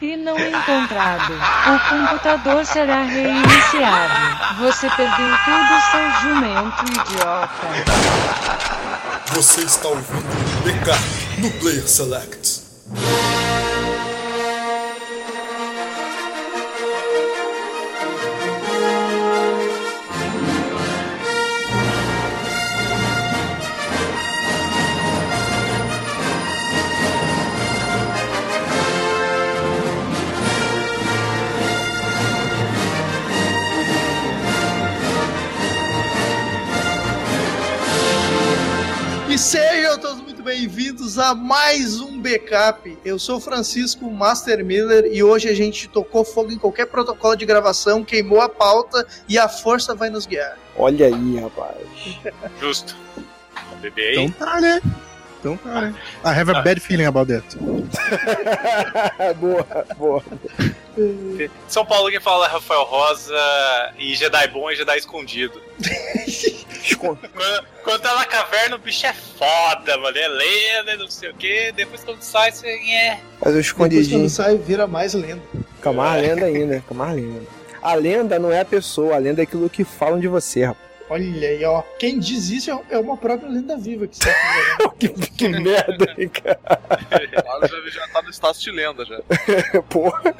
e não encontrado. O computador será reiniciado. Você perdeu tudo, seu jumento idiota. Você está ouvindo BK no Player Select. Bem-vindos a mais um backup. Eu sou o Francisco Master Miller e hoje a gente tocou fogo em qualquer protocolo de gravação, queimou a pauta e a força vai nos guiar. Olha aí, rapaz. Justo. Bebê aí. Então tá, né? Então né? I have a bad feeling about that. boa, boa. São Paulo quem fala é Rafael Rosa e Jedi bom é Jedi escondido. quando, quando tá na caverna o bicho é foda, mano. É lenda, não sei o que. Depois quando sai, você é. Mas eu Depois escondidinho. quando sai, vira mais lenda. Fica mais lenda ainda, fica mais lenda. A lenda não é a pessoa, a lenda é aquilo que falam de você, rapaz. Olha aí, ó. Quem diz isso é- é uma própria lenda viva que você tá. Que, que merda, hein, cara. Já, já tá no status de lenda já. Porra.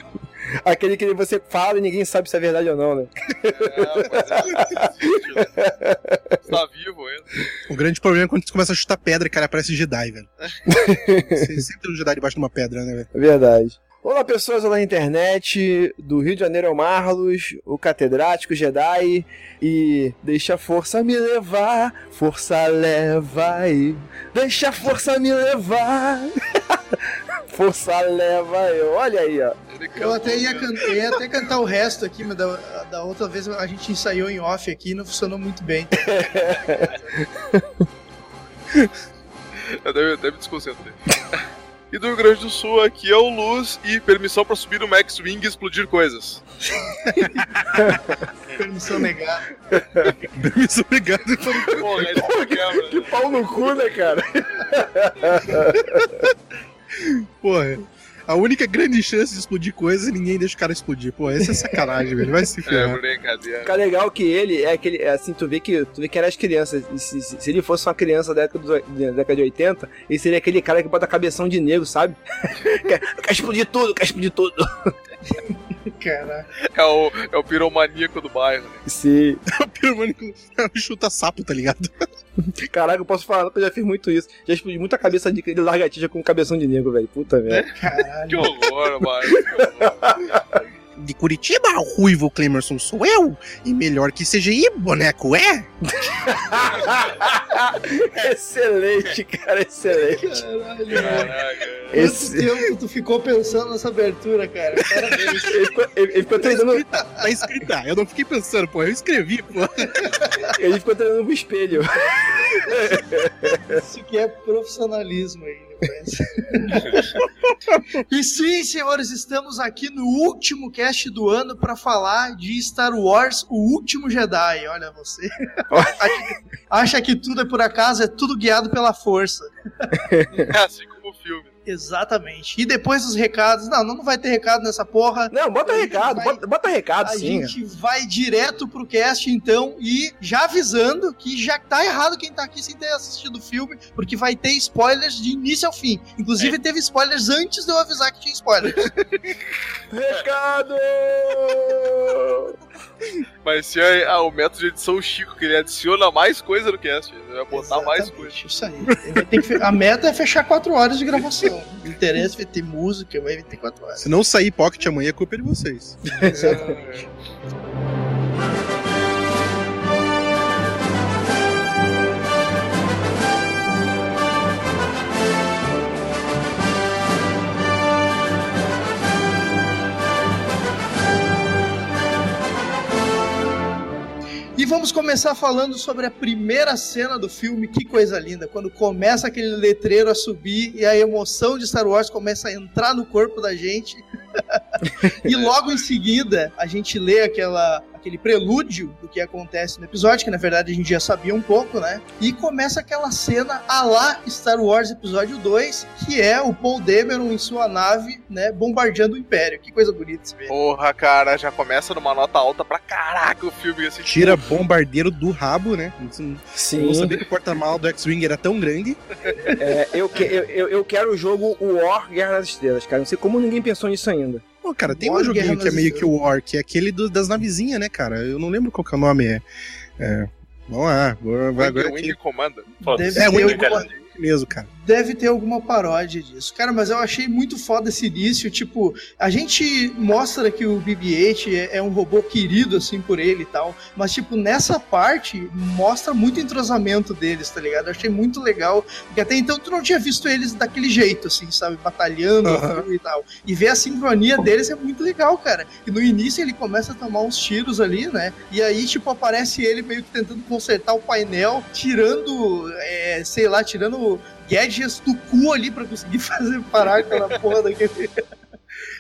Aquele que você fala e ninguém sabe se é verdade ou não, né? É, mas é, existe, né? Você tá vivo ainda. O grande problema é quando você começa a chutar pedra, cara, parece Jedi, velho. Você sempre tem um Jedi debaixo de uma pedra, né, velho? É verdade. Olá, pessoas olá na internet, do Rio de Janeiro ao Marlos, o catedrático Jedi, e deixa a força me levar, força leva aí, deixa a força me levar, força leva eu, olha aí, ó. Eu até ia, can- ia até cantar o resto aqui, mas da, da outra vez a gente ensaiou em off aqui e não funcionou muito bem. Eu até me desconcentrei. E do Rio Grande do Sul aqui é o Luz e permissão pra subir no Max Wing e explodir coisas. Permissão negada. Permissão obrigado. Porra, aí não quebra. Que pau no cu, né, cara? Porra. A única grande chance de explodir coisa é ninguém deixa o cara explodir. Pô, essa é sacanagem, velho. Vai se É, ferrar. brincadeira. Fica legal que ele é aquele, é assim, tu vê que tu vê que era as crianças. E se, se- se ele fosse uma criança da década, do- da década de 80, ele seria aquele cara que bota cabeção de negro, sabe? quer, quer explodir tudo, quer explodir tudo. Caraca. É o, é o piromaníaco do bairro, né? Sim. O piromânico chuta sapo, tá ligado? Caraca, eu posso falar que eu já fiz muito isso. Já explodi muita cabeça de de largatija com cabeção de negro, velho. Puta merda. Caralho. Que horror, mano. Que horror. De Curitiba, o Ruivo Clemerson sou eu. E melhor que CGI, boneco é? excelente, cara, excelente. Caralho. Caraca. Esse- Quanto tempo tu ficou pensando nessa abertura, cara? Parabéns. Ele ficou, ele- ele ficou Tá treinando, escrita, tá escrita. Eu não fiquei pensando, pô. Eu escrevi, pô. ele ficou treinando pro espelho. Isso que é profissionalismo aí, rapaz. e sim, senhores, estamos aqui no último cast do ano pra falar de Star Wars, o último Jedi. Olha você. acha, que, acha que tudo é por acaso, é tudo guiado pela força. É assim. Exatamente. E depois os recados. Não, não vai ter recado nessa porra. Não, bota A recado, vai- bota, bota recado, A sim. gente vai direto pro cast, então, e já avisando que já tá errado quem tá aqui sem ter assistido o filme, porque vai ter spoilers de início ao fim. Inclusive, teve spoilers antes de eu avisar que tinha spoilers. Recado! Mas se é ah, o método de edição Chico, que ele adiciona mais coisa no cast. Ele vai botar mais Exatamente, coisa. Isso aí. Ele ter que A meta é fechar quatro horas de gravação. O interesse vai ter música, vai ter quatro horas. Se não sair Pocket amanhã, a culpa é de vocês. Exatamente. E vamos começar falando sobre a primeira cena do filme. Que coisa linda! Quando começa aquele letreiro a subir e a emoção de Star Wars começa a entrar no corpo da gente. e logo em seguida, a gente lê aquela, aquele prelúdio do que acontece no episódio, que na verdade a gente já sabia um pouco, né? E começa aquela cena a lá Star Wars Episódio 2, que é o Paul Dameron em sua nave, né, bombardeando o Império. Que coisa bonita de se ver. Porra, cara, já começa numa nota alta pra caraca o filme. Assim, Tira bombardeiro do rabo, né? Eu Sim. não sabia que o porta-mal do X-Wing era tão grande. É, eu, que- eu, eu, eu quero o jogo War Guerra das Estrelas, cara. Não sei como ninguém pensou nisso ainda. Pô, cara, tem War um joguinho Guerra que é meio que o War, que é aquele do- das navezinhas, né, cara? Eu não lembro qual que é o nome. É. é vamos lá, agora, Wing, agora Wing. Foda-se. Deve É, Wing Commander mesmo, cara. Deve ter alguma paródia disso. Cara, mas eu achei muito foda esse início. Tipo, a gente mostra que o BB-8 é, é um robô querido, assim, por ele e tal. Mas, tipo, nessa parte, mostra muito entrosamento deles, tá ligado? Eu achei muito legal. Porque até então tu não tinha visto eles daquele jeito, assim, sabe? Batalhando Aham. e tal. E ver a sincronia deles é muito legal, cara. E no início ele começa a tomar uns tiros ali, né? E aí, tipo, aparece ele meio que tentando consertar o painel, tirando, é, sei lá, tirando gadgets do cu ali pra conseguir fazer parar aquela porra daquele.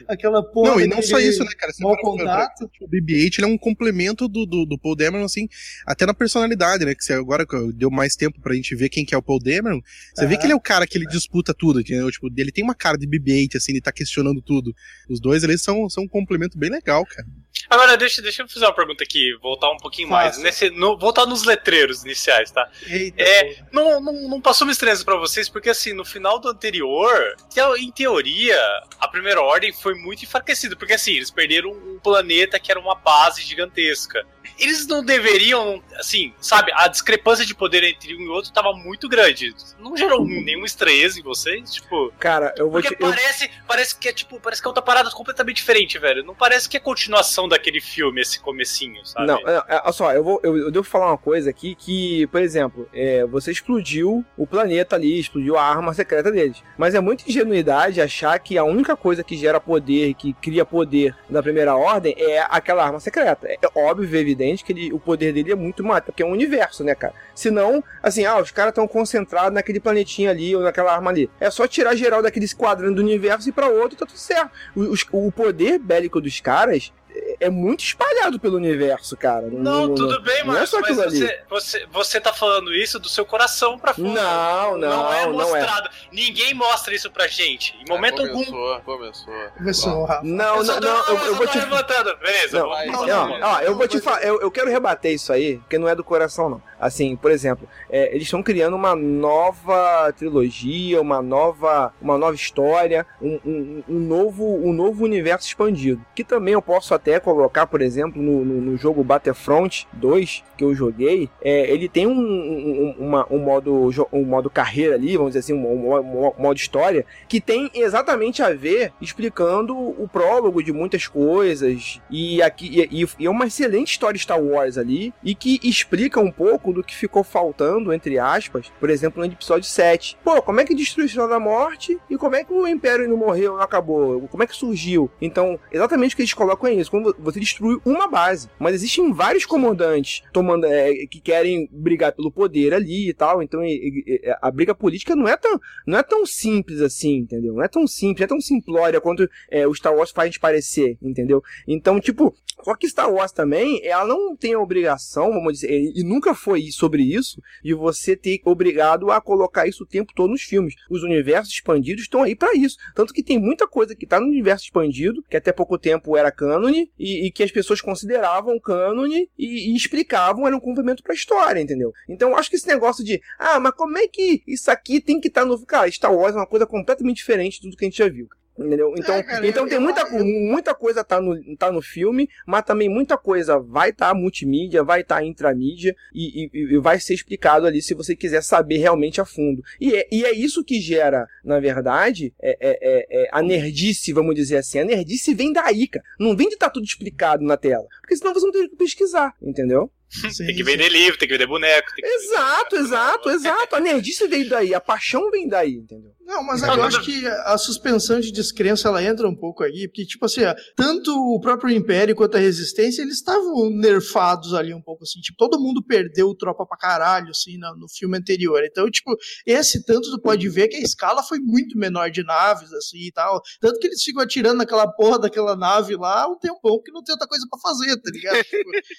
aquela porra. Não, e não só isso, né, cara? Você pra- contato. O BB-8 ele é um complemento do, do, do Paul Dameron, assim, até na personalidade, né? Que você, agora que deu mais tempo pra gente ver quem que é o Paul Dameron, você vê Aham. que ele é o cara que ele disputa tudo, entendeu? Tipo, ele tem uma cara de BB-8, assim, ele tá questionando tudo. Os dois, eles são, são um complemento bem legal, cara. Agora, deixa, deixa eu fazer uma pergunta aqui, voltar um pouquinho mais. Faça. Nesse, no- voltar nos letreiros iniciais, tá? Eita, É, não, não, não passou uma estranheza pra vocês, porque assim, no final do anterior, teo- em teoria, a primeira ordem foi muito enfraquecida, porque assim, eles perderam um planeta que era uma base gigantesca. Eles não deveriam, assim, sabe, a discrepância de poder entre um e outro tava muito grande. Não gerou nenhuma estranheza em vocês? Tipo. Cara, eu vou Porque te. eu- parece, parece que é tipo, parece que é outra parada completamente diferente, velho. Não parece que é continuação daquele filme, esse comecinho, sabe? Não, é, é, olha só, eu, vou, eu, eu devo falar uma coisa aqui que, por exemplo, é, você explodiu o planeta ali, explodiu a arma secreta deles. Mas é muita ingenuidade achar que a única coisa que gera poder, que cria poder da primeira ordem é aquela arma secreta. É óbvio e evidente que ele- o poder dele é muito maior, porque é um universo, né, cara? Senão, assim, ah, os caras estão concentrados naquele planetinha ali ou naquela arma ali. É só tirar geral daquele quadrante do universo e pra outro tá tudo certo. O, o poder bélico dos caras é- é muito espalhado pelo universo, cara. Não, tudo bem, não é mas, ali. você, você, você tá falando isso do seu coração pra fora. Não, não, é não é. mostrado. Ninguém mostra isso pra gente. Em momento algum. começou, Começou, Começou, Rafa. Não, não, tô- não, eu, vou te. levantando. Beleza, Não, não, Não, ó, eu vou te falar, eu, eu quero rebater isso aí, porque não é do coração, não. Assim, por exemplo, é, eles estão criando uma nova trilogia, uma nova, uma nova história, um, um- um novo, um novo universo expandido. Que também eu posso até colocar, por exemplo, no, no- no jogo Battlefront 2, que eu joguei, é, ele tem um, um- uma- um modo, um modo carreira ali, vamos dizer assim, um, um- um- modo história, que tem exatamente a ver explicando o prólogo de muitas coisas e aqui e, e é uma excelente história Star Wars ali e que explica um pouco do que ficou faltando entre aspas, por exemplo, no episódio 7. Pô, como é que destruiu Sinal da Morte e como é que o Império não morreu, não acabou? Como é que surgiu? Então, exatamente o que eles colocam é isso, quando você destrui uma base, mas existem vários comandantes tomando é, que querem brigar pelo poder ali e tal, então e- e- e- a briga política não é tão não é tão simples assim, entendeu? Não é tão simples, não é tão simplória quanto é, o Star Wars faz parecer, entendeu? Então, tipo, só que Star Wars também, ela não tem a obrigação, vamos dizer, e nunca foi sobre isso, de você ter obrigado a colocar isso o tempo todo nos filmes. Os universos expandidos estão aí pra isso. Tanto que tem muita coisa que tá no universo expandido, que até pouco tempo era cânone, e, e que as pessoas consideravam cânone e, e explicavam, era um complemento pra história, entendeu? Então eu acho que esse negócio de, ah, mas como é que isso aqui tem que estar no. Cara, Star Wars é uma coisa completamente diferente de tudo que a gente já viu. Entendeu? Então, É, cara, então eu- tem eu- muita, eu- muita coisa tá no, tá no filme, mas também muita coisa vai estar tá multimídia, vai estar tá intramídia e, e, e vai ser explicado ali se você quiser saber realmente a fundo. E é, e é isso que gera, na verdade, é, é, é, é a nerdice, vamos dizer assim. A nerdice vem daí, cara. Não vem de estar tudo explicado na tela. Porque senão você não tem que pesquisar, entendeu? Sim, Tem que sim. vender livro, tem que vender boneco. Tem que Exato, exato, exato. A nerdice veio daí, a paixão vem daí, entendeu? Não, mas eu acho que a suspensão de descrença ela entra um pouco aí, porque, tipo assim, tanto o próprio Império quanto a Resistência, eles estavam nerfados ali um pouco, assim, tipo, todo mundo perdeu tropa pra caralho, assim, no, no, filme anterior. Então, tipo, esse tanto tu pode ver que a escala foi muito menor de naves, assim, e tal. Tanto que eles ficam atirando naquela porra daquela nave lá um tempão que não tem outra coisa pra fazer, tá ligado?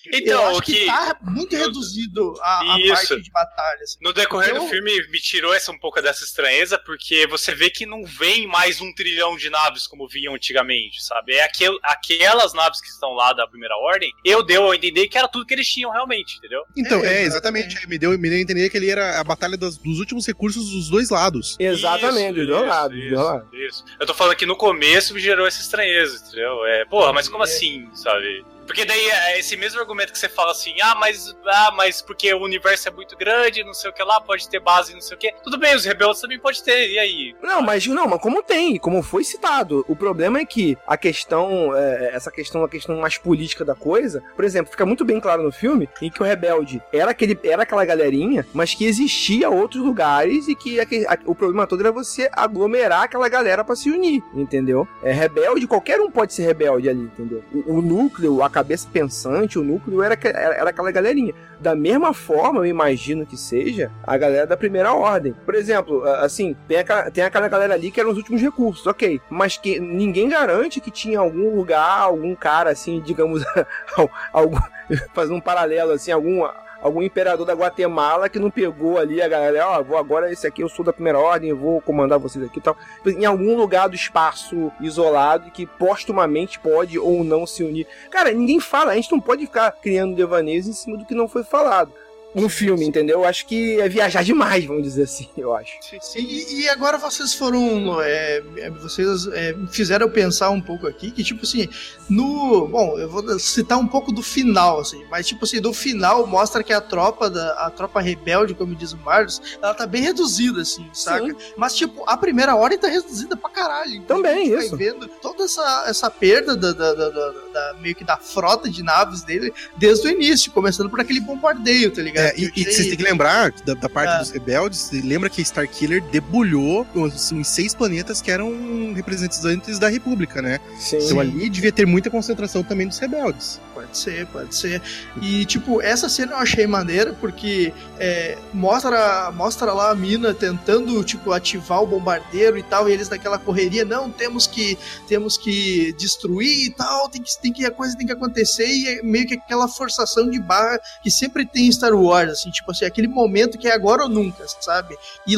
Tipo, então, eu acho que, que tá muito reduzido a, a parte de batalha. Assim. No decorrer então, do filme me tirou essa um pouco dessa estranheza, porque você vê que não vem mais um trilhão de naves como vinham antigamente, sabe? É aquel, aquelas naves que estão lá da primeira ordem, eu deu a entender que era tudo que eles tinham realmente, entendeu? Então, é, é exatamente. É. Me, deu, me deu a entender que ele era a batalha das, dos últimos recursos dos dois lados. Exatamente, dos dois lados. Isso, isso. Eu tô falando que no começo me gerou essa estranheza, entendeu? É, porra, mas como é. assim, sabe? Porque daí é esse mesmo argumento que você fala assim, ah, mas, ah, mas porque o universo é muito grande, não sei o que lá, pode ter base, não sei o que. Tudo bem, os rebeldes também pode ter, e aí? Não, mas não, mas como tem, como foi citado. O problema é que a questão, é, essa questão, a questão mais política da coisa, por exemplo, fica muito bem claro no filme em que o rebelde era aquele, era aquela galerinha, mas que existia outros lugares e que a, a, o problema todo era você aglomerar aquela galera para se unir, entendeu? É rebelde, qualquer um pode ser rebelde ali, entendeu? O, o núcleo, a cabeça pensante, o núcleo era, era, era aquela galerinha. Da mesma forma, eu imagino que seja a galera da primeira ordem. Por exemplo, assim, tem aquela, tem aquela galera ali que eram os últimos recursos, ok. Mas que ninguém garante que tinha algum lugar, algum cara, assim, digamos, algum, fazendo um paralelo, assim, algum algum imperador da Guatemala que não pegou ali a galera, ó, oh, vou agora esse aqui, eu sou da primeira ordem, eu vou comandar vocês aqui e tal. Em algum lugar do espaço isolado que postumamente pode ou não se unir. Cara, ninguém fala, a gente não pode ficar criando devaneios em cima do que não foi falado um filme, entendeu? Eu acho que é viajar demais, vamos dizer assim, eu acho. E, e agora vocês foram. É, é, vocês é, fizeram eu pensar um pouco aqui que, tipo assim, no. Bom, eu vou citar um pouco do final, assim, mas, tipo assim, do final mostra que a tropa, da, a tropa rebelde, como diz o Marlos, ela tá bem reduzida, assim, saca? Sim. Mas, tipo, a primeira ordem tá reduzida pra caralho. Então Também, isso. Vai vendo toda essa, essa perda da, da, da, da, meio que da frota de naves dele desde o início, começando por aquele bombardeio, tá ligado? É, e, e vocês têm que lembrar da, da parte ah. dos rebeldes, lembra que Starkiller debulhou os, os, seis planetas que eram representantes da República, né? Sim. Então ali devia ter muita concentração também dos rebeldes. Pode ser, pode ser. E, tipo, essa cena eu achei maneira porque é, mostra, mostra lá a mina tentando, tipo, ativar o bombardeiro e tal, e eles naquela correria, não, temos que temos que destruir e tal, tem que, tem que a coisa tem que acontecer, e é meio que aquela forçação de barra que sempre tem em Star Wars assim, tipo assim, aquele momento que é agora ou nunca, sabe? E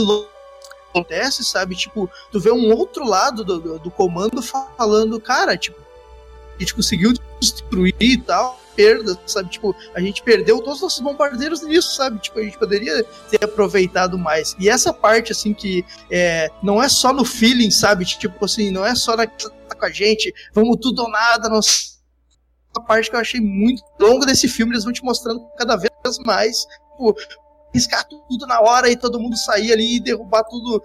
acontece, sabe? Tipo, tu vê um outro lado do, do, do comando falando, cara, tipo, a gente conseguiu destruir e tal, perda, sabe? Tipo, a gente perdeu todos os nossos bombardeiros nisso, sabe? Tipo, a gente poderia ter aproveitado mais. E essa parte, assim, que é, não é só no feeling, sabe? Tipo assim, não é só na tá com a gente, vamos tudo ou nada, não a parte que eu achei muito longa desse filme, eles vão te mostrando cada vez mais, tipo, riscar tudo na hora e todo mundo sair ali e derrubar tudo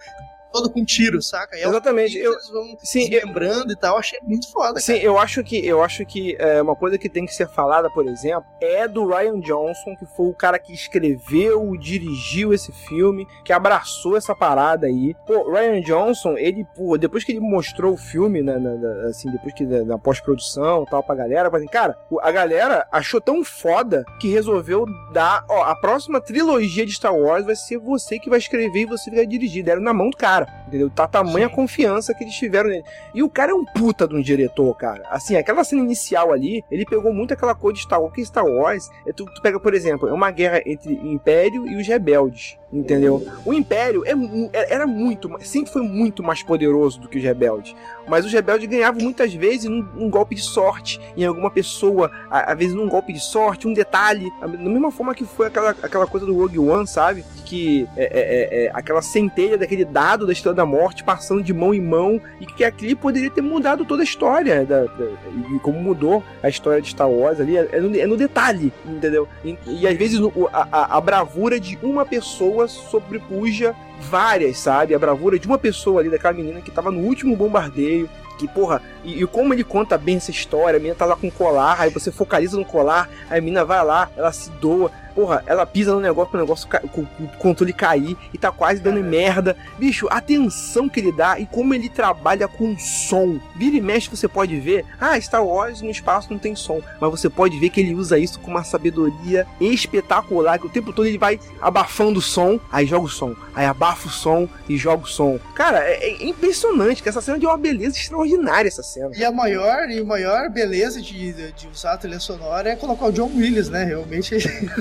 todo com tiro, saca? E Exatamente. Eu, eles vão sim, se lembrando e tal, achei muito foda. Sim, cara. eu acho que eu acho que é, uma coisa que tem que ser falada, por exemplo, é do Ryan Johnson, que foi o cara que escreveu, dirigiu esse filme, que abraçou essa parada aí. Pô, Ryan Johnson, ele, pô, depois que ele mostrou o filme, na, na, na assim, depois que na, na pós-produção tal pra galera, assim, cara, a galera achou tão foda que resolveu dar, ó, a próxima trilogia de Star Wars vai ser você que vai escrever e você que vai dirigir. Deram na mão do cara cara, entendeu? Tá tamanha Sim. confiança que eles tiveram nele. E o cara é um puta de um diretor, cara. Assim, aquela cena inicial ali, ele pegou muito aquela coisa de Star Wars. Que Star Wars, é tu, tu pega, por exemplo, é uma guerra entre o Império e os rebeldes entendeu? O Império é, é, era muito, sempre foi muito mais poderoso do que os rebeldes. Mas os rebeldes ganhavam muitas vezes num, num golpe de sorte, em alguma pessoa, às vezes num golpe de sorte, um detalhe. Da mesma forma que foi aquela, aquela coisa do Rogue One, sabe? Que é, é, é, é aquela centelha daquele dado da Estrela da Morte passando de mão em mão e que aquilo poderia ter mudado toda a história da, da, e como mudou a história de Star Wars ali é, no, é no, detalhe, entendeu? E, e às vezes a, a, a bravura de uma pessoa pessoa sobrepuja várias, sabe? A bravura de uma pessoa ali, daquela menina que tava no último bombardeio. Que, porra, e, e, como ele conta bem essa história, a menina tá lá com colar, aí você focaliza no colar, aí a menina vai lá, ela se doa. Porra, ela pisa no negócio pro negócio com o controle cair e tá quase dando merda. Bicho, a atenção que ele dá e como ele trabalha com som. Vira e mexe, você pode ver, ah, Star Wars no espaço não tem som, mas você pode ver que ele usa isso com uma sabedoria espetacular, que o tempo todo ele vai abafando o som, aí joga o som, aí abafa o som e joga o som. Cara, é, é impressionante que essa cena de uma beleza extraordinária essa cena. E a maior e maior beleza de, de usar a trilha sonora é colocar o John Williams, né? Realmente.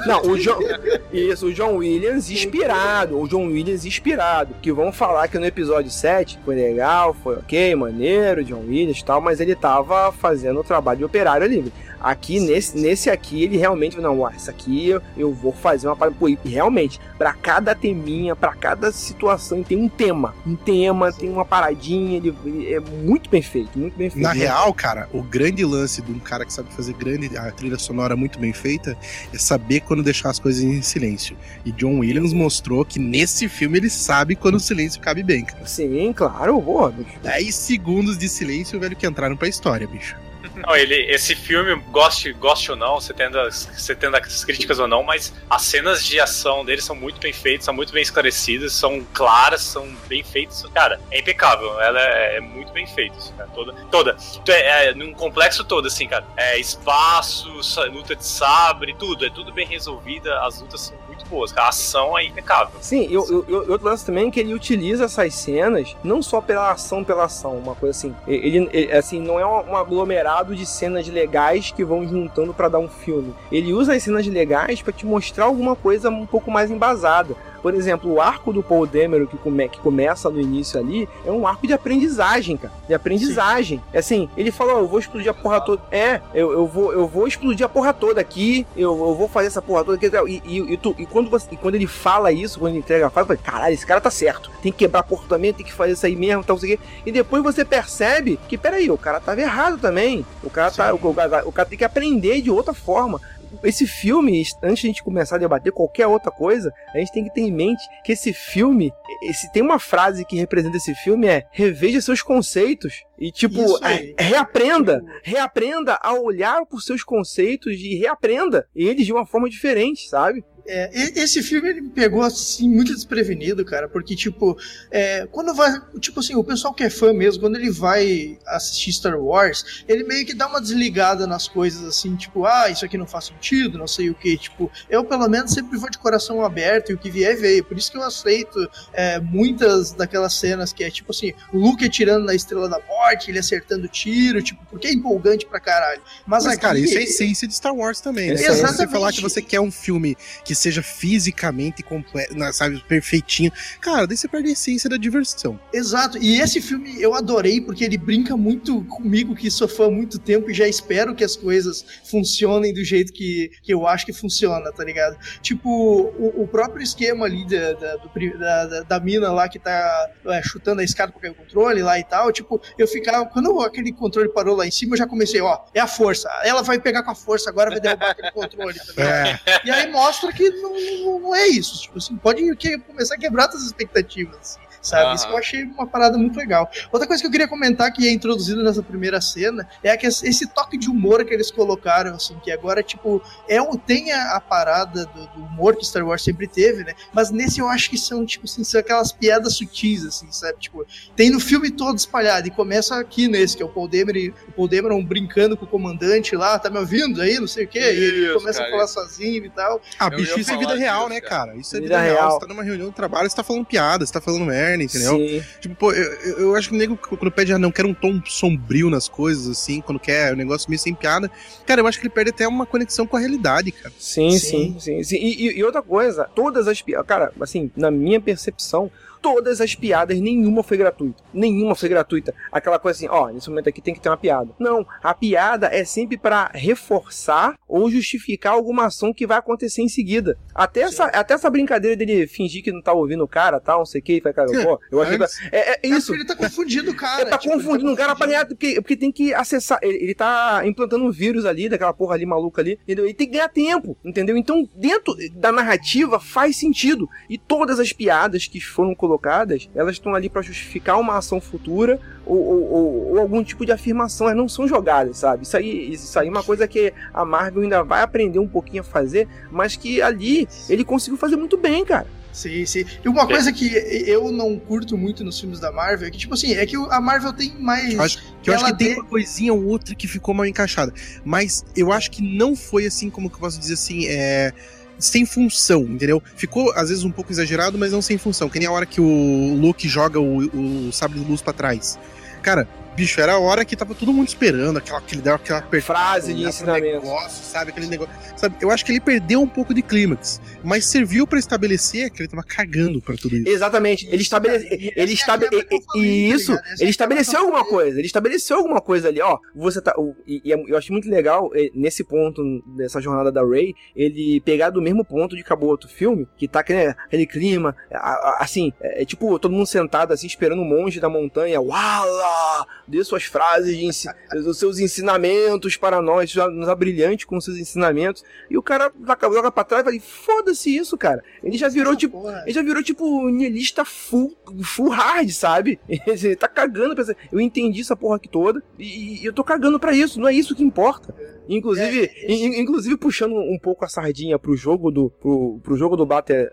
Não, o John. Isso, o John Williams inspirado. O John Williams inspirado. Que vão falar que no episódio 7 foi legal, foi ok, maneiro, John Williams e tal, mas ele tava fazendo o trabalho de operário ali. Aqui, nesse, nesse aqui, ele realmente, não, ó, essa aqui eu, eu vou fazer uma parada. E realmente, para cada teminha, para cada situação, tem um tema. Um tema, tem uma paradinha, ele, ele, é muito bem feito, muito bem feito. Na real, cara, o grande lance de um cara que sabe fazer grande, a trilha sonora muito bem feita, é saber quando deixar as coisas em silêncio. E John Williams mostrou que nesse filme ele sabe quando o silêncio cabe bem, cara. Sim, claro, bicho. 10 segundos de silêncio, velho, que entraram pra história, bicho. Não, ele, esse filme, goste, goste ou não, você tendo, você tendo as críticas ou não, mas as cenas de ação dele são muito bem feitas, são muito bem esclarecidas, são claras, são bem feitas. Cara, é impecável. Ela é, é muito bem feita, assim, cara, toda. Toda. É, é, num complexo todo, assim, cara. É espaço, luta de sabre, tudo. É tudo bem resolvida. As lutas são muito boas. A ação é impecável. Sim, e outro lance também é que ele utiliza essas cenas não só pela ação pela ação, uma coisa assim. Ele, ele assim, não é um aglomerado de cenas legais que vão juntando para dar um filme. Ele usa as cenas legais para te mostrar alguma coisa um pouco mais embasada. Por exemplo, o arco do Paul Demeron que, come, que começa no início ali é um arco de aprendizagem, cara. De aprendizagem. Sim. É assim, ele falou, eu vou explodir a porra toda. É, eu, eu, vou, eu vou explodir a porra toda aqui, eu, eu vou fazer essa porra toda aqui. E, e, e, tu, e, quando você, e quando ele fala isso, quando ele entrega a fala, eu falei, caralho, esse cara tá certo. Tem que quebrar porra também, tem que fazer isso aí mesmo, tal, sei o quê. E depois você percebe que, peraí, o cara tava errado também. O cara, tá, o, o, o cara tem que aprender de outra forma esse filme, antes de a gente começar a debater qualquer outra coisa, a gente tem que ter em mente que esse filme, se tem uma frase que representa esse filme é reveja seus conceitos. E tipo, reaprenda, tipo... reaprenda a olhar por seus conceitos e reaprenda eles de uma forma diferente, sabe? É, esse filme ele me pegou assim muito desprevenido, cara, porque tipo, é, quando vai, tipo assim, o pessoal que é fã mesmo, quando ele vai assistir Star Wars, ele meio que dá uma desligada nas coisas assim, tipo, ah, isso aqui não faz sentido, não sei o que, tipo, eu pelo menos sempre vou de coração aberto e o que vier veio, por isso que eu aceito é, muitas daquelas cenas que é tipo assim, o Luke atirando na Estrela da Morte, ele acertando tiro, tipo, porque é empolgante pra caralho. Mas, Mas aqui, cara, isso é a essência de Star Wars também, né? Exatamente. Você falar que você quer um filme que que seja fisicamente completo, sabe, perfeitinho. Cara, daí você perde a essência da diversão. Exato. E esse filme eu adorei porque ele brinca muito comigo, que sou fã há muito tempo e já espero que as coisas funcionem do jeito que, que eu acho que funciona, tá ligado? Tipo, o, o próprio esquema ali da, da, do, da, da, mina lá que tá é, chutando a escada pra o controle lá e tal, tipo, eu ficava, quando aquele controle parou lá em cima, eu já comecei, ó, é a força. Ela vai pegar com a força, agora vai derrubar aquele controle, tá ligado? É. E aí mostra que que não, não, é isso. Tipo assim, pode começar a quebrar as expectativas. Sabe? Uhum. Isso que eu achei uma parada muito legal. Outra coisa que eu queria comentar que é introduzido nessa primeira cena é que esse toque de humor que eles colocaram, assim, que agora, tipo, é o, tem a, a parada do, do, humor que Star Wars sempre teve, né? Mas nesse eu acho que são, tipo, assim, são aquelas piadas sutis, assim, sabe? Tipo, tem no filme todo espalhado e começa aqui nesse, que é o Paul Dameron, o Paul Dameron brincando com o comandante lá, tá me ouvindo aí, não sei o quê, isso, e ele começa cara, a falar isso. sozinho e tal. Ah, bicho, isso é vida real, né, cara? Isso é vida, vida real. real. Você tá numa reunião de trabalho, você tá falando piada, você tá falando merda, entendeu? Sim. Tipo, pô, eu, eu acho que o nego, quando pede, ah, não, quer um tom sombrio nas coisas, assim, quando quer um negócio meio sem piada, cara, eu acho que ele perde até uma conexão com a realidade, cara. Sim, sim, sim. sim, sim. E, e, outra coisa, todas as piadas, cara, assim, na minha percepção, todas as piadas, nenhuma foi gratuita. Nenhuma foi gratuita. Aquela coisa assim, ó, nesse momento aqui tem que ter uma piada. Não, a piada é sempre para reforçar ou justificar alguma ação que vai acontecer em seguida. Até essa, até essa brincadeira dele fingir que não tá ouvindo o cara, tal, não sei o que, vai, cara, pô, eu acho que é, é, é isso. Ele tá confundindo o cara. Ele tá tipo, confundindo o tá cara para porque, porque tem que acessar, ele, ele tá implantando um vírus ali, daquela porra ali maluca ali, entendeu? Ele tem que ganhar tempo, entendeu? Então, dentro da narrativa faz sentido. E todas as piadas que foram colocadas colocadas, elas estão ali para justificar uma ação futura ou, ou, ou, algum tipo de afirmação, elas não são jogadas, sabe? Isso aí, isso aí é uma coisa que a Marvel ainda vai aprender um pouquinho a fazer, mas que ali ele conseguiu fazer muito bem, cara. Sim, sim. E uma coisa que eu não curto muito nos filmes da Marvel é que, tipo assim, é que a Marvel tem mais. Acho, que eu acho que tem uma coisinha ou outra que ficou mal encaixada. Mas eu acho que não foi assim, como que eu posso dizer assim, é sem função, entendeu? Ficou às vezes um pouco exagerado, mas não sem função. Que nem a hora que o Luke joga o, o sabre de luz para trás. Cara, bicho, era a hora que tava todo mundo esperando, aquela que ele deu aquela frase de ensinamento, negócio, sabe, aquele negócio, sabe? Eu acho que ele perdeu um pouco de clímax, mas serviu para estabelecer que ele tava cagando para tudo isso. Exatamente. Ele estabelece, ele estabele... e tá isso, ele estabeleceu alguma coisa, ele estabeleceu alguma coisa ali, ó. Você tá, e, e é, eu acho muito legal nesse ponto dessa jornada da Ray, ele pegar do mesmo ponto de acabou outro filme, que tá né, aquele clima, assim, é, é, tipo todo mundo sentado assim esperando o monge da montanha, uau! Dê suas frases, os seus ensinamentos para nós, já nos brilhante com seus ensinamentos. E o cara joga pra trás e fala, foda-se isso, cara. Ele já virou tipo, porra. ele já virou tipo nielista full, full hard, sabe? Ele tá cagando pra Eu entendi essa porra aqui toda e, e eu tô cagando para isso, não é isso que importa. Inclusive, é, é, inclusive puxando um pouco a sardinha pro jogo do pro, pro jogo do Battle,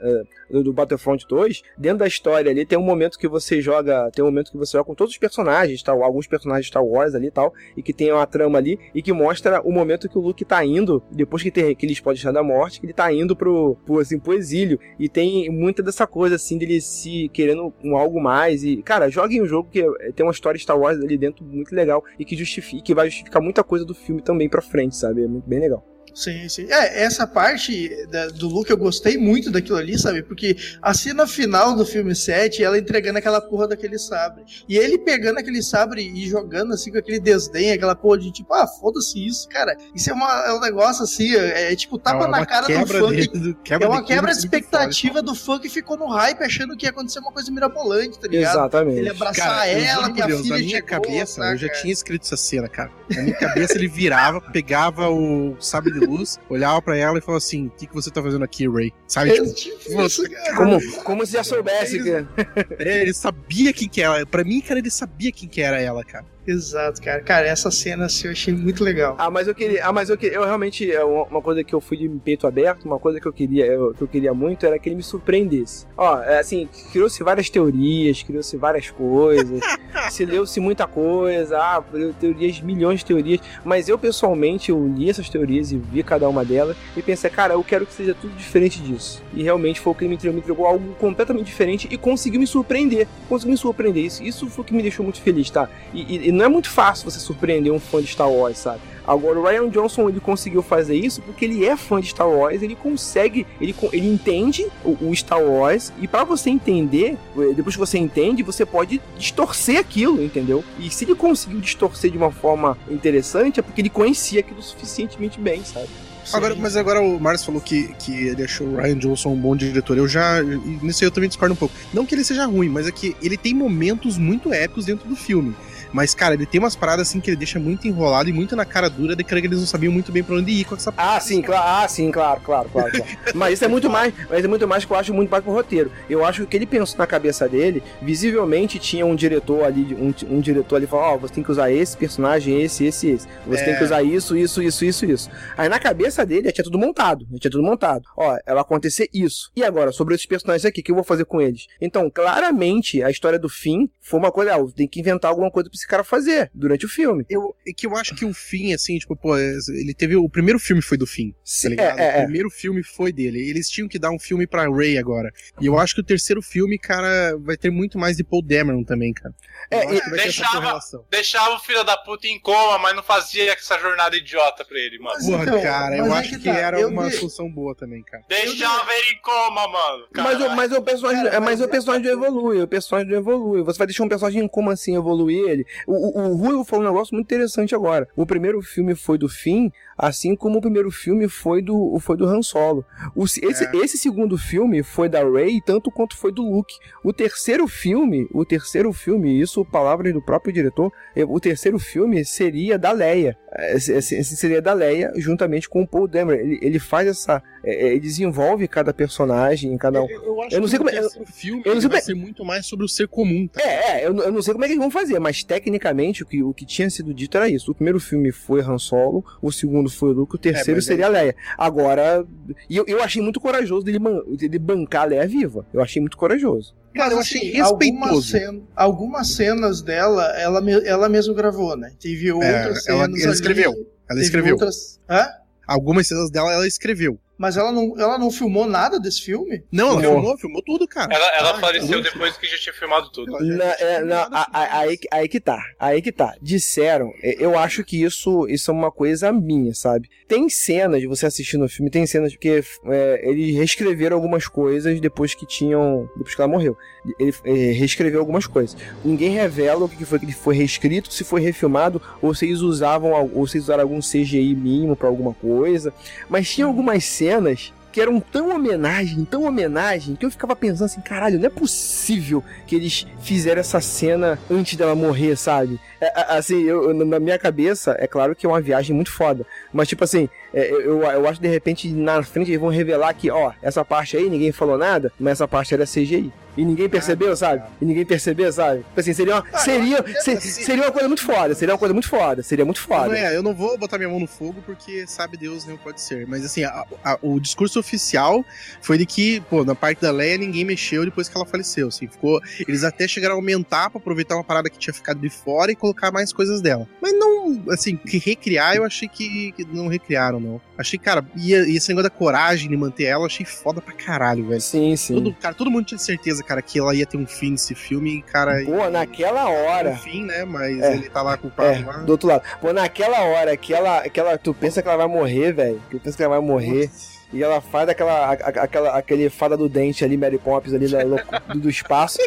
uh, do Battlefront 2, dentro da história ali tem um momento que você joga, tem um momento que você joga com todos os personagens, tal, alguns personagens de Star Wars ali e tal, e que tem uma trama ali e que mostra o momento que o Luke tá indo, depois que tem aquele spoiler da morte, que ele tá indo pro, pro, assim, pro exílio. E tem muita dessa coisa, assim, dele se querendo um algo mais. E, cara, joguem o um jogo que tem uma história Star Wars ali dentro muito legal e que justifica, que vai justificar muita coisa do filme também pra frente, sabe? É muito bem legal. Sim, sim. É, essa parte da, do Luke eu gostei muito daquilo ali, sabe? Porque a cena final do filme 7, ela entregando aquela porra daquele sabre. E ele pegando aquele sabre e jogando assim com aquele desdém, aquela porra de tipo, ah, foda-se isso, cara. Isso é, uma, é um negócio assim, é, é tipo tapa é na cara do fã. Do, é uma quebra de expectativa do fã que ficou no hype achando que ia acontecer uma coisa mirabolante, tá ligado? Exatamente. Ele abraçar cara, ela, que a Deus, filha na minha cabeça, eu já tinha escrito essa cena, cara. Na minha cabeça ele virava, pegava o sabre de luz, olhava pra ela e falava assim: O que, que você tá fazendo aqui, Ray? Sabe? É tipo, você, como, como se já soubesse. Ele, que... é, ele sabia quem que era. Pra mim, cara, ele sabia quem que era ela, cara. Exato, cara. Cara, essa cena assim, eu achei muito legal. Ah, mas eu queria. Ah, mas eu queria. Eu realmente. É uma coisa que eu fui de peito aberto, uma coisa que eu queria, eu, que eu queria muito era que ele me surpreendesse. Ó, é, assim, criou-se várias teorias, criou-se várias coisas, se leu-se muita coisa, ah, teorias, milhões de teorias. Mas eu, pessoalmente, eu li essas teorias e vi cada uma delas e pensei, cara, eu quero que seja tudo diferente disso. E realmente foi o que ele me entregou, me entregou algo completamente diferente e conseguiu me surpreender. Conseguiu me surpreender. Isso, isso foi o que me deixou muito feliz, tá? E, e, e não é muito fácil você surpreender um fã de Star Wars, sabe? Agora, o Ryan Johnson ele conseguiu fazer isso porque ele é fã de Star Wars, ele consegue, ele, ele entende o, o Star Wars, e para você entender, eh, depois que você entende, você pode distorcer aquilo, entendeu? E se ele conseguiu distorcer de uma forma interessante, é porque ele conhecia aquilo suficientemente bem, sabe? Agora, mas agora o Marcos falou que, que ele achou o Ryan Johnson um bom diretor. Eu já. Nisso eu também discordo um pouco. Não que ele seja ruim, mas é que ele tem momentos muito épicos dentro do filme. Mas, cara, ele tem umas paradas assim que ele deixa muito enrolado e muito na cara dura de que eles não sabiam muito bem pra onde ir com essa Ah, sim, claro, ah, sim, claro, claro, claro. claro. mas isso é muito mais, mas é muito mais que eu acho muito mais pro roteiro. Eu acho que o que ele pensou na cabeça dele, visivelmente tinha um diretor ali, um, um diretor ali falou, ó, oh, você tem que usar esse personagem, esse, esse, esse. Você é. tem que é. usar isso, isso, isso, isso, isso. Aí na cabeça dele já tinha tudo montado, já tinha tudo montado. Ó, vai acontecer isso. E agora, sobre esses personagens aqui, o que eu vou fazer com eles? Então, claramente, a história do fim foi uma coisa, ah, tem que inventar alguma coisa pra esse cara fazer durante o filme. Eu, é que eu acho que o fim, assim, tipo, pô, ele teve. O primeiro filme foi do fim. Tá Sim, tá ligado? É, é, o primeiro filme foi dele. Eles tinham que dar um filme pra Ray agora. E eu acho que o terceiro filme, cara, vai ter muito mais de Paul Dameron também, cara. É, deixava, deixava o filho da puta em coma, mas não fazia essa jornada idiota pra ele, mano. Porra, então, cara, eu acho que, que tá, era uma vi... solução boa também, cara. Deixava ele em coma, mano. Mas, o, mas o personagem, cara, mas, mas o personagem não evolui, o personagem não evolui. Você vai deixar um personagem em coma assim evoluir ele. O, o, o Rui falou um negócio muito interessante agora. O primeiro filme foi do fim, assim como o primeiro filme foi do, foi do Han Solo. O, esse, é. esse segundo filme foi da Rey, tanto quanto foi do Luke. O terceiro filme, o terceiro filme, isso palavras do próprio diretor, é, o terceiro filme seria da Leia. É, seria da Leia juntamente com o Paul Dameron. Ele, ele faz essa É, é, desenvolve cada personagem, cada um. Eu, eu acho eu não sei como é. O filme eu não sei vai ser muito mais sobre o ser comum. Tá? É, é eu, eu, não sei como é que eles vão fazer, mas tecnicamente o que, o que tinha sido dito era isso. O primeiro filme foi Han Solo, o segundo foi Luke, o terceiro é, seria a Leia. Agora, e eu, eu achei muito corajoso dele, dele bancar a Leia viva. Eu achei muito corajoso. Cara, eu achei assim, respeitoso. Algumas, cena, algumas cenas dela, ela, ela mesmo gravou, né? Teve é, outras é, ela, cenas. Ela escreveu. Ela escreveu. Outras... Hã? Algumas cenas dela ela escreveu. Mas ela não, ela não filmou nada desse filme? Não, ela filmou, filmou tudo, cara. Ela, ela ah, apareceu depois que já tinha filmado tudo. Na, é, na, a, a, aí, aí que tá, aí que tá. Disseram, é, eu acho que isso, isso é uma coisa minha, sabe? Tem cenas de você assistindo o filme, tem cenas que é, eles reescreveram algumas coisas depois que tinham. Depois que ela morreu. Ele é, reescreveu algumas coisas. Ninguém revela o que foi que foi reescrito, se foi refilmado, ou se eles usavam, ou se usaram algum CGI mínimo para alguma coisa. Mas tinha algumas cenas que eram tão homenagem, tão homenagem, que eu ficava pensando assim, caralho, não é possível que eles fizeram essa cena antes dela morrer, sabe? É, assim, eu, na minha cabeça, é claro que é uma viagem muito foda, mas tipo assim, é, eu, eu acho que de repente na frente eles vão revelar que, ó, essa parte aí ninguém falou nada, mas essa parte era CGI. E ninguém percebeu, sabe? E ninguém percebeu, sabe? Tipo assim, seria uma, ah, seria, ser, seria uma coisa muito foda, seria uma coisa muito foda, seria muito foda. Não é, eu não vou botar minha mão no fogo porque sabe Deus não pode ser. Mas assim, a, a, o discurso oficial foi de que, pô, na parte da Leia ninguém mexeu depois que ela faleceu, assim, ficou... Eles até chegaram a aumentar pra aproveitar uma parada que tinha ficado de fora e colocar mais coisas dela. Mas não, assim, que recriar eu achei que, que não recriaram, não. Achei, cara, e, e esse negócio da coragem de manter ela, achei foda pra caralho, velho. Sim, sim. Todo, cara, todo mundo tinha certeza, cara, que ela ia ter um fim nesse filme e, cara. Pô, naquela hora. Um fim, né? Mas é, ele tá lá culpado é, lá. Do outro lado. Pô, naquela hora que ela, que ela. Tu pensa que ela vai morrer, velho. Tu pensa que ela vai morrer. Nossa e ela faz aquela, aquela, aquele fada do dente ali, Mary Poppins ali do, do espaço.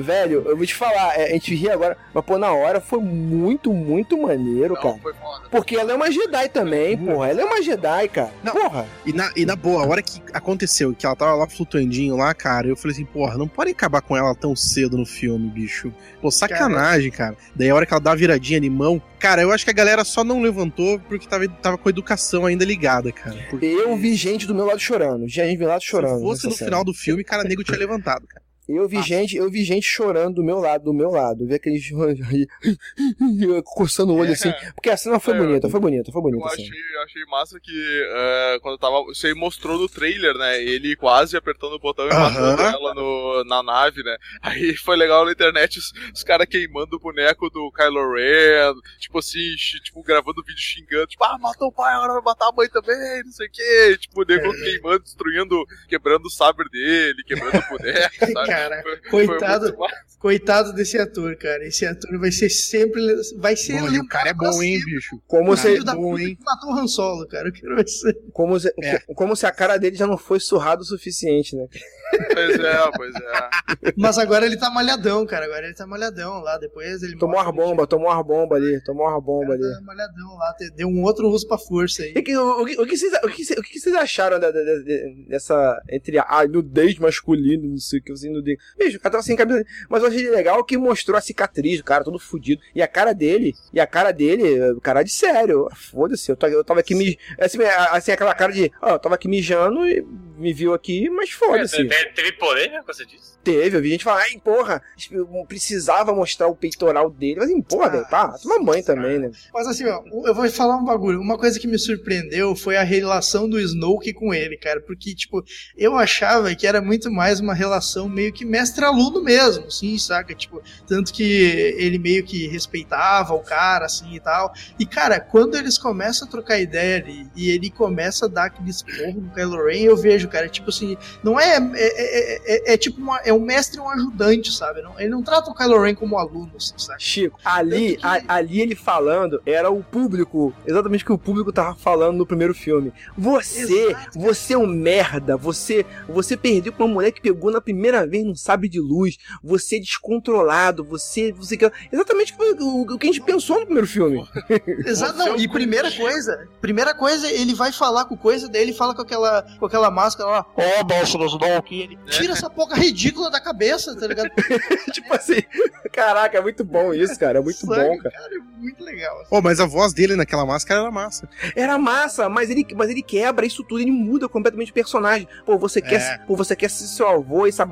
Velho, eu vou te falar, é, a gente ri agora, mas pô, na hora foi muito, muito maneiro, Não, cara. Porque ela é uma Jedi também, porra. Ela é uma Jedi, cara. Não, porra. E na, e na boa, a hora que aconteceu, que ela tava lá flutuandinho lá, cara, eu falei assim, porra, não pode acabar com ela tão cedo no filme, bicho. Pô, sacanagem, cara. Daí a hora que ela dá a viradinha de mão, cara, eu acho que a galera só não levantou porque tava, tava com a educação ainda ligada, cara. Porque... Eu vi gente do meu lado chorando. Gente do meu lado chorando. Se fosse no série. final do filme, cara, nego tinha levantado, cara. Eu vi, ah. gente, eu vi gente chorando do meu lado, do meu lado. Eu vi aqueles coçando o olho assim. Porque a cena foi é, bonita, foi bonita, foi bonita. Eu achei, achei massa que uh, quando tava. Você mostrou no trailer, né? Ele quase apertando o botão e uh -huh. matando ela no, na nave, né? Aí foi legal na internet os, os caras queimando o boneco do Kylo Ren, tipo assim, tipo, gravando vídeo xingando, tipo, ah, matou o pai, agora vai matar a mãe também, não sei o quê. Tipo, o nego é. queimando, destruindo, quebrando o sabre dele, quebrando o boneco, sabe? Cara. Foi, coitado, foi coitado desse ator, cara. Esse ator vai ser sempre. Vai ser. Bom, o cara é bom, hein, bicho? Como se. Da bom, hein? matou o Han Solo, cara. Eu quero ver se... Como se, é. como se a cara dele já não foi surrado o suficiente, né? Pois é, pois é. Mas agora ele tá malhadão, cara. Agora ele tá malhadão lá. Depois ele. Tomou uma bomba, tomou uma bomba ali. Tomou uma bomba ali. Tá malhadão lá. Deu um outro uso pra força aí. E, o, o, o, que vocês, o, que, o que vocês acharam da, da, da, dessa. Entre a nudez masculino, não sei o que, assim, nudez. Bicho, o cara tava sem camisa. Mas eu achei legal que mostrou a cicatriz, o cara todo fudido. E a cara dele, e a cara dele, cara de sério. Foda-se, eu, eu tava aqui me. Assim, assim, aquela cara de. Ó, eu tava aqui mijando e me viu aqui, mas foda-se. É, teve polêmica com você disse? Teve, eu vi gente falar, ai, porra, precisava mostrar o peitoral dele. Mas, assim, porra, ah, velho, tá, toma banho também, né? Mas assim, ó, eu vou falar um bagulho. Uma coisa que me surpreendeu foi a relação do Snoke com ele, cara. Porque, tipo, eu achava que era muito mais uma relação meio que mestre-aluno mesmo, assim, saca? Tipo, tanto que ele meio que respeitava o cara, assim e tal. E, cara, quando eles começam a trocar ideia ali e ele começa a dar aquele esporro no Kylo Ren, eu vejo, cara, tipo assim, não é. É, é, é, é tipo uma, é um mestre e um ajudante, sabe? Não, ele não trata o Kylo Ren como aluno, assim, sabe? Chico, ali, que... a, ali ele falando era o público, exatamente o que o público tava falando no primeiro filme. Você, Exato, você é um merda, você, você perdeu pra uma mulher que pegou na primeira vez, não sabe de luz, você é descontrolado, você, você exatamente o, o, que a gente pensou no primeiro filme. Exato, não, e primeira coisa, primeira coisa, ele vai falar com coisa, daí ele fala com aquela, com aquela máscara máscara lá, ó, oh, Snoke. Ele tira essa porra ridícula da cabeça, tá ligado? tipo assim, caraca, é muito bom isso, cara. É muito Sangue, bom, cara. cara. É muito legal. Assim. Oh, mas a voz dele naquela máscara era massa. Era massa, mas ele, mas ele quebra isso tudo, ele muda completamente o personagem. Pô, você quer, é. pô, você quer ser seu avô, essa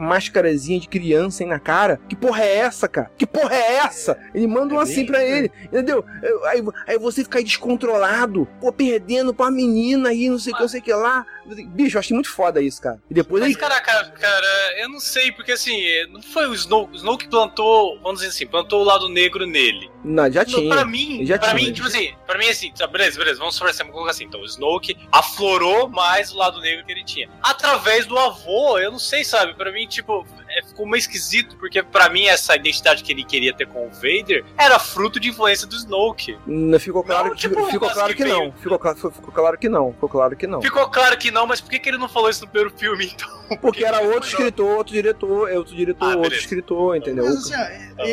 de criança aí na cara? Que porra é essa, cara? Que porra é essa? Ele manda um é assim pra ele, entendeu? Aí, aí você fica aí descontrolado, pô, perdendo pra menina aí, não sei o que, não sei o que lá. Bicho, eu achei muito foda isso, cara. E depois Mas, ele... caraca, cara, eu não sei, porque assim, não foi o Snow, o Snow que plantou, vamos dizer assim, plantou o lado negro nele. Não, já tinha. Pra mim, já pra tinha. mim, tipo assim, pra mim assim, tá, beleza, beleza, vamos conversar, vamos colocar assim. Então, o Snoke aflorou mais o lado negro que ele tinha. Através do avô, eu não sei, sabe? Pra mim, tipo, ficou meio esquisito, porque pra mim essa identidade que ele queria ter com o Vader era fruto de influência do Snoke. Não ficou claro, não, tipo, ficou claro que, que não. Ficou, ficou claro que não. Ficou claro que não. Ficou claro que não, mas por que, que ele não falou isso no primeiro filme, então? Porque, porque era outro escritor, outro diretor, é outro diretor, ah, outro escritor, entendeu? Mas assim,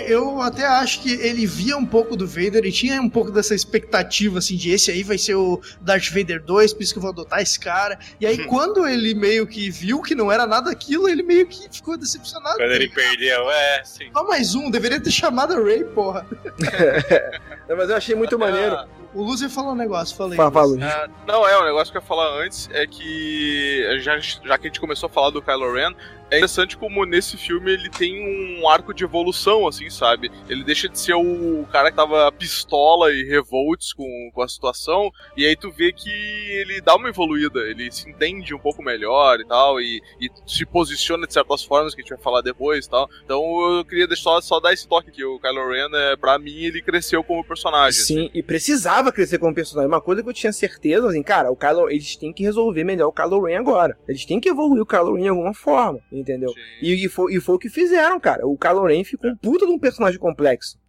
eu até acho que ele via um pouco do Vader e tinha um pouco dessa expectativa, assim, de esse aí vai ser o Darth Vader 2, por isso que eu vou adotar esse cara. E aí, quando ele meio que viu que não era nada aquilo, ele meio que ficou decepcionado. Quando ele perdeu, é, sim. Só mais um, deveria ter chamado a Ray, porra. mas eu achei muito maneiro. O Luzer falou um negócio, falei. Fala, uh, não, é, o um negócio que eu ia falar antes é que, já, já que a gente começou a falar do Kylo Ren, é interessante como nesse filme ele tem um arco de evolução, assim, sabe? Ele deixa de ser o cara que tava pistola e revolts com, com a situação, e aí tu vê que ele dá uma evoluída, ele se entende um pouco melhor e tal, e, e se posiciona de certas formas que a gente vai falar depois e tal. Então eu queria deixar, só dar esse toque aqui, o Kylo Ren, é, pra mim, ele cresceu como personagem. Sim, assim. e precisava crescer como personagem. Uma coisa que eu tinha certeza, assim, cara, o Kylo, eles têm que resolver melhor o Kylo Ren agora. Eles têm que evoluir o Kylo Ren de alguma forma entendeu? E, e, foi, e foi o que fizeram, cara. O Kylo Ren ficou um puta de um personagem complexo.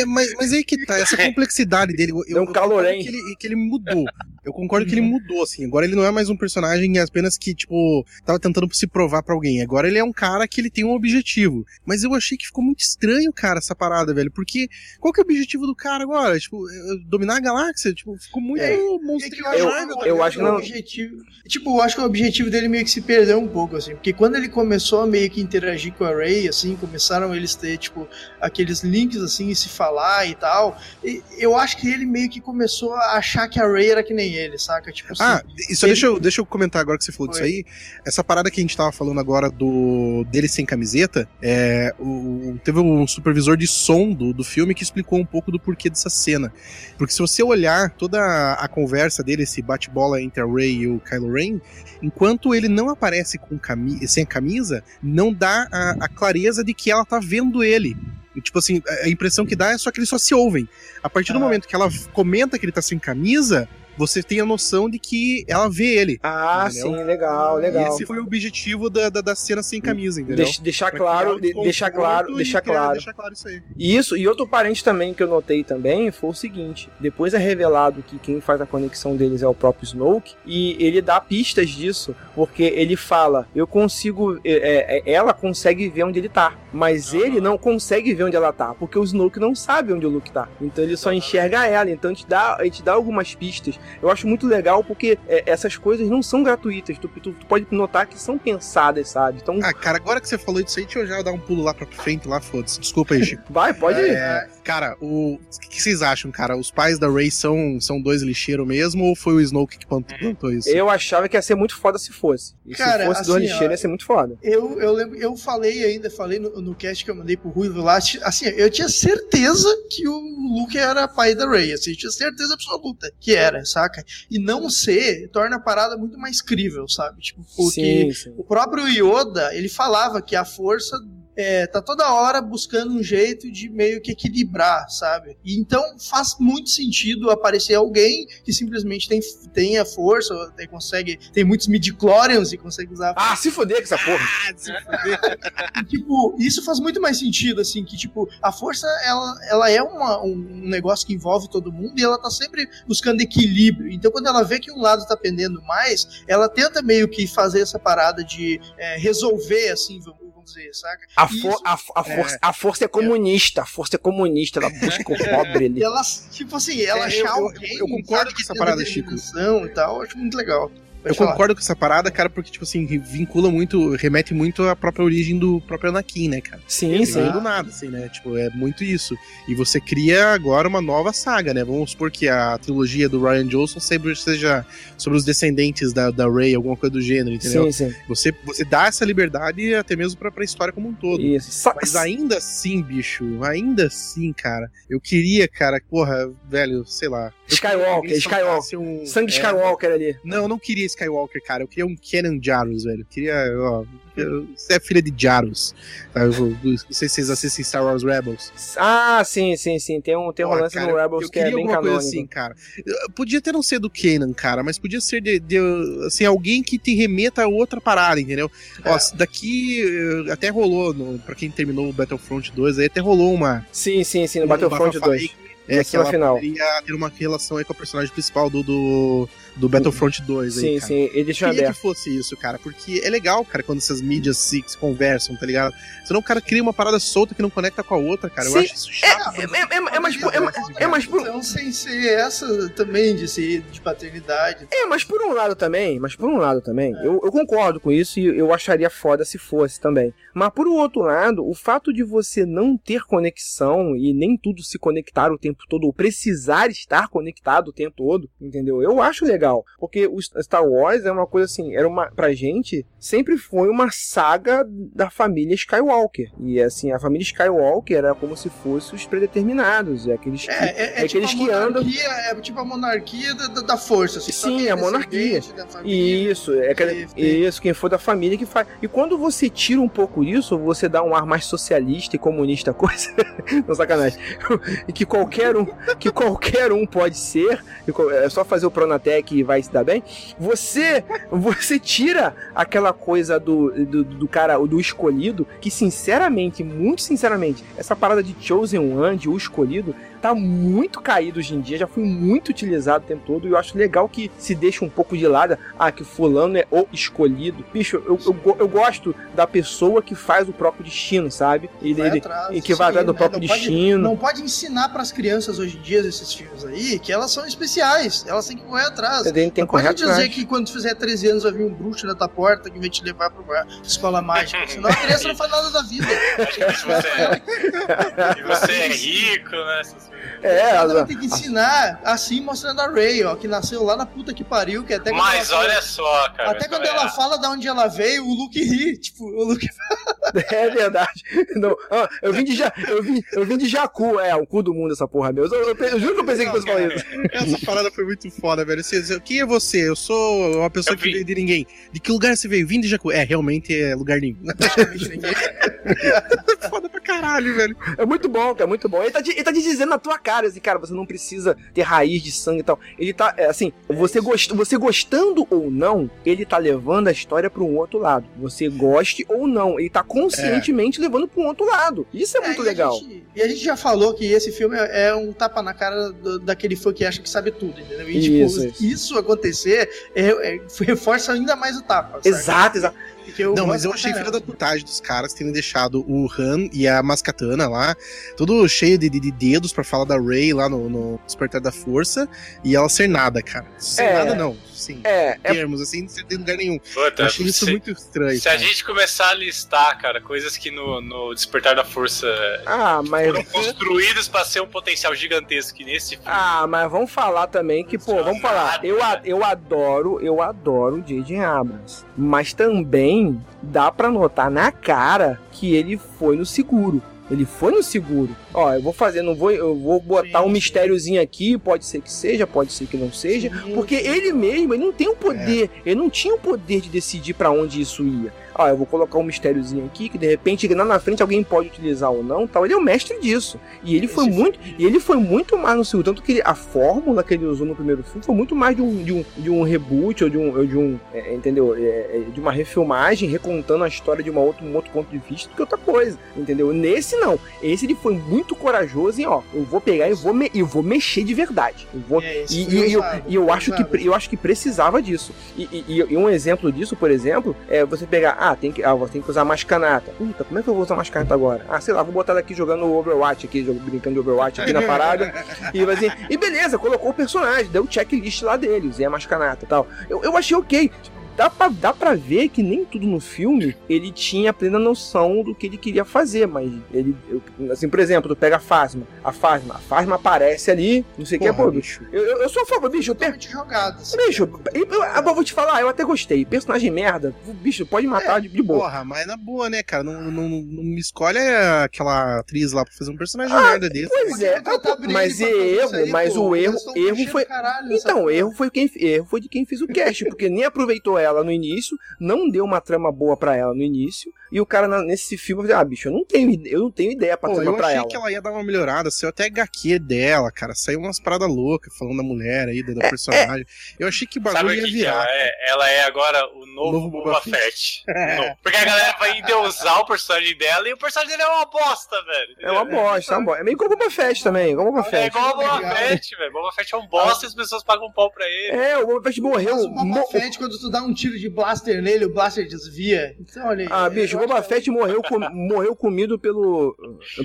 É, mas, mas aí que tá, essa complexidade dele. Eu, é um calorém. Que ele, que ele mudou. Eu concordo que ele mudou, assim. Agora ele não é mais um personagem apenas que, tipo, tava tentando se provar para alguém. Agora ele é um cara que ele tem um objetivo. Mas eu achei que ficou muito estranho, cara, essa parada, velho. Porque qual que é o objetivo do cara agora? Tipo, é, dominar a galáxia? Tipo, ficou muito é, monstruoso. É eu, eu, eu acho que não. Objetivo, tipo, eu acho que o objetivo dele meio que se perdeu um pouco, assim. Porque quando ele começou a meio que interagir com a Ray, assim, começaram eles ter, tipo, aqueles links, assim, e se falar e tal. E eu acho que ele meio que começou a achar que a Ray era que nem ele, saca? Tipo, assim, ah, isso ele... deixa, eu, deixa eu comentar agora que você falou Foi. disso aí. Essa parada que a gente tava falando agora do dele sem camiseta, é, o, teve um supervisor de som do, do filme que explicou um pouco do porquê dessa cena. Porque se você olhar toda a, a conversa dele, esse bate-bola entre a Ray e o Kylo Ren, enquanto ele não aparece com cami sem camisa, não dá a, a clareza de que ela tá vendo ele. Tipo assim, a impressão que dá é só que eles só se ouvem. A partir do ah. momento que ela comenta que ele tá sem camisa, você tem a noção de que ela vê ele. Ah, entendeu? sim, legal, legal. E esse foi o objetivo da, da, da cena sem camisa, entendeu? Deix, deixar, claro, de, deixar claro, deixar claro, deixar claro isso aí. Isso, e outro parente também que eu notei também foi o seguinte: depois é revelado que quem faz a conexão deles é o próprio Snoke, e ele dá pistas disso, porque ele fala: eu consigo, é, é, ela consegue ver onde ele tá, mas uhum. ele não consegue ver onde ela tá, porque o Snoke não sabe onde o Luke tá. Então ele só enxerga ela. Então a gente dá, a gente dá algumas pistas eu acho muito legal porque é, essas coisas não são gratuitas. Tu, tu, tu, pode notar que são pensadas, sabe? Então... Ah, cara, agora que você falou disso aí, deixa eu já dar um pulo lá pra frente, lá, foda-se. Desculpa aí, Chico. Vai, pode ir. É, cara, o, o que vocês acham, cara? Os pais da Ray são, são dois lixeiros mesmo ou foi o Snoke que plantou isso? Eu achava que ia ser muito foda se fosse. E cara, se fosse assim, dois lixeiros, ia ser muito foda. Eu, eu lembro, eu falei ainda, falei no, no cast que eu mandei pro Ruivo lá, assim, eu tinha certeza que o Luke era pai da Ray, assim, eu tinha certeza absoluta que era, saca? E não ser torna a parada muito mais crível, sabe? Tipo, porque sim, sim. o próprio Yoda, ele falava que a força é, tá toda hora buscando um jeito de meio que equilibrar, sabe? E então faz muito sentido aparecer alguém que simplesmente tem, tem a força, tem, consegue, tem muitos midichlorians e consegue usar. Ah, se foder com essa porra! Ah, se foder. e, tipo, isso faz muito mais sentido, assim, que tipo, a força ela, ela é uma, um negócio que envolve todo mundo e ela tá sempre buscando equilíbrio. Então quando ela vê que um lado tá pendendo mais, ela tenta meio que fazer essa parada de é, resolver, assim, vamos dizer, saca? A, for, a, a, é, força, a força é comunista, a força é comunista, ela busca o pobre ali. ela, tipo assim, ela é, achar eu, alguém, eu, eu concordo com essa parada, Chico. E tal, eu acho muito legal. Eu falar. concordo com essa parada, cara, porque, tipo assim, vincula muito, remete muito à própria origem do próprio Anakin, né, cara? Sim, sim. do nada, assim, né? Tipo, é muito isso. E você cria agora uma nova saga, né? Vamos supor que a trilogia do Ryan Johnson seja sobre os descendentes da, da Rey, alguma coisa do gênero, entendeu? Sim, sim. Você, você dá essa liberdade até mesmo pra, pra história como um todo. Isso. Mas ainda assim, bicho, ainda assim, cara, eu queria, cara, porra, velho, sei lá. Skywalker, Skywalker. Um, Sangue é, Skywalker ali. Não, eu não queria Skywalker, cara. Eu queria um Kenan Jarrus, velho. Eu queria, ó, você é filha de Jarus. Tá? Não sei se vocês assistem Star Wars Rebels. Ah, sim, sim, sim. Tem um, tem um lance no Rebels que é bem canônico. assim, cara. Podia até não ser do Kenan, cara, mas podia ser de, de, assim, alguém que te remeta a outra parada, entendeu? É. Ó, daqui eh, até rolou, no, pra quem terminou o Battlefront 2, aí até rolou uma... Sim, sim, sim, no Battlefront 2. É, que ela final. poderia ter uma relação aí com a personagem principal do, do do Battlefront 2 sim, aí, Sim, sim, ele deixa aberto. que fosse isso, cara, porque é legal, cara, quando essas mídias se, se, conversam, tá ligado? Senão o cara cria uma parada solta que não conecta com a outra, cara. Sim, eu acho isso chato. É, é, é, é, mais, é, é mais por... Então, sem ser essa também, de ser de paternidade. É, mas por um lado também, mas por um lado também, é. eu, eu concordo com isso e eu acharia foda se fosse também. Mas por um outro lado, o fato de você não ter conexão e nem tudo se conectar o tempo todo, ou precisar estar conectado o tempo todo, entendeu? Eu acho legal legal. Porque o Star Wars é uma coisa assim, era uma, pra gente, sempre foi uma saga da família Skywalker. E assim, a família Skywalker era como se fossem os predeterminados. É aqueles que, é, é, é, é tipo aqueles que andam. É tipo a monarquia da, da força. Assim, Sim, a monarquia. Isso, é aquele, isso, quem for da família que faz. E quando você tira um pouco isso, você dá um ar mais socialista e comunista coisa. Não sacanagem. e que qualquer um, que qualquer um pode ser. É só fazer o Pronatec que vai se dar bem, você você tira aquela coisa do, do, do, cara, do escolhido, que sinceramente, muito sinceramente, essa parada de Chosen One, de o escolhido, tá muito caído hoje em dia, já foi muito utilizado o tempo todo, e eu acho legal que se deixa um pouco de lado, ah, que fulano é o escolhido. Bicho, eu, eu, eu gosto da pessoa que faz o próprio destino, sabe? Ele, ele atrás, e que vai atrás do né? próprio não destino. Pode, não pode ensinar para as crianças hoje em dia esses filmes aí que elas são especiais, elas têm que correr atrás. Tem, tem não pode dizer que quando tu fizer 13 anos vai vir um bruxo na tua porta que vai te levar pra uma escola mágica, senão a criança não faz nada da vida. e você é rico, né? É, ela vai ter que ensinar assim, mostrando a Ray, ó, que nasceu lá na puta que pariu, que até Mas olha fala, só, cara. Até quando ela fala de onde ela veio, o Luke ri, tipo, o Luke É verdade. Não, ah, eu vim de ja, eu vim, eu vim de Jacu, é, o cu do mundo essa porra meu. Eu, eu, eu juro que eu pensei que fosse falar isso. Essa parada foi muito foda, velho. Você, quem é você? Eu sou uma pessoa que veio de ninguém. De que lugar você veio? Vim de Jacu. É, realmente é lugar nenhum. ninguém. foda pra caralho, velho. É muito bom, é muito bom. Ele tá, te, ele tá te dizendo na tua cara, assim, cara, você não precisa ter raiz de sangue e tal. Ele tá, é, assim, você, gost, você gostando ou não, ele tá levando a história pra um outro lado. Você goste ou não, ele tá conscientemente é. levando pra um outro lado. Isso é, é muito legal. A gente, e a gente já falou que esse filme é, é um tapa na cara do, daquele fã que acha que sabe tudo, entendeu? E, tipo, isso, isso. isso acontecer é, é, reforça ainda mais o tapa. Exato, exato não, mas eu achei filha da putagem dos caras terem deixado o Han e a Mascatana lá, tudo cheio de, de, de dedos para falar da Ray lá no, no Despertar da Força, e ela ser nada, cara. Ser é, nada, não. Sim. É, é termos, é... assim, não tem lugar nenhum. Puta, eu achei isso se, muito estranho. Se cara. a gente começar a listar, cara, coisas que no, no Despertar da Força ah, mas... foram construídas para ser um potencial gigantesco que nesse filme. Ah, mas vamos falar também que, pô, vamos falar. Eu, eu adoro, eu adoro J.J. Abrams. Mas também dá para notar na cara que ele foi no seguro. Ele foi no seguro. Ó, eu vou fazer, não vou, eu vou botar um mistériozinho aqui, pode ser que seja, pode ser que não seja, porque ele mesmo, ele não tem o poder, é. ele não tinha o poder de decidir para onde isso ia ah, eu vou colocar um mistériozinho aqui que de repente lá na frente alguém pode utilizar ou não, tal. Ele é o mestre disso. E ele foi Esse muito, filme... e ele foi muito mais no segundo, tanto que ele, a fórmula que ele usou no primeiro filme foi muito mais de um, de um, de um reboot ou de um, de um é, entendeu? É, é, de uma refilmagem recontando a história de uma outra, um outro ponto de vista do que outra coisa, entendeu? Nesse não. Esse ele foi muito corajoso em, ó, eu vou pegar e vou, me, eu vou mexer de verdade. Eu vou, é, e, e, eu, e eu acho que eu acho que precisava disso. E, e, e um exemplo disso, por exemplo, é você pegar, ah, Ah, tem que, ah, tem que usar mais canata. Puta, como é que eu vou usar mais canata agora? Ah, sei lá, vou botar ela aqui jogando Overwatch aqui, brincando de Overwatch aqui na parada. e assim, e beleza, colocou o personagem, deu o checklist lá dele, usei a mais canata e tal. Eu, eu achei ok dá pra, dá pra ver que nem tudo no filme ele tinha plena noção do que ele queria fazer, mas ele, assim, por exemplo, tu pega a Fasma, a Fasma, a Fasma aparece ali, não sei o que, é, pô, bicho. Eu, eu, eu sou fã, bicho, eu per... jogado. Assim. Bicho, eu, eu, eu, vou te falar, eu até gostei. Personagem merda, bicho, pode matar é, de, de boa. Porra, mas na boa, né, cara? Não, não, não me escolhe aquela atriz lá pra fazer um personagem ah, merda desse. Pois é, mas erro, aí, mas pô, o erro, erro foi. Caralho, então, erro foi quem erro foi de quem fez o cast, porque nem aproveitou ela no início, não deu uma trama boa para ela no início, e o cara na, nesse filme falou, ah, bicho, eu não tenho, eu não tenho ideia pra Pô, trama pra ela. Eu achei que ela ia dar uma melhorada, saiu até HQ dela, cara, saiu umas paradas loucas falando da mulher aí, da, da é, personagem. É... Eu achei que o bagulho ia virar. Ela é, ela é agora o novo, novo Boba, Fett. Fett. É. Porque a galera vai endeusar o personagem dela e o personagem dele é uma bosta, velho. É uma bosta, é uma bosta. É meio como o Boba Fett também, como Boba Fett. É igual o Boba Fett, velho. Boba Fett é um bosta e as pessoas pagam um pau pra ele. É, o Boba Fett morreu. Mas o Boba Mo... Fett, quando tu dá um tiro de blaster nele, o blaster desvia. Então, olha aí. Ah, bicho, o Boba Fett morreu, com, morreu comido pelo,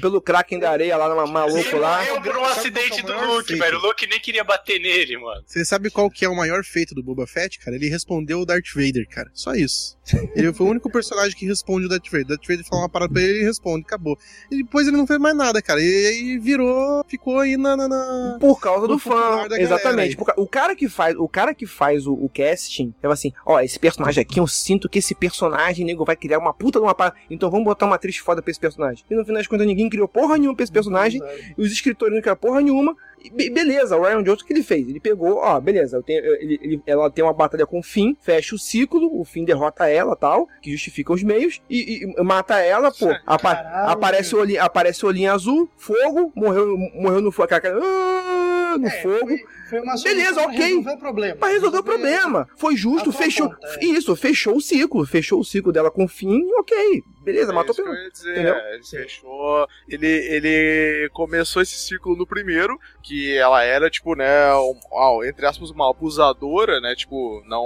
pelo Kraken da areia lá, maluco lá. Morreu por um acidente do Luke, velho. O Luke nem queria bater nele, mano. Você sabe qual que é o maior feito do Boba Fett, cara? Ele respondeu o Darth Vader, cara. Só isso. Ele foi o único personagem que responde o Darth Vader. O Darth Vader fala uma parada pra ele, ele responde, acabou. E depois ele não fez mais nada, cara. E aí virou, ficou aí na. na, na... Por causa do fã. Exatamente. O cara que faz, o cara que faz o, o casting, é assim, ó, esse personagem aqui, eu sinto que esse personagem, nego, vai criar uma puta de uma parada. Então vamos botar uma atriz foda pra esse personagem. E no final das contas, ninguém criou porra nenhuma pra esse personagem. E os escritores não criaram porra nenhuma. E beleza, o Ryan Johnson o que ele fez? Ele pegou, ó, beleza, tenho, ele, ele, ela tem uma batalha com o Finn, fecha o ciclo, o Finn derrota ela tal, que justifica os meios, e, e mata ela, pô. Apa, aparece, o olhinho, aparece o olhinho azul, fogo, morreu, morreu no fogo, ah, no é, fogo. Foi foi uma Beleza, ok. Pra resolver o problema. Pra resolver o problema. Foi justo, fechou. Conta, é. Isso, fechou o ciclo. Fechou o ciclo dela com o fim, ok. Beleza, é matou o eu dizer, é, ele fechou. Ele, ele começou esse ciclo no primeiro, que ela era, tipo, né, um, entre aspas, uma abusadora, né? Tipo, não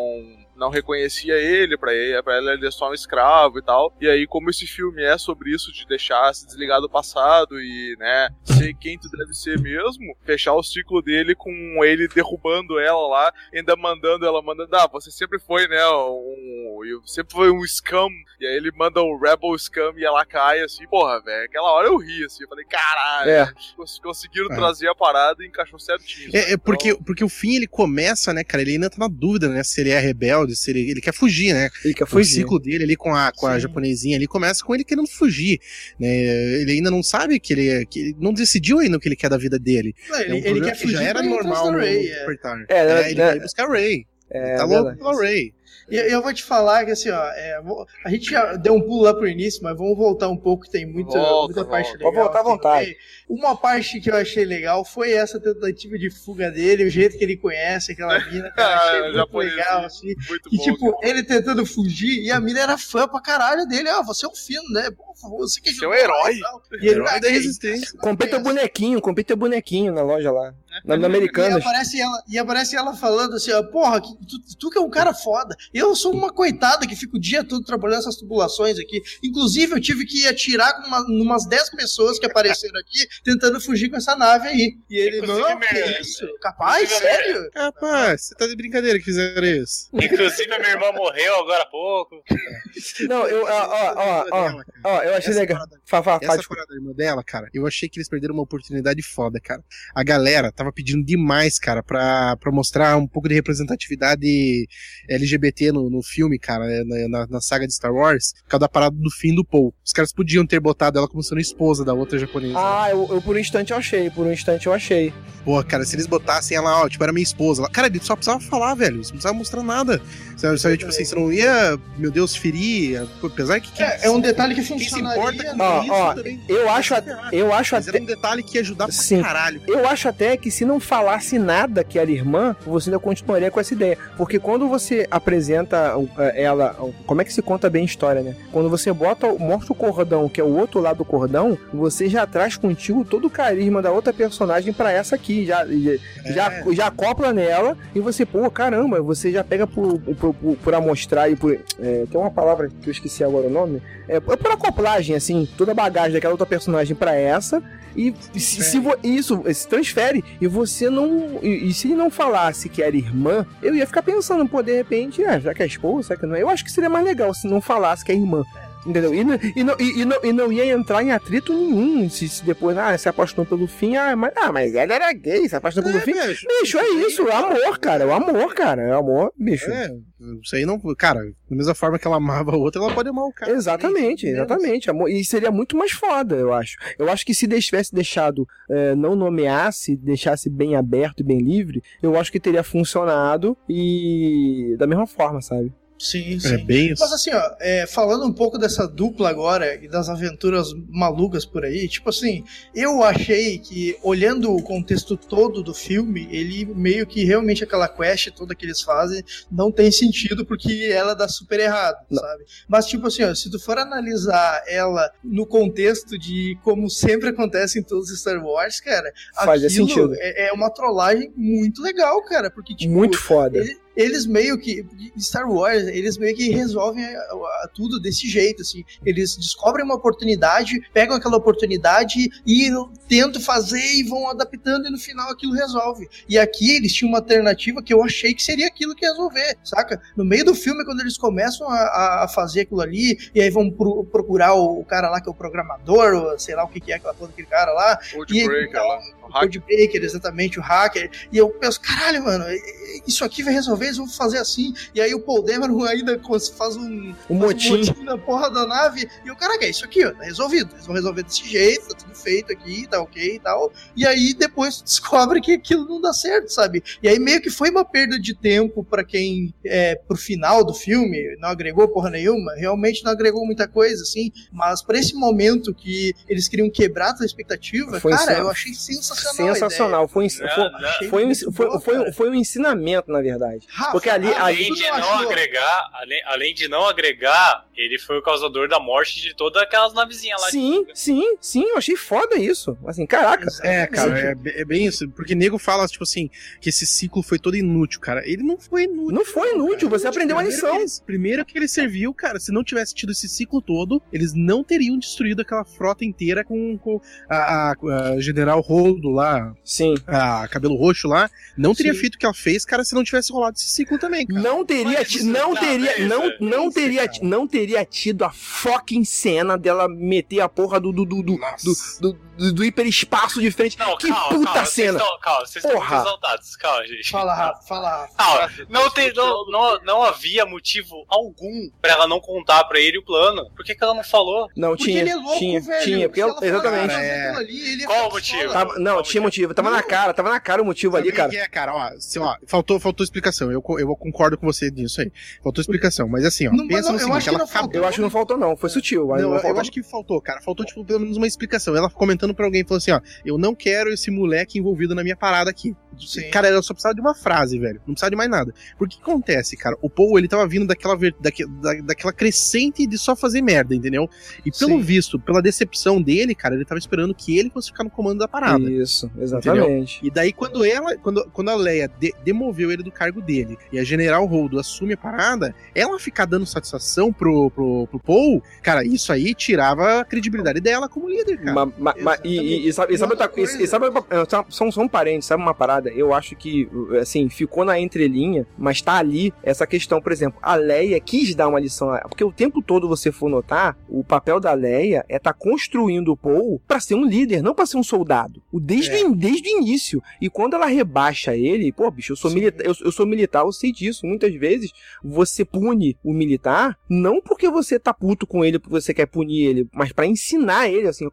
não reconhecia ele, pra, ele, pra ela ele é só um escravo e tal. E aí, como esse filme é sobre isso, de deixar se desligar do passado e, né, ser quem tu deve ser mesmo, fechar o ciclo dele com ele derrubando ela lá, ainda mandando ela, mandando, ah, você sempre foi, né, um, sempre foi um scam, e aí ele manda o Rebel Scam e ela cai assim, porra, velho, aquela hora eu ri, assim, eu falei, caralho, é. conseguiram é. trazer a parada e encaixou certinho. É, é porque, então... porque o fim ele começa, né, cara, ele ainda tá na dúvida, né, se ele é rebelde, se ele, ele quer fugir, né? Ele quer fugir. O ciclo dele ali com a, com a japonesinha ali começa com ele querendo fugir, né? Ele ainda não sabe que ele, que ele não decidiu ainda o que ele quer da vida dele. Não, ele, é um ele quer fugir. Já era normal no, Ray, é. É, é, ele é, quer buscar Ray. É, tá louco pela Ray. E eu vou te falar que assim, ó, é, a gente já deu um pulo lá pro início, mas vamos voltar um pouco, que tem muita, volta, muita volta. parte legal. Pode voltar à vontade. Uma parte que eu achei legal foi essa tentativa de fuga dele, o jeito que ele conhece aquela mina, que eu achei ah, muito legal, assim. Muito e bom, tipo, cara. ele tentando fugir, e a mina era fã pra caralho dele, ó, oh, você é um fino, né? você que é um herói. E ele, herói da resistência. Comprei teu bonequinho, comprei teu bonequinho na loja lá. Na, na Americanas. E aparece, ela, e aparece ela falando assim, ó, porra, tu, tu que é um cara foda. Eu sou uma coitada que fico o dia todo trabalhando essas tubulações aqui. Inclusive, eu tive que atirar com uma, umas 10 pessoas que apareceram aqui tentando fugir com essa nave aí. E ele, não, que isso? Capaz? Sério? Capaz, você tá de brincadeira que fizeram isso. Inclusive, a minha irmã morreu agora há pouco. Não, eu, ó, ó, ó, ó, ó eu achei essa legal. Parada, Fá, fá, essa parada da irmã dela, cara, eu achei que eles perderam uma oportunidade foda, cara. A galera tava pedindo demais, cara, pra, pra mostrar um pouco de representatividade LGBT no, no filme, cara, né, na, na, saga de Star Wars, por causa da parada do fim do Paul. Os caras podiam ter botado ela como sendo esposa da outra japonesa. Ah, eu, eu por um instante eu achei, por um instante eu achei. Pô, cara, se eles botassem ela, ó, tipo, era minha esposa. Cara, ele só precisava falar, velho. Você não precisava mostrar nada. Você, você, tipo assim, você não ia, meu Deus, ferir. Apesar que. que é, é, um detalhe que funciona. Quem se importa com ó, isso ó, também. Eu acho, a, eu acho Mas até. Era um detalhe que ia ajudar Sim. pra caralho. Eu acho até que se não falasse nada que era irmã, você ainda continuaria com essa ideia. Porque quando você apresenta é, ela, como é que se conta bem a história, né? Quando você bota, mostra o cordão, que é o outro lado do cordão, você já traz contigo todo o carisma da outra personagem para essa aqui, já, já, é. já acopla nela e você, pô, caramba, você já pega por, por, por, por amostrar e por. É, tem uma palavra que eu esqueci agora o nome. É, é por acoplagem, assim, toda a bagagem daquela outra personagem para essa e se, se isso se transfere e você não. E, e, se ele não falasse que era irmã, eu ia ficar pensando, pô, de repente, ah, já que é esposa, será que não é? Eu acho que seria mais legal se não falasse que é irmã. Entendeu? E, e, não, e, não, e não ia entrar em atrito nenhum se, se depois, ah, se apaixonou pelo fim, ah, mas, ah, mas ela era gay, se apaixonou pelo é, fim. Bicho, bicho é isso, é amor, cara, é o amor, cara, é o amor, bicho. É, isso aí não. Cara, da mesma forma que ela amava a outra, ela pode amar o cara. Exatamente, também, exatamente. Amor, e seria muito mais foda, eu acho. Eu acho que se tivesse deixado, é, não nomeasse, deixasse bem aberto e bem livre, eu acho que teria funcionado e da mesma forma, sabe? Sim, é sim. É bem isso. Mas assim, ó, é, falando um pouco dessa dupla agora e das aventuras malucas por aí, tipo assim, eu achei que, olhando o contexto todo do filme, ele meio que realmente aquela quest toda que eles fazem não tem sentido porque ela dá super errado, não. sabe? Mas, tipo assim, ó, se tu for analisar ela no contexto de como sempre acontece em todos os Star Wars, cara, Faz sentido. É, é uma trollagem muito legal, cara, porque, tipo. Muito foda. Ele, eles meio que. Star Wars, eles meio que resolvem a, a, tudo desse jeito, assim. Eles descobrem uma oportunidade, pegam aquela oportunidade e tentam fazer e vão adaptando e no final aquilo resolve. E aqui eles tinham uma alternativa que eu achei que seria aquilo que ia resolver, saca? No meio do filme, quando eles começam a, a fazer aquilo ali, e aí vão pro, procurar o, o, cara lá que é o programador, ou sei lá o que, que é aquela coisa daquele cara lá. Code Breaker lá. O Code Breaker, exatamente, o hacker. E eu penso, caralho, mano, isso aqui vai resolver eles vão fazer assim. E aí o Paul Dameron ainda faz um, um motim. Um motim na porra da nave. E o cara, é isso aqui, ó, tá resolvido. Eles vão resolver desse jeito, tá tudo feito aqui, tá ok e tal. E aí depois descobre que aquilo não dá certo, sabe? E aí meio que foi uma perda de tempo para quem, é, pro final do filme, não agregou porra nenhuma. Realmente não agregou muita coisa, assim. Mas para esse momento que eles queriam quebrar a expectativa, foi cara, eu achei sensacional. Sensacional. Foi, foi, foi um ensinamento, na verdade. Porque ali. Além ali... de não agregar, além, além de não agregar, ele foi o causador da morte de todas aquelas navezinhas lá. Sim, de... sim, sim, eu achei foda isso. Assim, caraca. É, cara, é, é, bem isso. Porque nego fala, tipo assim, que esse ciclo foi todo inútil, cara. Ele não foi inútil. Não foi inútil, cara. você aprendeu uma lição. Que ele, primeiro que ele serviu, cara, se não tivesse tido esse ciclo todo, eles não teriam destruído aquela frota inteira com, com a, a, a General Roldo lá. Sim. A cabelo roxo lá. Não teria sim. feito o que ela fez, cara, se não tivesse rolado esse ciclo também, cara. Não teria, não teria, não, não teria, não teria tido a fucking cena dela meter a porra do do do do, do, do, do hiperespaço de frente. Não, que calma, puta calma, cena. Vocês calma, vocês estão muito exaltados. Calma, gente. Fala, Rafa, fala. Calma, não, tem, não, não, não havia motivo algum pra ela não contar pra ele o plano. Por que, que ela não falou? Não, porque tinha. ele é louco, tinha, velho. Tinha, porque ela, exatamente. É... Ali, Qual o motivo? Tava, não, Qual tinha motivo. Tava na cara, tava na cara o motivo ali, cara. É, cara, ó, assim, ó, faltou, faltou explicação. Eu, eu concordo com você nisso aí. Faltou explicação. Mas assim, ó, não, pensa não, no seguinte, ela Eu acho que não faltou, não. Foi sutil. Não, não eu acho que faltou, cara. Faltou, tipo, pelo menos uma explicação. Ela comentando pra alguém, falou assim, ó, eu não quero esse moleque envolvido na minha parada aqui. Sim. Cara, ela só precisava de uma frase, velho. Não precisava de mais nada. Porque que acontece, cara? O Paul, ele tava vindo daquela, daque, da, daquela crescente de só fazer merda, entendeu? E pelo Sim. visto, pela decepção dele, cara, ele tava esperando que ele fosse ficar no comando da parada. Isso, exatamente. Entendeu? E daí, quando ela, quando, quando a Leia de, demoveu ele do cargo dele e a General Holdo assume a parada, ela ficar dando satisfação pro, pro, pro Paul, cara, isso aí tirava a credibilidade dela como líder, cara. Ma, ma, ma, e, e, sabe, e sabe, outra, e, sabe são, são parentes, sabe uma parada? Eu acho que, assim, ficou na entrelinha, mas tá ali essa questão, por exemplo, a Leia quis dar uma lição, porque o tempo todo você for notar, o papel da Leia é estar tá construindo o Paul para ser um líder, não para ser um soldado. O desde, é. desde o início. E quando ela rebaixa ele, pô, bicho, eu sou militar, eu, eu sou militar, eu sei disso. Muitas vezes você pune o militar não porque você tá puto com ele, porque você quer punir ele, mas para ensinar ele, assim,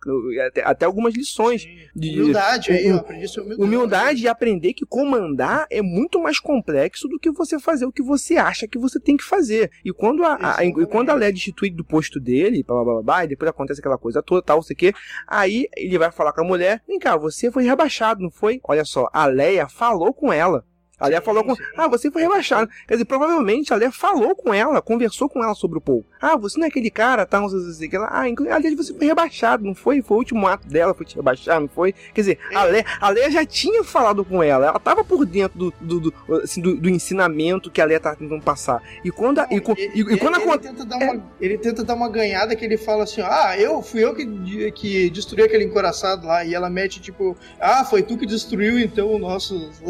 até, até algumas lições de humildade. Aí, eu aprendi humildade. Humildade e aprender que comandar é muito mais complexo do que você fazer o que você acha que você tem que fazer. E quando a, a e quando a Lé é destituída do posto dele, blá, blá, blá, blá, e depois acontece aquela coisa toda, tal, sei que, aí ele vai falar com a mulher, vem cá, você foi rebaixado, não foi? Olha só, a Leia falou com ela A Leia falou com. Ah, você foi rebaixado. Quer dizer, provavelmente a Leia falou com ela, conversou com ela sobre o Paul. Ah, você não é aquele cara, tá? Assim, que ela, ah, aliás, você foi rebaixado, não foi? Foi o último ato dela, foi te rebaixar, não foi? Quer dizer, a Leia, a Leia já tinha falado com ela, ela tava por dentro do, do, do, assim, do, do ensinamento que a Leia tava tentando passar. E quando. A, e, e, e, quando ele, a, tenta dar é... uma, ele tenta dar uma ganhada que ele fala assim: ah, eu fui eu que, que destruí aquele encoraçado lá. E ela mete tipo: ah, foi tu que destruiu então nossos,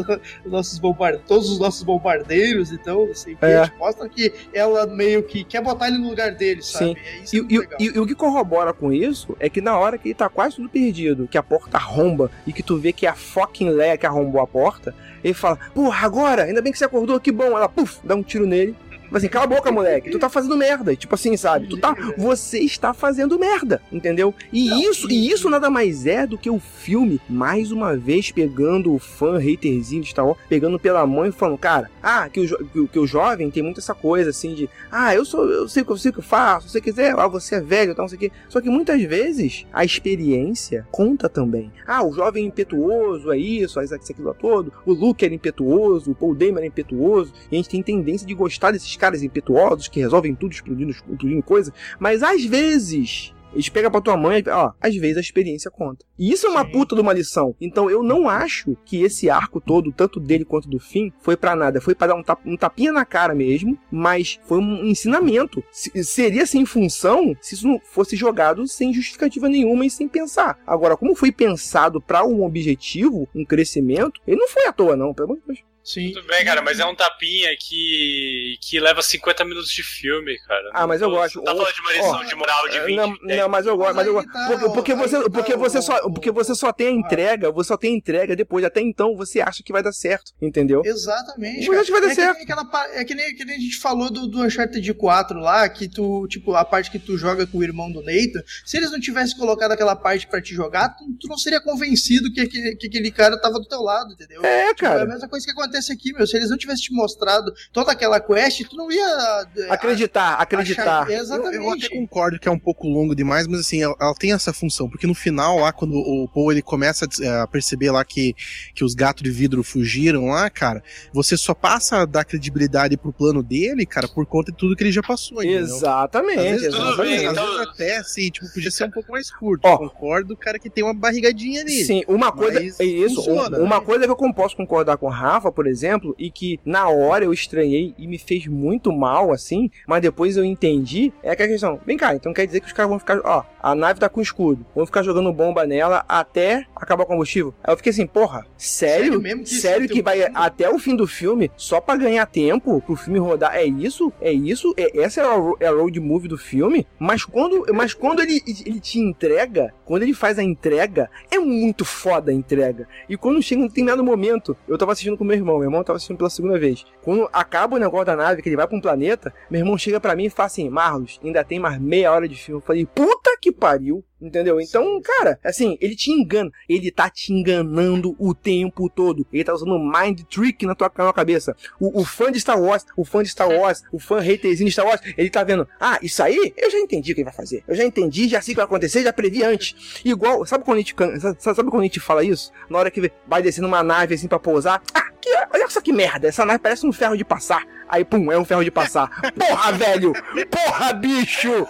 nossos todos os nossos bombardeiros, então, assim, é. mostra que ela meio que quer botar ele no lugar dele, sabe? Sim. É e, é e, e, o que corrobora com isso é que na hora que ele tá quase tudo perdido, que a porta arromba e que tu vê que é a fucking Leia que arrombou a porta, ele fala: Porra, agora, ainda bem que você acordou, que bom. Ela, puf, dá um tiro nele Tipo assim, cala a boca, moleque. Tu tá fazendo merda. Tipo assim, sabe? Tu tá. Você está fazendo merda. Entendeu? E não, isso, e isso nada mais é do que o filme, mais uma vez, pegando o fã haterzinho de Star Wars, pegando pela mão e falando, cara, ah, que o, que, que o jovem tem muito essa coisa assim de. Ah, eu sou. Eu sei, eu sei o que eu faço, se você quiser, ah, você é velho, tal, não sei o quê. Só que muitas vezes a experiência conta também. Ah, o jovem impetuoso é isso, é isso aquilo todo. O Luke era impetuoso, o Paul Dameron era impetuoso. E a gente tem tendência de gostar desses caras impetuosos que resolvem tudo explodindo, explodindo coisa, mas às vezes eles pegam pra tua mãe e ó, às vezes a experiência conta. E isso é uma puta de uma lição. Então eu não acho que esse arco todo, tanto dele quanto do fim, foi para nada. Foi para dar um, tap, um, tapinha na cara mesmo, mas foi um ensinamento. Se, seria sem função se isso não fosse jogado sem justificativa nenhuma e sem pensar. Agora, como foi pensado para um objetivo, um crescimento, ele não foi à toa, não, pelo amor de Deus. Sim. Tudo bem, cara, mas é um tapinha que, que leva 50 minutos de filme, cara. Ah, mas eu gosto. Tá falando de uma lição oh, de moral de 20 Não, não mas eu gosto, mas eu gosto. Porque, porque, você, porque, você só, porque você só tem a entrega, você só tem a entrega depois. Até então você acha que vai dar certo, entendeu? Exatamente. Você acha que vai dar é certo. Que aquela, é que nem, que nem a gente falou do, do Uncharted 4 lá, que tu, tipo, a parte que tu joga com o irmão do Nathan, se eles não tivessem colocado aquela parte pra te jogar, tu, tu não seria convencido que, que, que, aquele cara tava do teu lado, entendeu? É, tipo, cara. É a mesma coisa que acontece aqui, meu. Se eles não não tivesse te mostrado toda aquela quest, tu não ia. É, acreditar, acreditar. Achar... Exatamente. Eu, eu, até concordo que é um pouco longo demais, mas assim, ela, ela, tem essa função, porque no final, lá, quando o Paul ele começa a, a perceber lá que, que os gatos de vidro fugiram lá, cara, você só passa a dar credibilidade pro plano dele, cara, por conta de tudo que ele já passou. Entendeu? Exatamente. Às vezes, exatamente. Às vezes, então... até, assim, tipo, podia ser um pouco mais curto. Ó, concordo, cara, que tem uma barrigadinha ali. Sim, uma coisa. É isso, funciona, uma né? coisa que eu posso concordar com o Rafa, por exemplo, e que na hora eu estranhei e me fez muito mal, assim, mas depois eu entendi, é aquela questão, vem cá, então quer dizer que os caras vão ficar, ó, a nave tá com escudo, vão ficar jogando bomba nela até acabar o combustível. Aí eu fiquei assim, porra, sério? Sério, mesmo que, sério que vai até o fim do filme só para ganhar tempo pro filme rodar? É isso? É isso? É, essa é a, é a road movie do filme? Mas quando, mas quando ele, ele te entrega, quando ele faz a entrega, é muito foda a entrega. E quando chega um determinado momento, eu tava assistindo com meu irmão, meu irmão tava assistindo pela segunda vez. Quando acaba o negócio da nave, que ele vai pra um planeta, meu irmão chega para mim e fala assim: Marlos, ainda tem mais meia hora de filme. Eu falei, puta que pariu. Entendeu? Então, cara, assim, ele te engana. Ele tá te enganando o tempo todo. Ele tá usando mind trick na tua, na tua cabeça. O, o, fã de Star Wars, o fã de Star Wars, o fã haterzinho de Star Wars, ele tá vendo, ah, isso aí eu já entendi o que ele vai fazer. Eu já entendi, já sei o que vai acontecer, já previ antes. Igual, sabe quando a gente, sabe quando a gente fala isso? Na hora que vai descendo uma nave assim pra pousar, ah, que, olha só que merda, essa nave parece um ferro de passar. Aí, pum, é um ferro de passar. Porra, velho! Porra, bicho!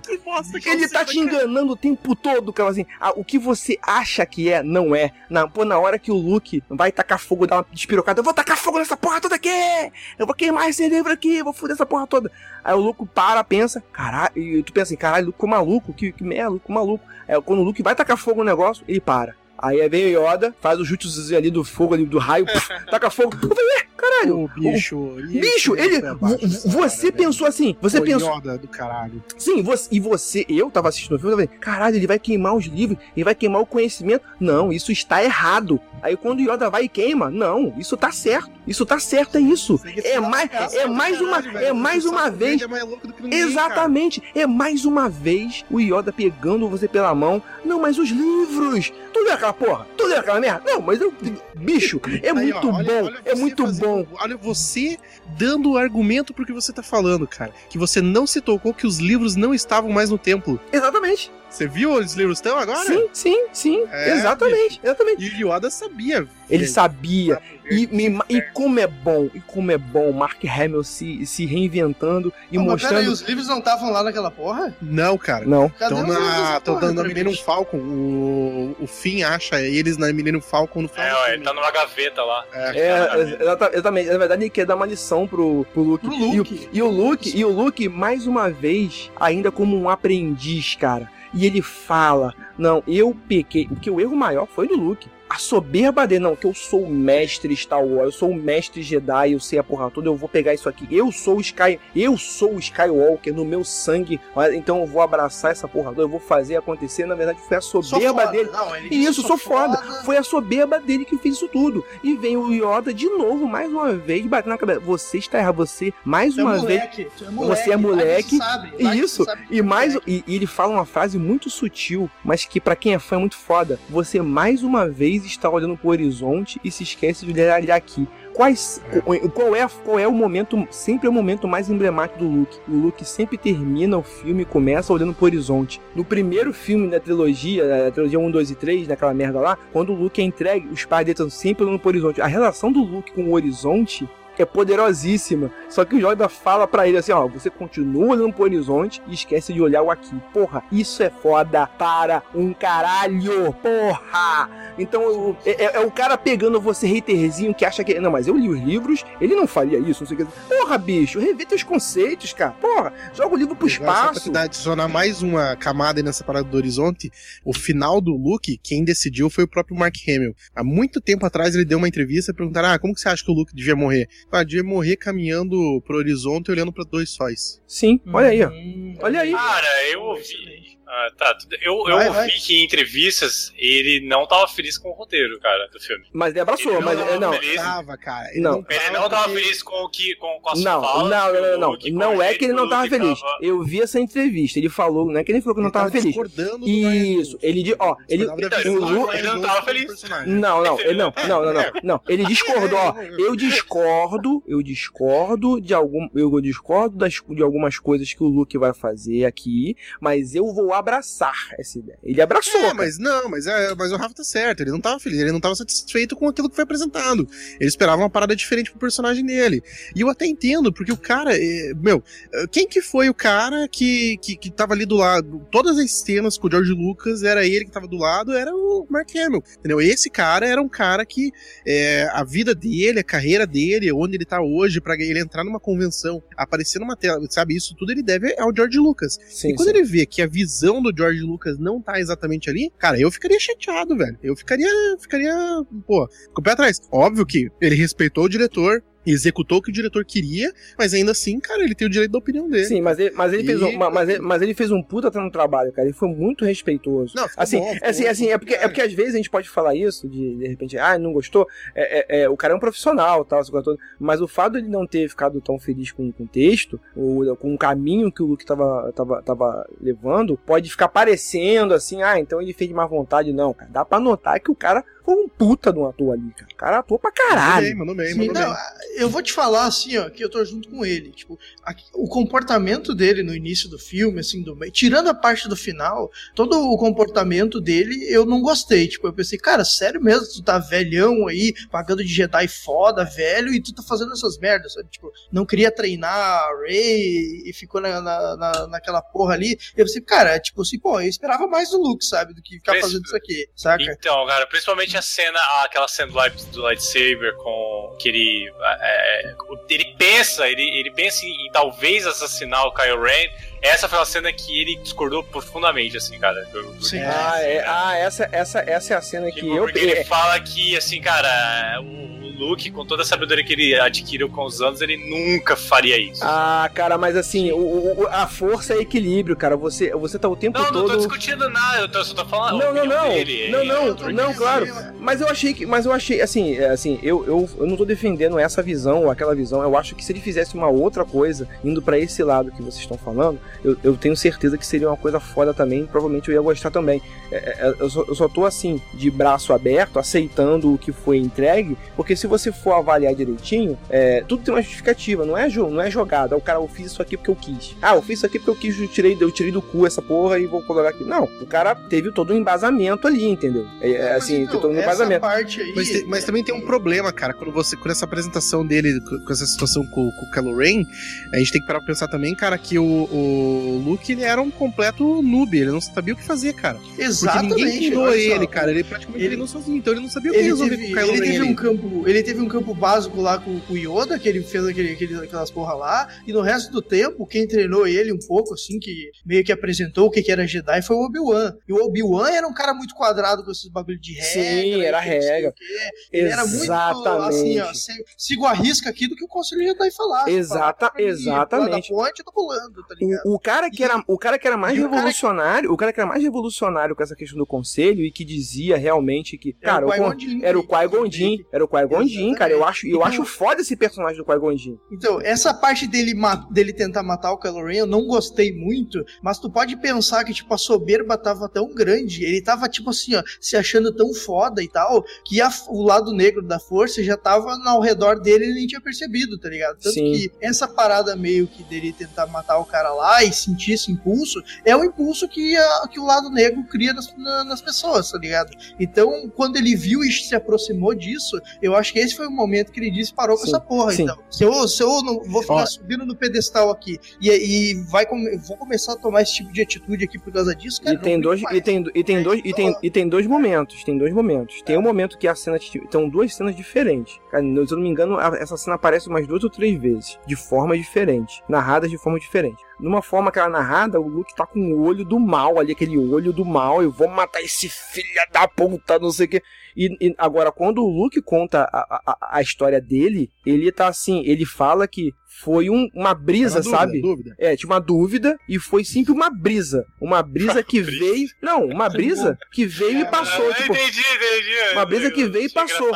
Que que Ele tá te enganando o tempo todo, cara. Assim, ah, o que você acha que é, não é. Na, pô, na hora que o Luke vai tacar fogo, dar uma despirocada, eu vou tacar fogo nessa porra toda aqui! Eu vou queimar esse livro aqui, vou foder essa porra toda. Aí o Luke para, pensa, caralho, e tu pensa assim, caralho, Luke ficou maluco, que, que merda, Luke maluco. Aí quando o Luke vai tacar fogo no negócio, ele para. Aí vem o Yoda, faz o jutsu ali do fogo, ali do raio, puf, taca fogo. Eu falei, ué, caralho. O bicho. O, bicho, ele. É você cara, pensou assim. Você o pensou. Yoda do caralho. Sim, você, e você, eu tava assistindo o filme, eu falei, caralho, ele vai queimar os livros, ele vai queimar o conhecimento. Não, isso está errado. Aí quando o Yoda vai e queima, não, isso tá certo. Isso tá certo, é isso. É mais, é mais uma, é mais uma vez. Exatamente, é mais uma vez o Yoda pegando você pela mão. Não, mas os livros, tudo é aquela porra, tudo é aquela merda. Não, mas eu, bicho, é muito bom, é muito bom. Olha você dando o argumento pro que você tá falando, cara. Que você não se tocou que os livros não estavam mais no templo. Exatamente. Você viu os livros estão agora? Sim, sim, sim. É, exatamente, bicho. exatamente. E o Yoda sabia. Ele sabia. E, me, e como é bom, e como é bom Mark Hamill se, se reinventando e oh, mostrando. Mas peraí, os livros não estavam lá naquela porra? Não, cara. Não. Estão na, tão na Millennium Falcon. O, o Finn acha eles na Millennium Falcon no É, ele tá numa gaveta lá. É, é exatamente. Na verdade, ele quer dar uma lição pro, pro Luke. Pro Luke. E, o, e o Luke, e o Luke, mais uma vez, ainda como um aprendiz, cara. E ele fala: Não, eu pequei. Porque o erro maior foi do Luke a soberba dele, não, que eu sou o mestre Star Wars, eu sou o mestre Jedi, eu sei a porra toda, eu vou pegar isso aqui. Eu sou o Sky, eu sou o Skywalker no meu sangue, então eu vou abraçar essa porra toda, eu vou fazer acontecer. Na verdade, foi a soberba dele. Não, e isso, sou foda. foda. Foi a soberba dele que fez isso tudo. E vem o Yoda de novo, mais uma vez, batendo na cabeça. Você está errado, você, mais uma é vez. É moleque, você é moleque. Sabe, isso. E mais. E, e ele fala uma frase muito sutil, mas que para quem é fã é muito foda. Você mais uma vez está olhando para o horizonte e se esquece de olhar aqui. Quais, qual, é, qual é o momento, sempre é o momento mais emblemático do Luke? O Luke sempre termina o filme e começa olhando para o horizonte. No primeiro filme da trilogia, a trilogia 1, 2 e 3, naquela merda lá, quando o Luke é entregue, os pais dele estão sempre olhando para o horizonte. A relação do Luke com o horizonte é poderosíssima. Só que o Yoda fala para ele assim, ó, você continua olhando pro horizonte e esquece de olhar o aqui. Porra, isso é foda para um caralho, porra! Então é, é, é o cara pegando você haterzinho que acha que, não, mas eu li os livros, ele não faria isso, não sei o que. Porra, bicho, revê teus conceitos, cara. Porra, joga o livro pro espaço. Só pra adicionar mais uma camada nessa parada do horizonte, o final do Luke, quem decidiu foi o próprio Mark Hamill. Há muito tempo atrás ele deu uma entrevista e perguntaram, ah, como que você acha que o Luke devia morrer? Ah, devia morrer caminhando pro horizonte olhando para dois sóis. Sim, olha aí, ó. Hum, olha aí. Cara, eu ouvi. Ah, tá. Eu, eu vai, vai. que em entrevistas ele não tava feliz com o roteiro, cara, do filme. Mas ele abraçou, ele mas não, não, não tava, cara. Ele não, não ele não tava porque... feliz com o que com, com as não, falas. Não, não, não, não. Não é que ele não tava feliz. Tava... Eu vi essa entrevista, ele falou, não é que ele falou que ele não tava, feliz. Isso, ele ó, ele então, ele não tava feliz. Não, não, ele não, não, não, não, não. Ele discordou, ó. Eu discordo, eu discordo de algum, eu discordo das, de algumas coisas que o Luke vai fazer aqui, mas eu vou abraçar essa ideia. Ele abraçou. É, mas não, mas, é, mas o Rafa tá certo. Ele não tava feliz, ele não tava satisfeito com aquilo que foi apresentado. Ele esperava uma parada diferente pro personagem dele. E eu até entendo, porque o cara, é, meu, quem que foi o cara que, que, que tava ali do lado? Todas as cenas com o George Lucas, era ele que tava do lado, era o Mark Hamill. Entendeu? Esse cara era um cara que é, a vida dele, a carreira dele, onde ele tá hoje, para ele entrar numa convenção, aparecer numa tela, sabe? Isso tudo ele deve ao George Lucas. Sim, e quando sim. ele vê que a visão do George Lucas não tá exatamente ali, cara, eu ficaria chateado, velho. Eu ficaria, ficaria, pô, com o pé atrás. Óbvio que ele respeitou o diretor, executou o que o diretor queria, mas ainda assim, cara, ele tem o direito da opinião dele. Sim, mas ele, mas ele, e... fez, um, mas ele, mas ele fez um puta no trabalho, cara. Ele foi muito respeitoso. Não, assim, bom, é assim, bom, assim, é porque, é porque às vezes a gente pode falar isso, de, de repente, ah, não gostou. É, é, é o cara é um profissional, tal, todo, mas o fato de ele não ter ficado tão feliz com, com o texto, ou com o caminho que o Luke tava, tava, tava levando, pode ficar parecendo assim, ah, então ele fez de má vontade. Não, cara, dá pra notar que o cara foi um puta de um ator ali, cara. O cara atuou pra caralho. Mandou bem, mandou bem, mandou bem. Eu vou te falar assim, ó, que eu tô junto com ele. Tipo, o comportamento dele no início do filme, assim, do meio, tirando a parte do final, todo o comportamento dele eu não gostei. Tipo, eu pensei, cara, sério mesmo, tu tá velhão aí, pagando de Jedi foda, velho, e tu tá fazendo essas merdas, sabe? Tipo, não queria treinar a Rey e ficou na, na, na, naquela porra ali. Eu pensei, cara, tipo assim, pô, eu esperava mais do Luke, sabe? Do que ficar fazendo isso aqui, saca? Então, cara, principalmente a cena, aquela cena do, do lightsaber com que ele. É, ele pensa, ele, ele pensa em, em, talvez assassinar o Kylo Ren. Essa foi uma cena que ele discordou profundamente, assim, cara. Sim. Ah, é, ah, essa, essa, essa é a cena que tipo, eu. Porque ele fala que, assim, cara, o Luke, com toda a sabedoria que ele adquiriu com os anos, ele nunca faria isso. Ah, cara, mas assim, o, o, a força é equilíbrio, cara. Você, você tá o tempo não, todo. Não, não tô discutindo nada, eu tô, só tô falando. Não, não, não. Dele. Não, não, não, não claro. Mas eu achei que. Mas eu achei, assim, é, assim, eu, eu, eu não tô defendendo essa visão ou aquela visão. Eu acho que se ele fizesse uma outra coisa, indo para esse lado que vocês estão falando, eu, eu tenho certeza que seria uma coisa foda também. Provavelmente eu ia gostar também. É, é, eu, só, eu só tô assim, de braço aberto, aceitando o que foi entregue, porque se você for avaliar direitinho, é, tudo tem uma justificativa, não é, não é jogada. O cara, eu fiz isso aqui porque eu quis. Ah, eu fiz isso aqui porque eu quis, eu tirei, eu tirei do cu essa porra e vou colocar aqui. Não, o cara teve todo um embasamento ali, entendeu? É, é assim, então, tem todo um embasamento. Aí, mas, tem, mas, também tem um problema, cara, quando você, com essa apresentação dele, com essa situação com, com o Kylo Ren, a gente tem que parar pra pensar também, cara, que o, o Luke, ele era um completo noob, ele não sabia o que fazer, cara. Exatamente. Porque ninguém ensinou ele, cara, ele praticamente ele, treinou sozinho, então ele não sabia o que resolver teve, com o Kylo ele Ren. Teve um campo, ele teve um campo básico lá com, com o Yoda, que ele fez aquele, aquele, aquelas porra lá, e no resto do tempo, quem treinou ele um pouco, assim, que meio que apresentou o que, que era Jedi foi o Obi-Wan. E o Obi-Wan era um cara muito quadrado com esses bagulho de regra. Sim, era regra. Ele Exatamente. era muito assim, ó, sigo a risca aqui do que o Conselho Jedi falava. Exata, exatamente. Ponte, tô pulando, tá o, o, cara que era, o cara que era mais revolucionário, o cara... o cara que era mais revolucionário com essa questão do conselho e que dizia realmente que, cara, era o Qui-Gon Jinn, era o Qui-Gon Jinn, cara, eu acho, eu então, acho foda esse personagem do Qui-Gon Jinn. Então, essa parte dele, dele tentar matar o Kylo Ren, eu não gostei muito, mas tu pode pensar que, tipo, a soberba tava tão grande, ele tava, tipo assim, ó, se achando tão foda e tal, que a, o lado negro da força já tava ao redor dele e ele nem tinha percebido, tá ligado? Tanto Sim. que essa parada meio que dele tentar matar o cara lá e sentir esse impulso, é o impulso que, a, que o lado negro cria nas, na, nas pessoas, tá ligado? Então, quando ele viu e se aproximou disso, eu acho que esse foi o momento que ele disse parou Sim. com essa porra, Sim. então. Se eu, se eu não vou ficar subindo no pedestal aqui e, e vai vou começar a tomar esse tipo de atitude aqui por causa disso, cara. E tem dois, e tem, e tem dois, e tem, e tem dois momentos, tem dois momentos. Tem um momento que a cena, então duas cenas diferentes. Cara, se eu não me engano, essa cena aparece umas duas ou três vezes, de forma diferente, narradas de forma diferente numa forma que ela narrada, o Luke tá com o olho do mal ali, aquele olho do mal, eu vou matar esse filho da puta, não sei o que. E, e, agora, quando o Luke conta a, a, a história dele, ele tá assim, ele fala que foi um, uma brisa, uma dúvida, sabe? Dúvida. É, tinha uma dúvida e foi sempre uma brisa. Uma brisa que veio. Não, uma brisa que veio e passou. tipo, entendi, entendi. Uma brisa que veio e passou.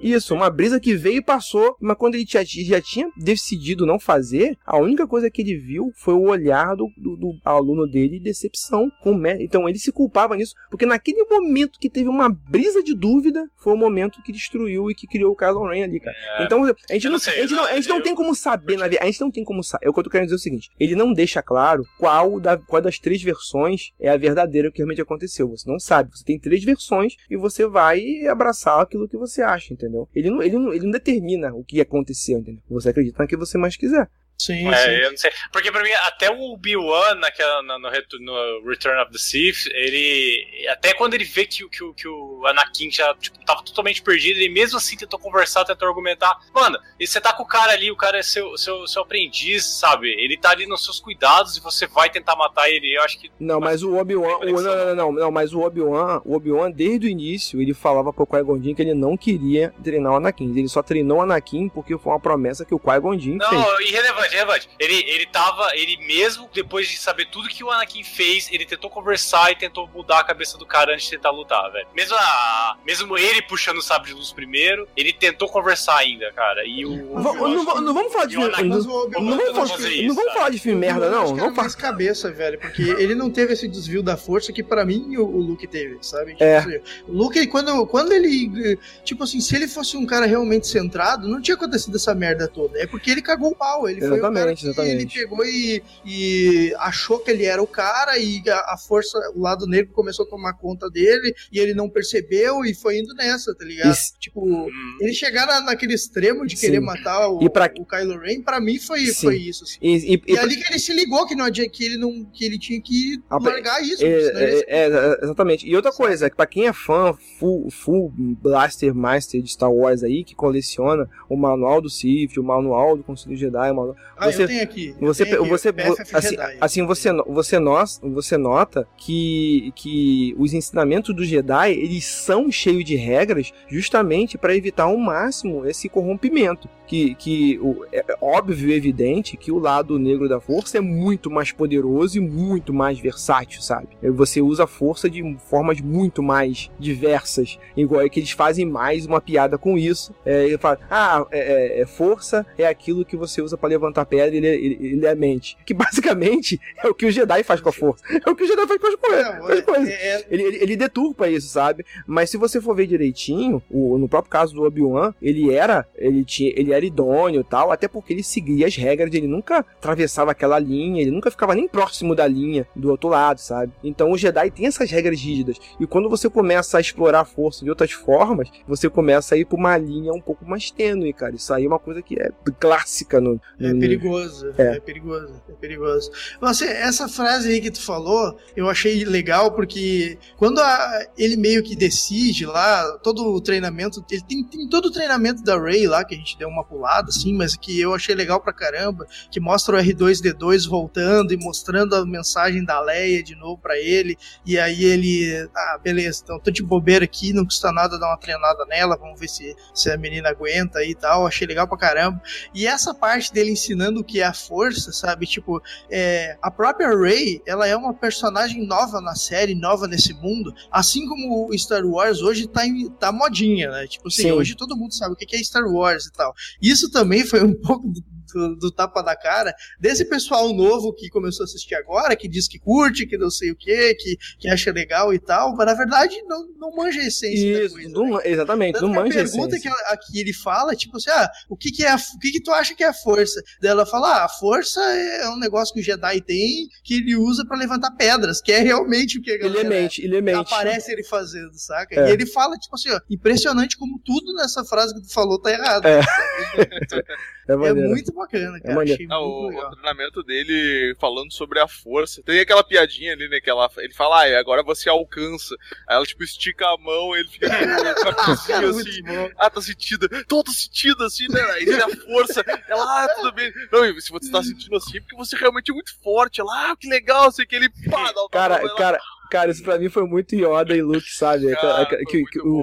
Isso, uma brisa que veio e passou. Mas quando ele já, já tinha decidido não fazer, a única coisa que ele viu foi o olhar do, do, do aluno dele de decepção com Então ele se culpava nisso, porque naquele momento que teve uma brisa de dúvida, foi o momento que destruiu e que criou o Kylo Ren ali, cara. É. Então a gente não, sei, a gente não, a gente não tem como saber saber na A gente não tem como saber. É o que eu tô querendo dizer é o seguinte: ele não deixa claro qual, da, qual das três versões é a verdadeira que realmente aconteceu. Você não sabe. Você tem três versões e você vai abraçar aquilo que você acha, entendeu? Ele não, ele não, ele não determina o que aconteceu, entendeu? Você acredita no que você mais quiser. Sim, é, sim. eu não sei. Porque pra mim, até o Obi-Wan naquela, no, no, Return of the Sith, ele. Até quando ele vê que, que, que o Anakin já tipo, tava totalmente perdido, ele mesmo assim tentou conversar, tentou argumentar. Mano, e você tá com o cara ali, o cara é seu, seu, seu aprendiz, sabe? Ele tá ali nos seus cuidados e você vai tentar matar ele. Eu acho que. Não, mas o Obi-Wan. Não, não, não, não, mas o Obi-Wan, o Obi-Wan, desde o início, ele falava pro Qui-Gon que ele não queria treinar o Anakin. Ele só treinou o Anakin porque foi uma promessa que o Qui-Gon fez. Não, irrelevante relevante, relevante. Ele, ele tava, ele mesmo, depois de saber tudo que o Anakin fez, ele tentou conversar e tentou mudar a cabeça do cara antes de tentar lutar, velho. Mesmo, a, mesmo ele puxando o sabre de luz primeiro, ele tentou conversar ainda, cara. E o. Não, não, não vamos falar de filme. Não, não, vamos falar, isso, não vamos falar de filme merda, não. Não mais cabeça, velho. Porque ele não teve esse desvio da força que para mim o, o Luke teve, sabe? Tipo, é. Assim, o Luke, quando, quando ele. Tipo assim, se ele fosse um cara realmente centrado, não tinha acontecido essa merda toda. É porque ele cagou o pau. Ele foi cara exatamente. ele pegou e, e achou que ele era o cara e a, a, força, o lado negro começou a tomar conta dele e ele não percebeu e foi indo nessa, tá ligado? Isso. Tipo, ele chegar na, naquele extremo de querer Sim. matar o, pra... o Kylo Ren, pra mim foi, foi isso. Assim. E, e, e, ali que ele se ligou que, não, que, ele, não, que ele tinha que ah, largar isso. É, é, é, exatamente. E outra coisa, que pra quem é fã full, full Blaster Master de Star Wars aí, que coleciona o manual do Sith, o manual do Conselho Jedi, o manual, ah, você, tem aqui. Você, tem aqui, você, assim, assim, você, você, nós, você nota que, que os ensinamentos do Jedi eles são cheios de regras justamente para evitar ao máximo esse corrompimento que, que o, é óbvio e evidente que o lado negro da força é muito mais poderoso e muito mais versátil, sabe? Você usa a força de formas muito mais diversas, igual é que eles fazem mais uma piada com isso. É, ele fala, ah, é, é, é força é aquilo que você usa para levantar levanta pedra e ele, ele, ele, é a mente. Que basicamente é o que o Jedi faz com a força. É o que o Jedi faz com as coisas. Não, é, coisas. É, é... Ele, ele, ele, deturpa isso, sabe? Mas se você for ver direitinho, o, no próprio caso do Obi-Wan, ele era. Ele, tinha, ele era idôneo e tal, até porque ele seguia as regras, ele nunca atravessava aquela linha, ele nunca ficava nem próximo da linha do outro lado, sabe? Então o Jedi tem essas regras rígidas. E quando você começa a explorar a força de outras formas, você começa a ir pra uma linha um pouco mais tênue, cara. Isso aí é uma coisa que é clássica no. no é perigoso, é. é. perigoso, é perigoso. Você, essa frase aí que tu falou, eu achei legal porque quando a, ele meio que decide lá, todo o treinamento, ele tem, tem todo o treinamento da Ray lá, que a gente deu uma pulada, assim, mas que eu achei legal pra caramba, que mostra o R2D2 voltando e mostrando a mensagem da Leia de novo para ele, e aí ele, ah, beleza, então tô de bobeira aqui, não custa nada dar uma treinada nela, vamos ver se, se a menina aguenta e tal, achei legal pra caramba. E essa parte dele ensinando o que é a força, sabe? Tipo, é, a própria Rey, ela é uma personagem nova na série, nova nesse mundo, assim como o Star Wars hoje tá, em, tá modinha, né? Tipo assim, Sim. hoje todo mundo sabe o que é Star Wars e tal. Isso também foi um pouco do, do, tapa da cara desse pessoal novo que começou a assistir agora, que diz que curte, que não sei o que, que, que acha legal e tal, mas na verdade não, não manja a essência Isso, coisa, não, né? exatamente, Tanto não manja a pergunta que, que ele fala, tipo assim, ah, o que que é, o que que tu acha que é a força? Daí ela fala, ah, a força é um negócio que o Jedi tem, que ele usa para levantar pedras, que é realmente o que a galera ele é mente, ele é mente. aparece ele fazendo, saca? É. E ele fala, tipo assim, ó, impressionante como tudo nessa frase que tu falou tá errado. É, é, é muito bacana, é cara. É o, o, treinamento dele falando sobre a força. Tem aquela piadinha ali, né? Que ela, ele fala, ah, agora você alcança. Aí ela, tipo, estica a mão, ele fica com a cozinha assim. Ah, tá sentindo. Tô, tô sentindo assim, né? Aí ele a força. Ela, ah, tudo bem. Não, se você tá sentindo assim, é porque você realmente é muito forte. Ela, ah, que legal, sei que ele pá, dá Cara, cara. Cara, isso pra mim foi muito Yoda e Luke, sabe? Cara, que, que, que o,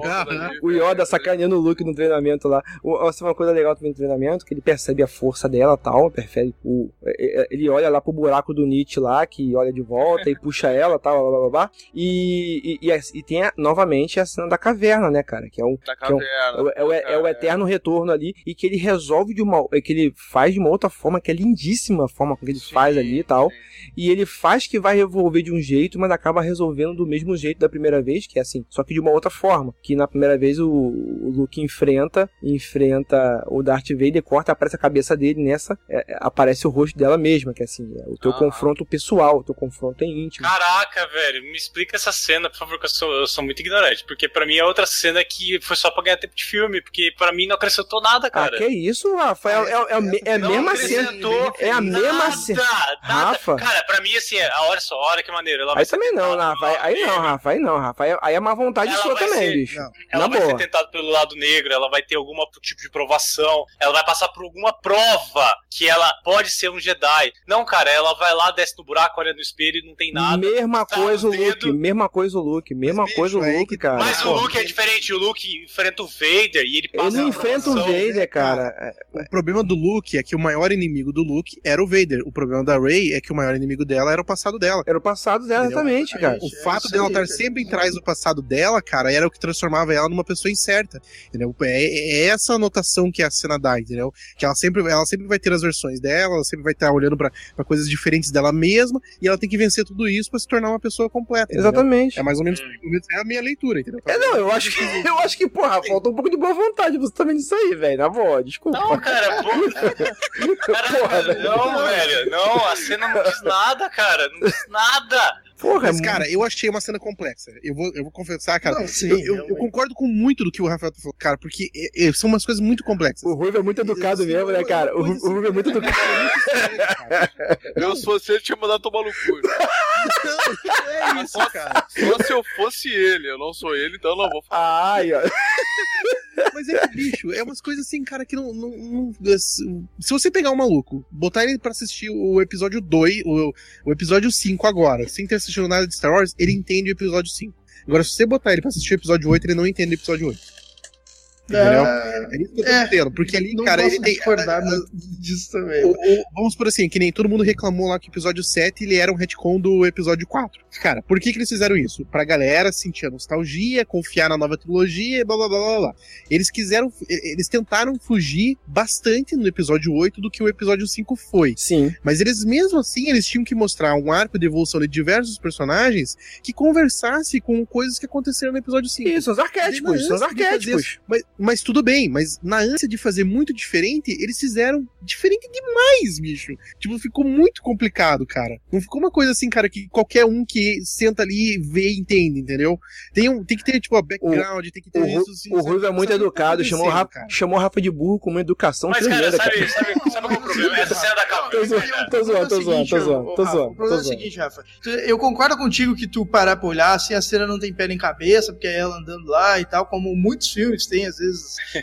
o, Yoda sacaneando o Luke no treinamento lá. Essa é uma coisa legal também no treinamento, que ele percebe a força dela tal, prefere o, é, é, ele olha lá pro buraco do Nietzsche lá, que olha de volta e puxa ela tal, blá, blá, blá, blá. E, e, e, e tem a, novamente a cena da caverna, né, cara? Que é um, da caverna, é, um, é, o, é, é, o eterno retorno ali e que ele resolve de uma. que ele faz de uma outra forma, que é lindíssima a forma que ele sim, faz ali e tal. Sim. E ele faz que vai revolver de um jeito, mas acaba resolvendo do mesmo jeito da primeira vez, que é assim, só que de uma outra forma. Que na primeira vez o, o Luke enfrenta, enfrenta o Darth Vader, corta, aparece a cabeça dele, nessa é, aparece o rosto dela mesma, que é assim, é o teu ah. confronto pessoal, o teu confronto é íntimo. Caraca, velho, me explica essa cena, por favor, que eu sou, eu sou muito ignorante, porque para mim é outra cena que foi só pra ganhar tempo de filme, porque para mim não acrescentou nada, ah, cara. Ah, que isso, Rafa? É, é, é, é a mesma cena. É a mesma cena. Rafa. Cara, pra mim, assim, a hora só, hora que maneiro. Ela Aí também não, né? Rafa. Aí não, Rafa, aí não, Rafa. Aí é má vontade ela sua também, ser, bicho. Não. Ela Na vai boa. ser tentada pelo lado negro, ela vai ter algum tipo de provação, ela vai passar por alguma prova que ela pode ser um Jedi. Não, cara, ela vai lá, desce no buraco, olha no espelho e não tem nada. Mesma tá coisa o Luke, mesma coisa o Luke, mesma Mas, coisa o Luke, cara. Mas o Luke é diferente, o Luke enfrenta o Vader e ele passa Ele enfrenta o Vader, cara. O problema do Luke é que o maior inimigo do Luke era o Vader. O problema da Rey é que o maior inimigo dela era o passado dela. Era o passado dela, Entendeu? exatamente, cara. O fato dela estar sempre em trás do passado dela, cara, era o que transformava ela numa pessoa incerta. Entendeu? É, é essa anotação que a cena dá, entendeu? Que ela sempre, ela sempre vai ter as versões dela, ela sempre vai estar olhando para coisas diferentes dela mesma, e ela tem que vencer tudo isso para se tornar uma pessoa completa. Entendeu? Exatamente. É mais ou menos é a minha leitura, entendeu? É, não, eu acho que, eu acho que, porra, falta um pouco de boa vontade você também nisso aí, velho. Na boa, desculpa. Não, cara, porra. porra, não, velho. Não, a cena não diz nada, cara. Não diz nada. Porra, Mas, cara, eu achei uma cena complexa. Eu vou, eu vou confessar, cara. Não, sim, eu, eu, eu, concordo com muito do que o Rafael falou, cara, porque é, é, são umas coisas muito complexas. O Ruivo é muito educado mesmo, né, cara? O, o Ruivo é muito educado. eu, se fosse ele, tinha mandado tomar no cu. Não, é isso, cara. Só se eu fosse ele, eu não sou ele, então eu não vou falar. Ai, ó. Mas é que, bicho, é umas coisas assim, cara, que não, não, não, Se você pegar um maluco, botar ele pra assistir o episódio 2, o, o episódio 5 agora, sem ter assistido nada de Star Wars, ele entende o episódio 5. Agora, se você botar ele pra assistir o episódio 8, ele não entende o episódio 8. Entendeu? É, é isso que eu tô é, dizendo. Porque ali, não cara, ele tem. discordar disso também. Vamos por assim, que nem todo mundo reclamou lá que o episódio 7 ele era um retcon do episódio 4. Cara, por que, que eles fizeram isso? Pra galera sentir a nostalgia, confiar na nova trilogia, blá blá blá blá blá. Eles quiseram. Eles tentaram fugir bastante no episódio 8 do que o episódio 5 foi. Sim. Mas eles, mesmo assim, eles tinham que mostrar um arco de evolução de diversos personagens que conversasse com coisas que aconteceram no episódio 5. Isso, os arquétipos, são os arquétipos. Mas, mas tudo bem, mas na ânsia de fazer muito diferente, eles fizeram diferente demais, bicho. Tipo, ficou muito complicado, cara. Não ficou uma coisa assim, cara, que qualquer um que senta ali vê e entende, entendeu? Tem, um, tem que ter, tipo, a background, o, tem que ter o, isso. Assim, o Ruivo é muito educado, chamou, Rafa, chamou Rafa de burro com uma educação Mas, cara, sabe, sabe, sabe qual é o problema? Essa cena da calma. Tô zoando, tô zoando, tô zoando, tô zoando. Tô zoando. O problema é o seguinte, Rafa. Eu concordo contigo que tu parar pra olhar, assim, a cena não tem pé nem cabeça, porque é ela andando lá e tal, como muitos filmes têm, às vezes,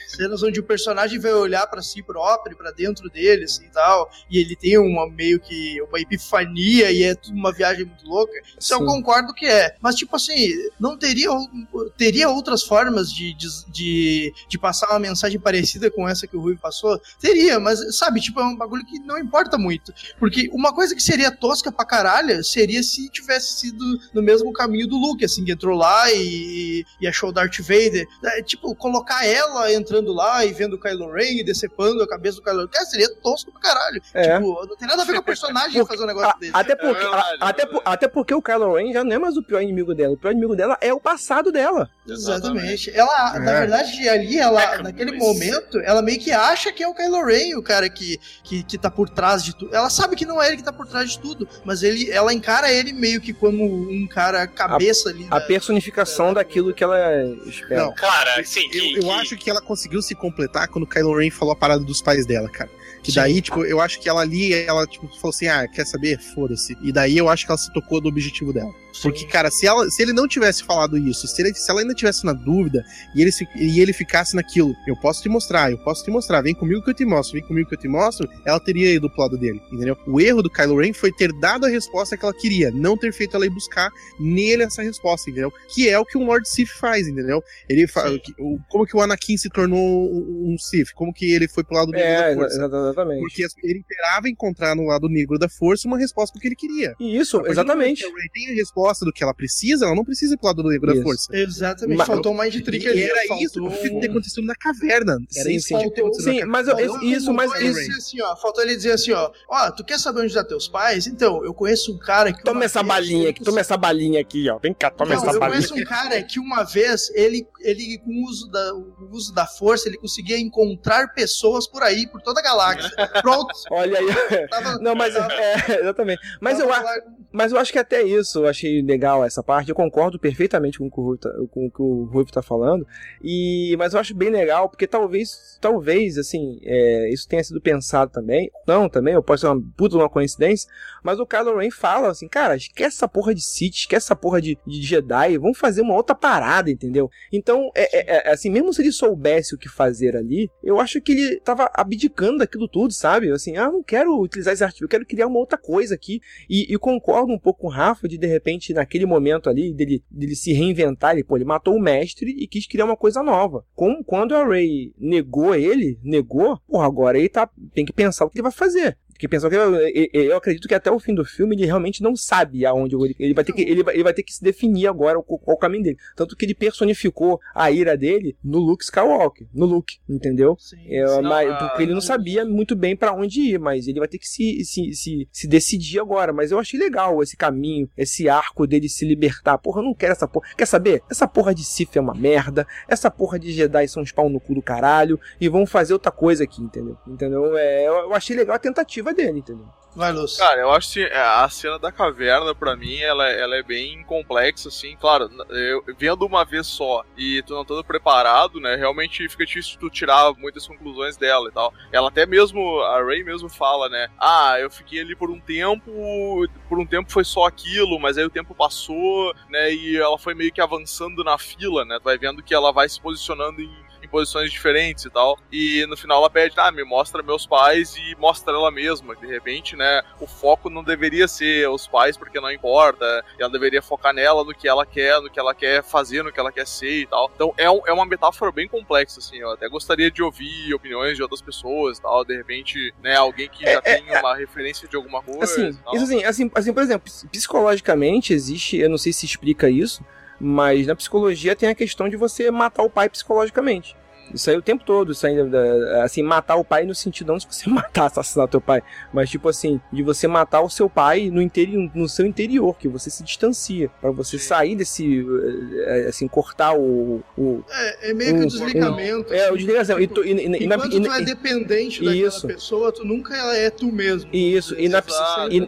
cenas onde o personagem vai olhar para si próprio, para dentro dele, assim e tal, e ele tem uma meio que uma epifania e é tudo uma viagem muito louca. Isso Sim. eu concordo que é. Mas, tipo assim, não teria, teria outras formas de, de, de, de passar uma mensagem parecida com essa que o Rui passou? Teria, mas, sabe, tipo, é um bagulho que não importa muito. Porque uma coisa que seria tosca pra caralho seria se tivesse sido no mesmo caminho do Luke, assim, que entrou lá e, e achou o Darth Vader. É, tipo, colocar ela entrando lá e vendo o Kylo Ren e decepando a cabeça do Kylo Ren, cara, seria tosco pra caralho. É. Tipo, não tem nada a ver com o personagem porque, fazer um negócio a, desse. Até porque, é a, até, até porque o Kylo Ren já não é mais o pior inimigo dela. O pior inimigo dela é o passado dela. Exatamente. Ela, é. na verdade, ali, ela, é, naquele momento, ela meio que acha que é o Kylo Ren o cara que, que, que tá por trás de tudo. Ela sabe que não é ele que tá por trás de tudo, mas ele, ela encara ele meio que como um cara cabeça a, ali. A personificação daquilo que ela espera. Não, cara, sim. Eu, que, eu que... acho que ela conseguiu se completar quando Kylo Ren falou a parada dos pais dela, cara. Que daí, tipo, eu acho que ela ali, ela, tipo, falou assim: ah, quer saber? Foda-se. E daí eu acho que ela se tocou do objetivo dela. Porque, cara, se, ela, se ele não tivesse falado isso, se, ele, se ela ainda tivesse na dúvida e ele, e ele ficasse naquilo, eu posso te mostrar, eu posso te mostrar, vem comigo que eu te mostro, vem comigo que eu te mostro, ela teria ido pro lado dele, entendeu? O erro do Kylo Ren foi ter dado a resposta que ela queria, não ter feito ela ir buscar nele essa resposta, entendeu? Que é o que um Lord Sith faz, entendeu? Ele fa como que o Anakin se tornou um, Sith? Como que ele foi pro lado negro é, da força? Exatamente. Porque ele esperava encontrar no lado negro da força uma resposta do que ele queria. Isso, exatamente. O Ray tem a resposta do que ela precisa, ela não precisa ir pro lado negro isso. da força. Exatamente. Mas, faltou mais de trick ali. Era faltou... isso que ter acontecido na caverna. Era sim, isso sim. acontecido Sim, mas eu, isso, mas isso. Assim, ó, faltou ele dizer assim, ó, ó, tu quer saber onde estão teus pais? Então, eu conheço um cara que Toma essa balinha aqui, toma essa balinha aqui, ó. Vem cá, toma não, essa eu balinha. Eu conheço um cara que uma vez ele ele com o uso da o uso da força, ele conseguia encontrar pessoas por aí, por toda a galáxia. Pronto. Olha aí. Tava, não, mas é, exatamente. Mas eu, mas eu acho que até isso eu achei legal essa parte. Eu concordo perfeitamente com o que o Rui tá, com o, que o Rui tá falando. E, mas eu acho bem legal, porque talvez, talvez, assim, é, isso tenha sido pensado também. Não, também, eu posso ser uma puta uma coincidência. Mas o Kylo Ren fala assim, cara, esquece essa porra de Sith, esquece essa porra de, de Jedi, vamos fazer uma outra parada, entendeu? Então, é, é, é, assim, mesmo se ele soubesse o que fazer ali, eu acho que ele tava abdicando daquilo tudo, sabe? Assim, ah, não quero utilizar esse artigo, eu quero criar uma outra coisa aqui. E, e concordo um pouco com o Rafa de, de repente, naquele momento ali, dele, dele se reinventar, ele, pô, ele matou o mestre e quis criar uma coisa nova. Como quando a Ray negou ele, negou, porra, agora ele tá, tem que pensar o que ele vai fazer que pensou que eu, eu, acredito que até o fim do filme ele realmente não sabe aonde ele, ele vai ter que ele vai, ele vai ter que se definir agora qual, qual o caminho dele. Tanto que ele personificou a ira dele no Luke Skywalker no Luke entendeu? Sim, é, mas, porque ele não sabia muito bem para onde ir mas ele vai ter que se, se, se, se decidir agora. Mas eu achei legal esse caminho esse arco dele se libertar. Porra eu não quero essa porra. Quer saber? Essa porra de Sith é uma merda. Essa porra de Jedi são uns pau no cu do caralho. E vão fazer outra coisa aqui entendeu? Entendeu? É, eu achei legal a tentativa dele, entendeu? Vai, Lúcio. Cara, eu acho que é, a cena da caverna, para mim, ela, ela é bem complexa, assim. Claro, eu, vendo uma vez só e tu não estando preparado, né, realmente fica difícil tu tirar muitas conclusões dela e tal. Ela até mesmo, a Ray mesmo fala, né, ah, eu fiquei ali por um tempo, por um tempo foi só aquilo, mas aí o tempo passou, né, e ela foi meio que avançando na fila, né, tu vai vendo que ela vai se posicionando em posições diferentes e tal. E no final ela pede, ah, me mostra meus pais e mostra ela mesma. De repente, né, o foco não deveria ser os pais porque não importa. Ela deveria focar nela, no que ela quer, no que ela quer fazer, no que ela quer ser e tal. Então é, um, é uma metáfora bem complexa, assim. Eu até gostaria de ouvir opiniões de outras pessoas e tal. De repente, né, alguém que é, já é, tem é, uma referência de alguma coisa. Assim, isso assim, assim, assim, por exemplo, psicologicamente existe, eu não sei se explica isso, mas na psicologia tem a questão de você matar o pai psicologicamente. Isso aí o tempo todo, isso aí, assim, matar o pai no sentido não de você matar, assassinar teu pai, mas tipo assim, de você matar o seu pai no interior, no seu interior, que você se distancia, para você Sim. sair desse, eh, assim, cortar o... o é, é meio que o desligamento. é, o desligamento. Tipo, e, e, e, enquanto e, tu é dependente daquela isso. pessoa, tu nunca é tu mesmo. Isso, e na, e,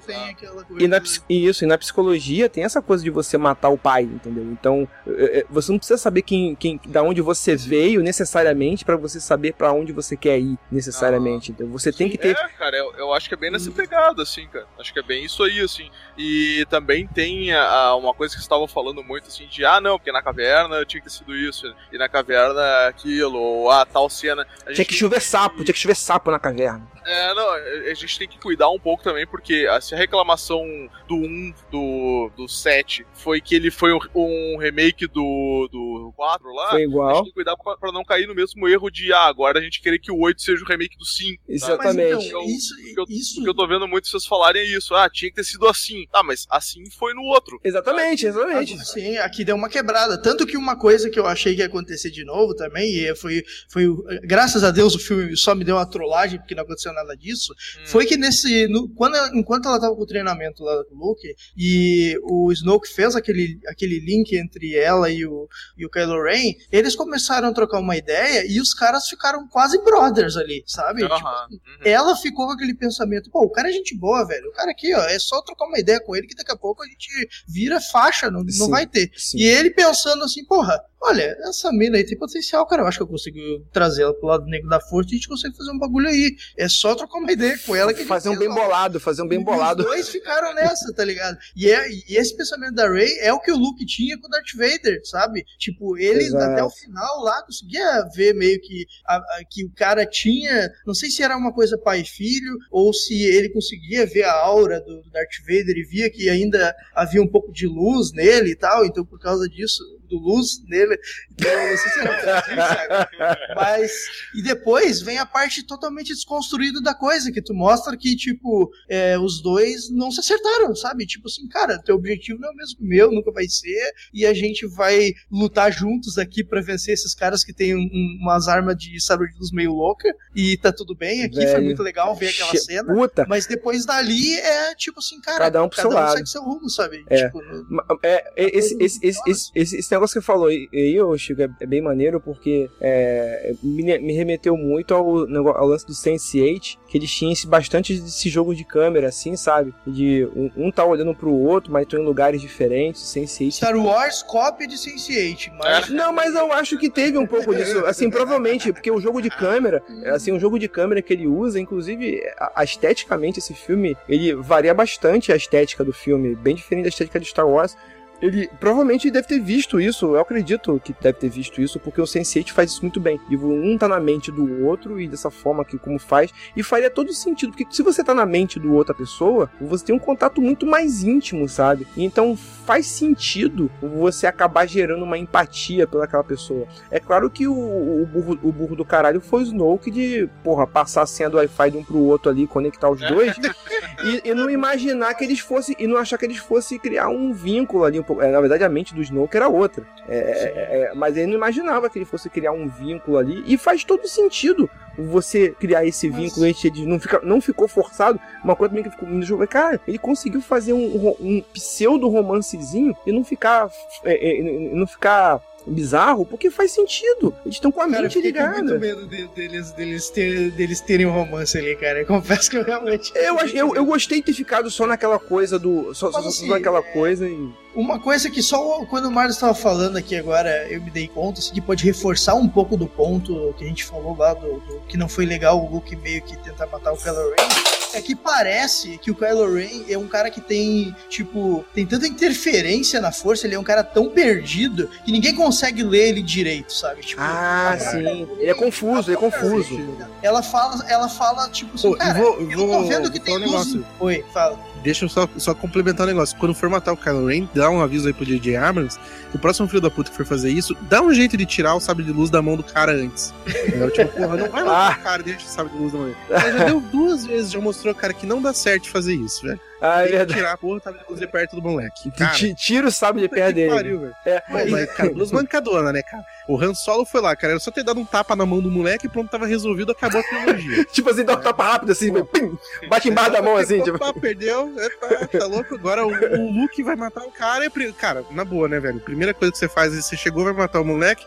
e, na, isso, e na psicologia tem essa coisa de você matar o pai, entendeu? Então, eh, eh, você não precisa saber quem, quem, da onde você veio necessariamente necessariamente para você saber para onde você quer ir necessariamente. Ah, então você tem que ter. É, cara, eu, eu acho que é bem nessa pegada, assim, cara. Acho que é bem isso aí, assim. E também tem a, uma coisa que vocês estavam falando muito, assim, de ah, não, porque na caverna tinha que ter sido isso, e na caverna aquilo, ou a ah, tal cena. tinha que chover sapo, tinha que chover sapo na caverna. É, não, a gente tem que cuidar um pouco também, porque se a reclamação do 1, do, do 7, foi que ele foi um, um remake do, do 4 lá, foi igual. a gente tem que cuidar pra, pra, não cair no mesmo erro de, ah, agora a gente querer que o 8 seja o remake do 5. Exatamente. Mas, então, isso, eu, isso... Porque eu tô vendo muito vocês falarem isso, ah, tinha que ter sido assim. Tá, mas assim foi no outro. Exatamente, exatamente. Sim, aqui deu uma quebrada. Tanto que uma coisa que eu achei que ia acontecer de novo também, e foi, foi graças a Deus o filme só me deu uma trollagem, porque não aconteceu aconteceu nada disso, hum. foi que nesse. No, quando, enquanto ela tava com o treinamento lá do Luke, e o Snoke fez aquele, aquele link entre ela e o, e o Kylo Ren, eles começaram a trocar uma ideia e os caras ficaram quase brothers ali, sabe? Tipo, uhum. Ela ficou com aquele pensamento, pô, o cara é gente boa, velho. O cara aqui, ó, é só trocar uma ideia com ele que daqui a pouco a gente vira faixa, não, não vai ter. Sim. E ele pensando assim, porra, olha, essa mina aí tem potencial, cara. Eu acho que eu consigo trazer ela pro lado negro da força e a gente consegue fazer um bagulho aí. É só trocar uma ideia com ela que Fazer um bem bolado, fazer um bem bolado. Os dois ficaram nessa, tá ligado? E, é, e esse pensamento da Ray é o que o Luke tinha com o Darth Vader, sabe? Tipo, ele Exato. até o final lá conseguia ver meio que, a, a, que o cara tinha. Não sei se era uma coisa pai e filho, ou se ele conseguia ver a aura do, do Darth Vader e via que ainda havia um pouco de luz nele e tal. Então, por causa disso, do luz nele. Então, não sei se era Mas. E depois vem a parte totalmente desconstruída da coisa, que tu mostra que, tipo, é, os dois não se acertaram, sabe? Tipo assim, cara, teu objetivo não é o mesmo que o meu, nunca vai ser, e a gente vai lutar juntos aqui para vencer esses caras que têm um, umas armas de sabre de luz meio louca, e tá tudo bem aqui, Velho. foi muito legal ver aquela cena. Puta. Mas depois dali é tipo assim, cara, cada um pro cada seu um lado. segue seu rumo, sabe? É. Tipo, no, é, esse, esse, esse, esse, esse, esse negócio que você falou aí, eu, Chico, é, é, bem maneiro porque é, me, me, remeteu muito ao, ao lance do Sense8, que eles tinham esse, bastante desse jogo de câmera, assim, sabe? De um, um tá olhando pro outro, mas estão em lugares diferentes. Sense8. Star Wars cópia de Sense8, mas. Não, mas eu acho que teve um pouco disso. Assim, provavelmente, porque o jogo de câmera, assim, o jogo de câmera que ele usa, inclusive, a, a, esteticamente, esse filme, ele varia bastante a estética do filme, bem diferente da estética de Star Wars ele provavelmente deve ter visto isso, eu acredito que deve ter visto isso, porque o Sense8 faz isso muito bem. E um tá na mente do outro e dessa forma que como faz, e faria todo sentido, porque se você tá na mente do outra pessoa, você tem um contato muito mais íntimo, sabe? Então faz sentido você acabar gerando uma empatia pelaquela pessoa. É claro que o, o, burro, o burro do caralho foi o Snoke de, porra, passar a senha do Wi-Fi de um pro outro ali, conectar os dois, e, e, não imaginar que eles fossem, e não achar que eles fossem criar um vínculo ali, um na verdade, a mente do Snoke era outra. É, é, é, mas ele não imaginava que ele fosse criar um vínculo ali. E faz todo sentido você criar esse vínculo entre eles. Não, fica, não ficou forçado. Uma coisa também que ficou me jogo. Cara, ele conseguiu fazer um, um pseudo romancezinho e não ficar. É, é, não ficar bizarro, porque faz sentido. Eles estão com a cara, mente ligada. Eu muito medo de, deles, deles, ter, deles terem um romance ali, cara. Eu confesso que eu realmente. Eu, eu, eu gostei de ter ficado só naquela coisa do. Só, só, assim, naquela é... coisa e. uma coisa que só quando o Mário estava falando aqui agora, eu me dei conta, assim, que pode reforçar um pouco do ponto que a gente falou lá do, do que não foi legal o Luke meio que tentar matar o Kylo Ren é que parece que o Kylo Ren é um cara que tem, tipo, tem tanta interferência na força, ele é um cara tão perdido que ninguém consegue ler ele direito, sabe? Tipo, ah, sim. Ele é confuso, ele é confuso. Ela fala, ela fala tipo assim, Pô, cara, eu, vou, eu tô vou, vendo que tem um negócio. Oi, fala. Deixa eu só, só complementar o um negócio. Quando for matar o Kylo Ren, dá um aviso aí pro J.J. Abrams. O próximo filho da puta que for fazer isso, dá um jeito de tirar o sabre de luz da mão do cara antes. É, tipo, porra, não vai matar ah. o cara, deixa o sabre de luz da mão. Ele já deu duas vezes, já mostrou, cara, que não dá certo fazer isso, velho. Ah, é Tem verdade. tirar a porra sabre de perto do moleque. Cara, tira o sabre de perto dele. Pariu. É. Mas, mas, cara, luz mancadona, né, cara? O Han Solo foi lá, cara. Era só ter dado um tapa na mão do moleque e pronto, tava resolvido, acabou a trilogia. tipo assim, dá um tapa rápido assim, pim, bate embaixo da mão assim. tipo... perdeu, epa, tá louco. Agora o, o, Luke vai matar o cara. E, cara, na boa, né, velho? Primeira coisa que você faz é você chegou, vai matar o moleque,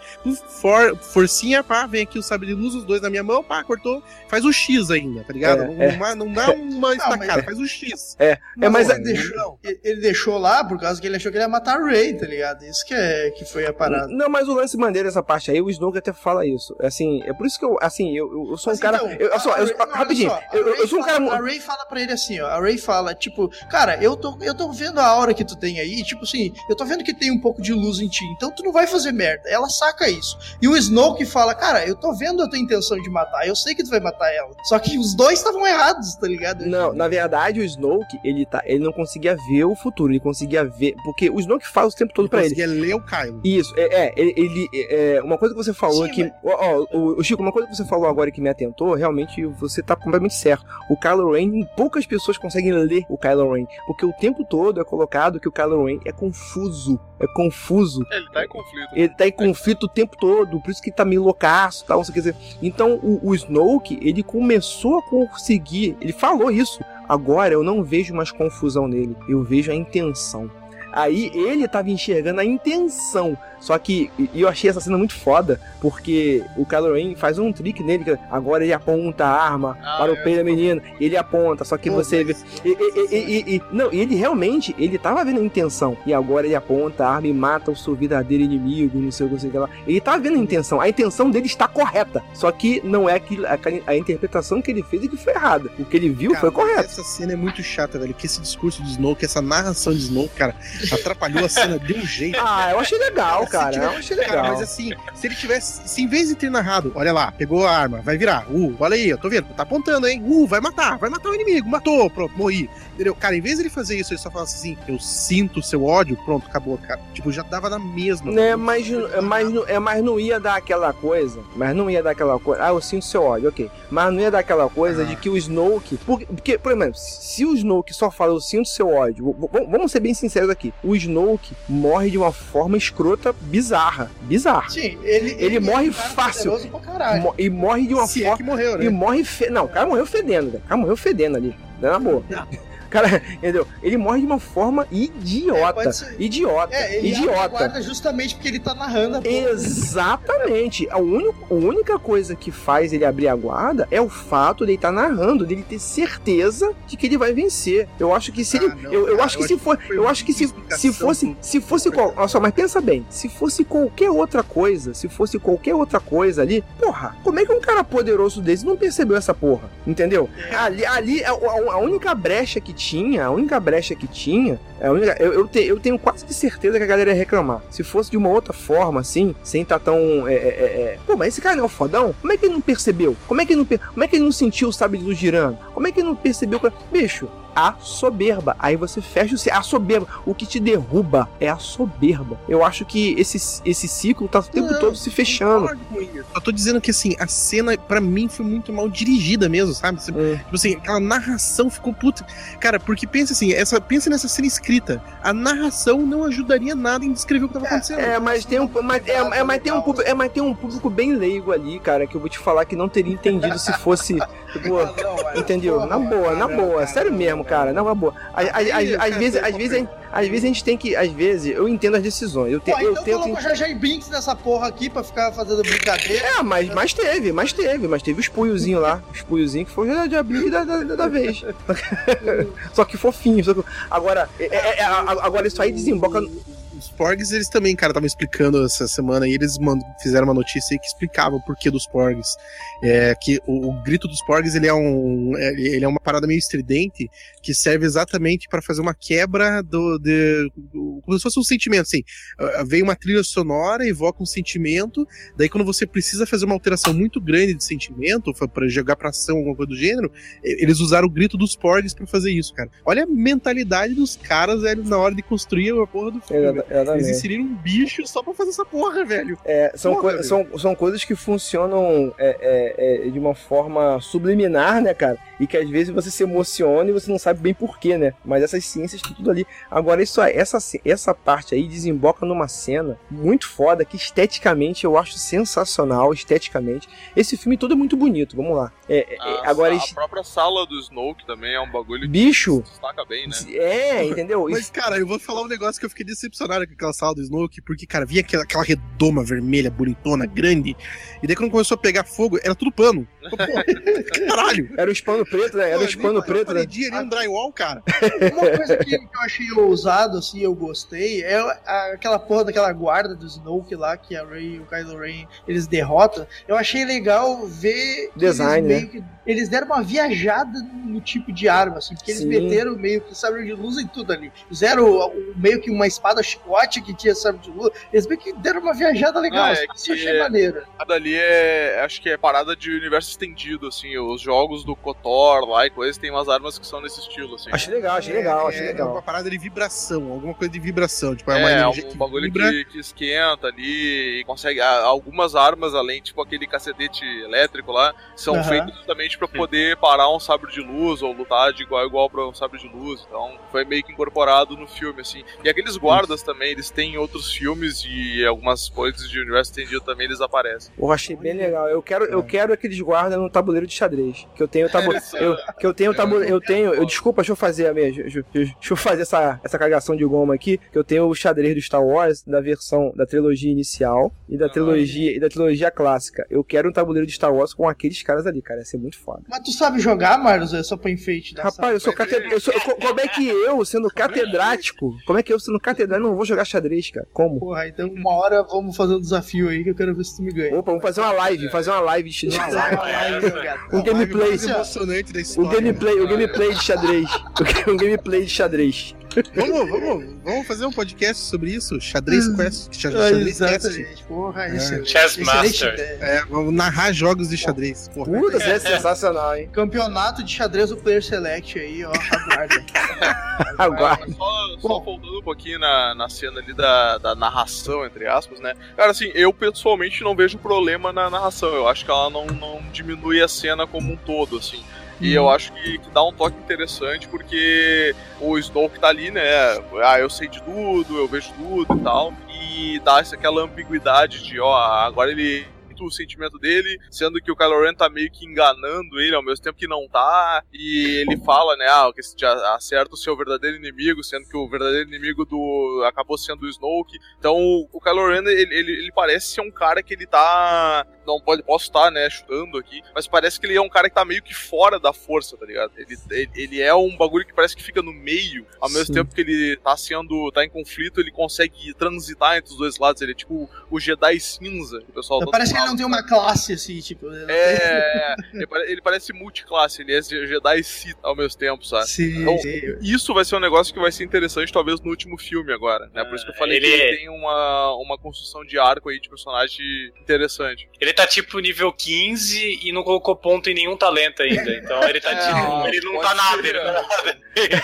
for, forcinha, pá, vem aqui o sabre de luz, os dois na minha mão, pá, cortou, faz o X ainda, tá ligado? É, não, é. não, dá uma estacada, faz o X. É, é mas. Ele deixou, ele deixou lá por causa que ele achou que ele ia matar a Ray, tá ligado? Isso que, é, que foi a parada. Não, mas o lance maneiro essa parte aí, o Snow até fala isso. Assim, é por isso que eu, assim, eu, eu sou um cara. Então, eu, eu, sou, eu, rapidinho, só, eu, eu, sou um cara. a Ray fala pra ele assim, ó. A Ray fala, tipo, cara, eu tô, eu tô vendo a aura que tu tem aí, tipo assim, eu tô vendo que tem um pouco de luz em ti, então tu não vai fazer merda. Ela saca isso. E o Snow que fala, cara, eu tô vendo a tua intenção de matar, eu sei que tu vai matar ela. Só que os dois estavam errados, tá ligado? Não, na verdade, o Snoke, ele, tá, ele não conseguia ver o futuro, ele conseguia ver. Porque o Snoke fala o tempo todo ele pra ele. Ele conseguia ler o Kylo. Isso, é, é ele. ele é, uma coisa que você falou Sim, que ó, o, o, Chico, uma coisa que você falou agora que me atentou, realmente você tá completamente certo. O Kylo Ren, poucas pessoas conseguem ler o Kylo Ren, porque o tempo todo é colocado que o Kylo Ren é confuso. É confuso. Ele tá em conflito. Ele tá em conflito o tempo todo, por isso que tá meio loucaço, tal, não sei o que dizer. Então, o, o Snoke, ele começou a conseguir, ele falou isso. Agora eu não vejo mais confusão nele, eu vejo a intenção. Aí ele estava enxergando a intenção só que eu achei essa cena muito foda, porque o Kylo Ren faz um trick nele, que agora ele aponta a arma ah, para o é, peito da menina, ele aponta, só que Pô, você vê. E, e, e, não, ele realmente, ele tava vendo a intenção, e agora ele aponta a arma e mata o seu verdadeiro inimigo, não sei o que, sei lá. Ele tava vendo a intenção, a intenção dele está correta, só que não é que a, a interpretação que ele fez é que foi errada. O que ele viu cara, foi correto. Essa cena é muito chata, velho, que esse discurso de Snoke, essa narração de Snoke, cara, atrapalhou a cena de um jeito. Ah, eu achei legal, cara. Tiver, eu achei legal. Cara, mas assim, se ele tivesse. Se em vez de ter narrado, olha lá, pegou a arma, vai virar. Uh, olha aí, eu tô vendo, tá apontando, hein? Uh, vai matar, vai matar o inimigo, matou, pronto, morri. Entendeu? Cara, em vez de ele fazer isso, ele só falasse assim, eu sinto o seu ódio, pronto, acabou, cara. Tipo, já dava na mesma. Né, mas, mas, é, mas não ia dar aquela coisa. Mas não ia dar aquela coisa. Ah, eu sinto seu ódio, ok. Mas não ia dar aquela coisa ah. de que o Snoke. Porque, porque, por exemplo, se o Snoke só fala eu sinto seu ódio, vamos ser bem sinceros aqui. O Snoke morre de uma forma escrota bizarra. Bizarra. Sim, ele, ele, ele morre é um fácil. E morre de uma Se é forma. É que morreu, né? E morre. Fe... Não, o cara morreu fedendo, velho. O cara morreu fedendo ali. Na boa. Cara, entendeu? Ele morre de uma forma idiota. É, idiota. É, ele idiota. justamente porque ele tá narrando a. Exatamente. A, única, a única coisa que faz ele abrir a guarda é o fato de ele estar tá narrando, dele ter certeza de que ele vai vencer. Eu acho que se ah, ele. Não, eu, eu cara, acho que se for. Eu acho que se, se fosse. Se fosse. Olha só, mas pensa bem. Se fosse qualquer outra coisa, se fosse qualquer outra coisa ali, porra, como é que um cara poderoso desse não percebeu essa porra? Entendeu? É. Ali, ali a, a única brecha que tinha, a única brecha que tinha, a única, eu, eu, te, eu tenho quase que certeza que a galera ia reclamar. Se fosse de uma outra forma, assim, sem estar tá tão. É, é, é, é... Pô, mas esse cara não é o fodão? Como é que ele não percebeu? Como é que ele não, como é que ele não sentiu o sábio do girando? Como é que ele não percebeu? Bicho, a soberba. Aí você fecha o a soberba. O que te derruba é a soberba. Eu acho que esse, esse ciclo tá o tempo não, todo se fechando. Eu tô dizendo que assim, a cena para mim foi muito mal dirigida mesmo, sabe? É. Tipo assim, aquela narração ficou puta. Cara, porque pensa assim, essa, pensa nessa cena escrita. A narração não ajudaria nada em descrever o que tava acontecendo. É, mas tem um, mas, é, é, mas tem um público, é, mas tem um público bem leigo ali, cara, que eu vou te falar que não teria entendido se fosse. Tipo, Entendeu? Na boa, na boa. Sério mesmo, cara. Na boa. Às vezes, às vezes, às vezes a gente tem que. Às vezes, eu entendo as decisões. Eu, te, Pô, eu então tento. coloca o Jajai Binks nessa porra aqui pra ficar fazendo brincadeira. É, mas, mas teve, mas teve, mas teve os puiozinhos lá. Os puiozinhos que foi o de Blink da, da, da vez. só que fofinho. Só que... Agora, é, é, é, agora isso aí desemboca os Porgs, eles também, cara, estavam explicando essa semana e eles fizeram uma notícia que explicava o porquê dos Porgs. É que o, o grito dos Porgs, ele é um é, ele é uma parada meio estridente que serve exatamente para fazer uma quebra do, de, como se fosse um sentimento, assim. Vem uma trilha sonora, evoca um sentimento, daí quando você precisa fazer uma alteração muito grande de sentimento, para jogar pra ação, alguma coisa do gênero, eles usaram o grito dos Porgs para fazer isso, cara. Olha a mentalidade dos caras, velho, na hora de construir a porra do filme. Eles inseriram um bicho só pra fazer essa porra, velho. É, são, porra, co velho. são, são coisas que funcionam é, é, é, de uma forma subliminar, né, cara? E que às vezes você se emociona e você não sabe bem porquê, né? Mas essas ciências estão tudo ali. Agora, isso, essa, essa parte aí desemboca numa cena muito foda que esteticamente eu acho sensacional, esteticamente. Esse filme todo é muito bonito, vamos lá. É, a, é, agora, a própria sala do Snoke também é um bagulho Bicho, que se destaca bem, né? É, entendeu? Mas, cara, eu vou falar um negócio que eu fiquei decepcionado com aquela sala do Snoke, porque, cara, via aquela, aquela redoma vermelha, bonitona, grande, e daí quando começou a pegar fogo, era tudo pano. Caralho! Era o pano preto, né? Era o pano preto, né? Ali um drywall, cara. Uma coisa que, que, eu achei ousado, assim, eu gostei, é aquela porra daquela guarda do Snoke lá, que a Rey e o Kylo Ren, eles derrotam. Eu achei legal ver... Design, eles, né? que, eles deram uma viajada no tipo de arma, assim, porque eles Sim. meteram meio que sabre de luz em tudo ali. Fizeram meio que uma espada chicote que tinha sabre de luz. Eles meio que deram uma viajada legal, ah, é assim, achei é, maneiro. Ali é, acho que é parada de universo estendido, assim, os jogos do KOTOR lá e coisas, tem umas armas que são nesse estilo, assim. Achei legal, achei legal, achei é, legal. É uma parada de vibração, alguma coisa de vibração, tipo, é, uma é, um bagulho que, que, esquenta ali e consegue, algumas armas além, tipo aquele cacetete elétrico lá, são uhum. feitos justamente para poder parar um sabre de luz ou lutar de igual a igual para um sabre de luz, então foi meio que incorporado no filme, assim. E aqueles guardas Isso. também, eles têm outros filmes e algumas coisas de universo estendido também eles aparecem. Eu achei bem legal. Eu quero, eu quero aqueles guardas no tabuleiro de xadrez. Que eu tenho tabuleiro. eu, que eu tenho tabuleiro. Eu tenho. Eu, desculpa, deixa eu fazer a minha. Deixa, deixa eu fazer essa, essa cagação de goma aqui. Que eu tenho o xadrez do Star Wars, da versão da trilogia inicial e da trilogia e da trilogia clássica. Eu quero um tabuleiro de Star Wars com aqueles caras ali, cara. Ia ser muito foda. Mas tu sabe jogar, Marlos? É só pra enfeite. Rapaz, eu sou catedrático. Como é que eu, sendo catedrático, como é que eu, sendo catedrático, não vou jogar xadrez, cara? Como? Porra, então uma hora vamos fazer um desafio aí que eu quero ver se tu me ganha. Opa, vamos fazer uma live, fazer uma live de xadrez. Um gameplay. O gameplay, o gameplay de xadrez. Um gameplay de xadrez. Vamos, vamos, vamos fazer um podcast sobre isso? Xadrez. Quest. Xadrez Quest. Porra, isso é. Chess Master. É, vamos narrar jogos de xadrez. Porra. Puta, é sensacional, hein? Campeonato de xadrez do Player Select aí, ó. Aguarda. Aguarda. Só, só voltando um pouquinho na, na cena ali da, da narração, entre aspas, né? Cara, assim, eu pessoalmente não vejo problema na narração. Eu acho que ela não, não diminui a cena como um todo, assim. E eu uhum. acho que, que, dá um toque interessante porque o Snoke tá ali, né? Ah, eu sei de tudo, eu vejo tudo e tal. E dá essa, aquela ambiguidade de, ó, agora ele o sentimento dele, sendo que o Kylo Ren tá meio que enganando ele ao mesmo tempo que não tá, e ele fala, né, ah, que acerta o seu verdadeiro inimigo, sendo que o verdadeiro inimigo do acabou sendo o Snoke. Então, o Kylo Ren, ele, ele, ele parece ser um cara que ele tá não pode, posso estar, né, chutando aqui, mas parece que ele é um cara que tá meio que fora da força, tá ligado? Ele, ele, ele é um bagulho que parece que fica no meio, ao mesmo Sim. tempo que ele tá sendo, tá em conflito, ele consegue transitar entre os dois lados, ele é tipo o Jedi cinza, que o pessoal Parece que ele não tem uma classe, assim, tipo... Né? É, ele, ele parece multiclasse, ele é Jedi Sith ao mesmo tempo, sabe? Sim, então, sim. isso vai ser um negócio que vai ser interessante, talvez, no último filme agora, né? Por isso que eu falei ele... que ele tem uma, uma construção de arco aí de personagem interessante. Ele tá tipo nível 15 e não colocou ponto em nenhum talento ainda. Então ele tá é, tipo. Ele não tá nada, ele não tá nada.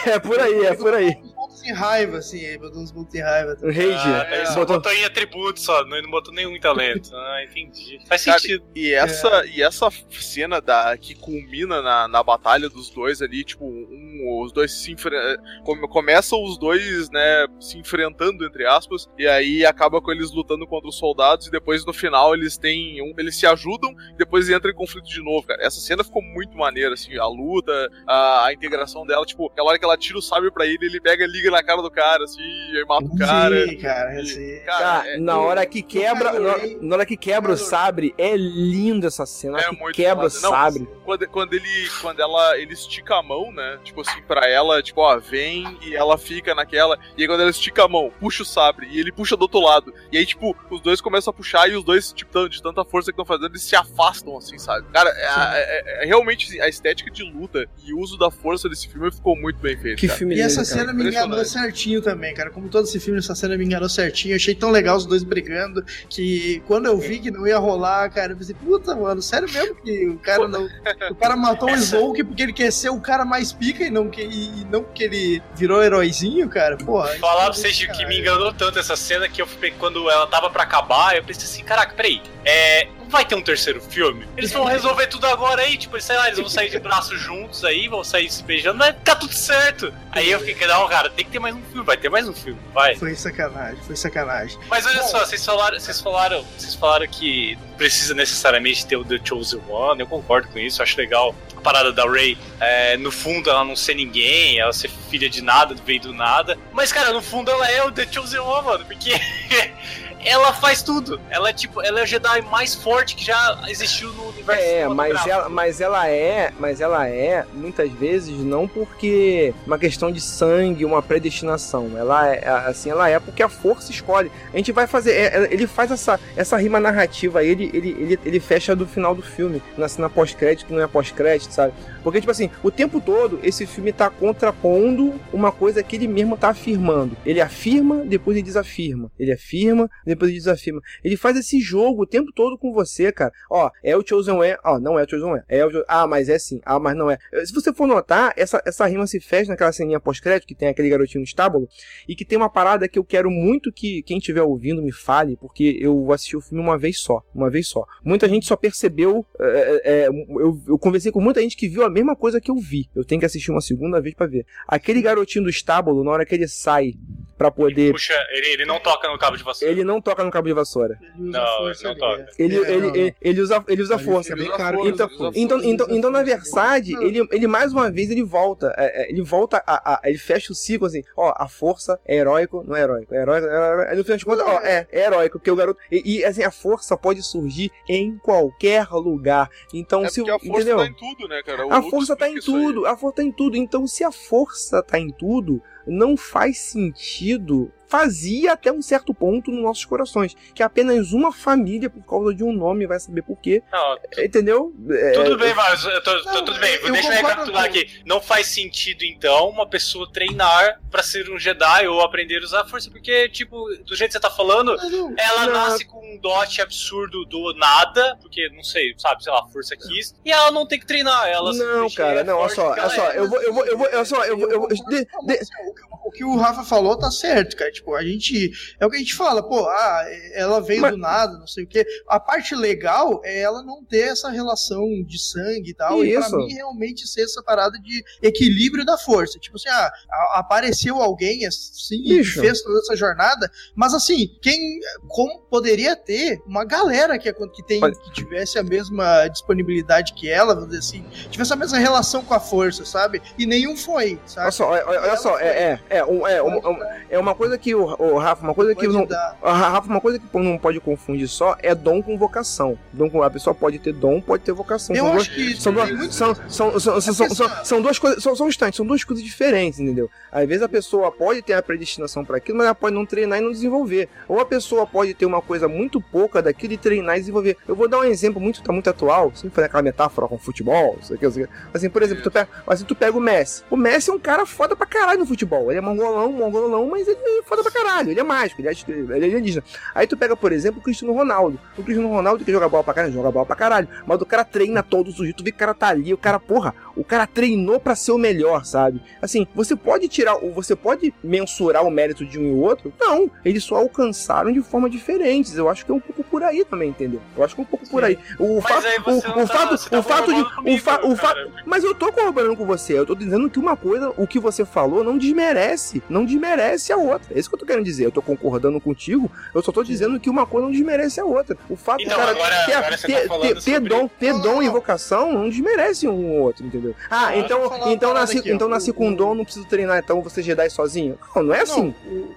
É por aí, é por aí. Pontos em raiva, assim, ele botou uns pontos em raiva. O rage. Ah, é. ele botou... botou em atributo só, não, não botou nenhum em talento. Ah, entendi. Faz Cara, sentido. E essa, e essa cena da, que culmina na, na batalha dos dois ali, tipo, um, os dois se enfrentam. Começam os dois, né, se enfrentando, entre aspas, e aí acaba com eles lutando contra os soldados, e depois no final eles têm. Um, eles se ajudam, e depois entram em conflito de novo, cara. Essa cena ficou muito maneira, assim, a luta, a, a integração dela, tipo, aquela hora que ela tira o sabre pra ele, ele pega e liga na cara do cara, assim, e aí mata o cara. Sim, cara, E, sim. cara, Cara, é- na hora que quebra, na, na hora que quebra o sabre, é lindo essa cena. Na É que muito quebra o. Não, sabre. quando, quando ele quando ela ele estica a mão, né? Tipo assim, pra ela, tipo, ó, vem e ela fica naquela. E aí quando ela estica a mão, puxa o sabre e ele puxa do outro lado. E aí, tipo, os dois começam a puxar e os dois, tipo, tão- de tanta força que estão fazendo, eles se afastam, assim, sabe? Cara, é, é- é- é realmente assim, a estética de luta e o uso da força desse filme ficou muito bem feito. Que cara. filme E essa cara. cena me enganou certinho também, cara. Como todo esse filme, essa cena me enganou certinho. Eu achei tão legal os dois brigando que quando eu vi que não ia rolar, cara, eu pensei, puta, mano, sério mesmo que o cara não. O cara matou o Smoke porque ele quer ser o cara mais pica e não, que, e não porque ele virou heróizinho, cara. Porra. Falar pra isso vocês é que me enganou tanto essa cena que eu fiquei, quando ela tava pra acabar, eu pensei assim, caraca, peraí, é. Vai ter um terceiro filme? Eles vão resolver tudo agora aí, tipo, sei lá, eles vão sair de braços juntos aí, vão sair se beijando, vai ficar tudo certo. Aí eu fiquei, não, cara, tem que ter mais um filme, vai ter mais um filme, vai. Foi sacanagem, foi sacanagem. Mas olha Bom. só, vocês falaram, vocês falaram, vocês falaram que não precisa necessariamente ter o The Chosen One, eu concordo com isso, acho legal a parada da Rey, é, no fundo ela não ser ninguém, ela ser filha de nada, veio do nada, mas cara, no fundo ela é o The Chosen One, mano, porque ela faz tudo, ela é tipo, ela é o Jedi mais forte que já existiu no universo É, mas ela, mas ela é, mas ela é muitas vezes não porque uma questão de sangue, uma predestinação. Ela é assim, ela é porque a força escolhe. A gente vai fazer, é, é, ele faz essa, essa rima narrativa, aí, ele, ele, ele, ele fecha do final do filme, na cena pós-crédito que não é pós-crédito, sabe? Porque tipo assim, o tempo todo esse filme tá contrapondo uma coisa que ele mesmo tá afirmando. Ele afirma, depois ele desafirma. Ele afirma, depois ele desafirma. Ele faz esse jogo o tempo todo com você, cara. Ó, é o Chosen One. Ó, não é o Chosen One. É o Ah, mas é sim. Ah, mas não é. Se você for notar, essa, essa rima se fecha naquela ceninha pós-crédito que tem aquele garotinho no estábulo e que tem uma parada que eu quero muito que quem estiver ouvindo me fale, porque eu assisti o filme uma vez só. Uma vez só. Muita gente só percebeu. é, é, eu, eu conversei com muita gente que viu a mesma coisa que eu vi. Eu tenho que assistir uma segunda vez pra ver. Aquele garotinho do estábulo, na hora que ele sai pra poder. Puxa, ele, ele não toca no cabo de vassoura. Ele não toca no cabo de vassoura. Ele usa Não, força não toca. é. Ele, É, ele, não, ele, ele usa, ele usa força. fica bem Ele usa claro que força, Então, ele usa então, força. então, então, na verdade, Não. ele, ele mais uma vez ele volta. é, é, ele volta a, a- Ele fecha o ciclo assim, ó, a força é heróico, não é heróico. É heróico, é heróico. Aí no final de contas, ó, é, é heróico, porque o garoto. E, e, assim, a força pode surgir em qualquer lugar. Então, É se porque a força entendeu? tá em tudo, né, cara? O A força tá em tudo, a força tá em tudo. Então, se a força tá em tudo, não faz sentido. Fazia até um certo ponto nos nossos corações. Que apenas uma família, por causa de um nome, vai saber por quê. Não, Entendeu? É, Tudo bem, tô, tô- Não, tudo bem. eu Deixa eu recapitular aqui. Não faz sentido, então, uma pessoa treinar pra ser um Jedi ou aprender a usar a força, porque, tipo, do jeito que você tá falando, Não, ela Não. nasce com um dote absurdo do nada, porque, não sei, sabe, sei lá, a força quis, e ela não tem que treinar. Ela Não, cara, é não, olha só, olha só, é. eu vou, eu vou, eu vou, olha só, eu vou, O que o Rafa falou tá certo, cara. Tipo, a gente. É o que a gente fala, pô, ah, ela veio Mas- do nada, não sei o quê. A parte legal é ela não ter essa relação de sangue e tal. E pra mim, realmente ser essa parada de equilíbrio da força. Tipo assim, ah, apareceu alguém assim e Bicho. fez toda essa jornada. Mas assim, quem. Como poderia ter uma galera que, que, tem, Olha- que tivesse a mesma disponibilidade que ela, vamos dizer assim, tivesse a mesma relação com a força, sabe? E nenhum foi, sabe? olha só, olha, olha- só, é, é, é, um- é, é uma coisa que o, o Rafa, uma coisa que não, dar. Rafa, uma coisa que não pode confundir só é dom com vocação. Dom com, a pessoa pode ter dom, pode ter vocação. Eu São duas- acho que São duas, são, são, são, são, são, são, são duas coisas, são, são instantes, são duas coisas diferentes, entendeu? Às vezes a pessoa pode ter a predestinação para aquilo, mas ela pode não treinar e não desenvolver. Ou a pessoa pode ter uma coisa muito pouca daquilo e treinar e desenvolver. Eu vou dar um exemplo muito, tá muito atual, sempre fazer aquela metáfora com futebol, isso aqui, isso aqui. Assim, por exemplo, tu pega, assim, tu pega o Messi. O Messi é um cara foda pra caralho no futebol. Ele é mongolão, mongolão, mas ele é foda foda pra caralho, ele é mágico, ele é, ele é. Aí tu pega, por exemplo, o Cristiano Ronaldo. O Cristiano Ronaldo que joga bola pra caralho, joga bola pra caralho. Mas o cara treina todos os dias, tu vê que o cara tá ali, o cara, porra, o cara treinou para ser o melhor, sabe? Assim, você pode tirar, você pode mensurar o mérito de um e outro? Não, eles só alcançaram de forma diferentes. Eu acho que é um pouco por aí também, entendeu? Eu acho que é um pouco por aí. O fato, o, o tá, fato, tá o fato de, comigo, o, fa, o fato, mas eu tô corroborando com você. Eu tô dizendo que uma coisa, o que você falou não desmerece, não desmerece a outra. É isso que eu tô querendo dizer. Eu tô concordando contigo. Eu só tô dizendo que uma coisa não desmerece a outra. O fato então, cara agora, ter, agora ter, tá ter, ter, dom, ter dom e vocação não desmerece um ou outro, entendeu? Ah, então, então, nasci, aqui, então nasci com dom, não preciso treinar, então você Jedi sozinho. Não, não é assim.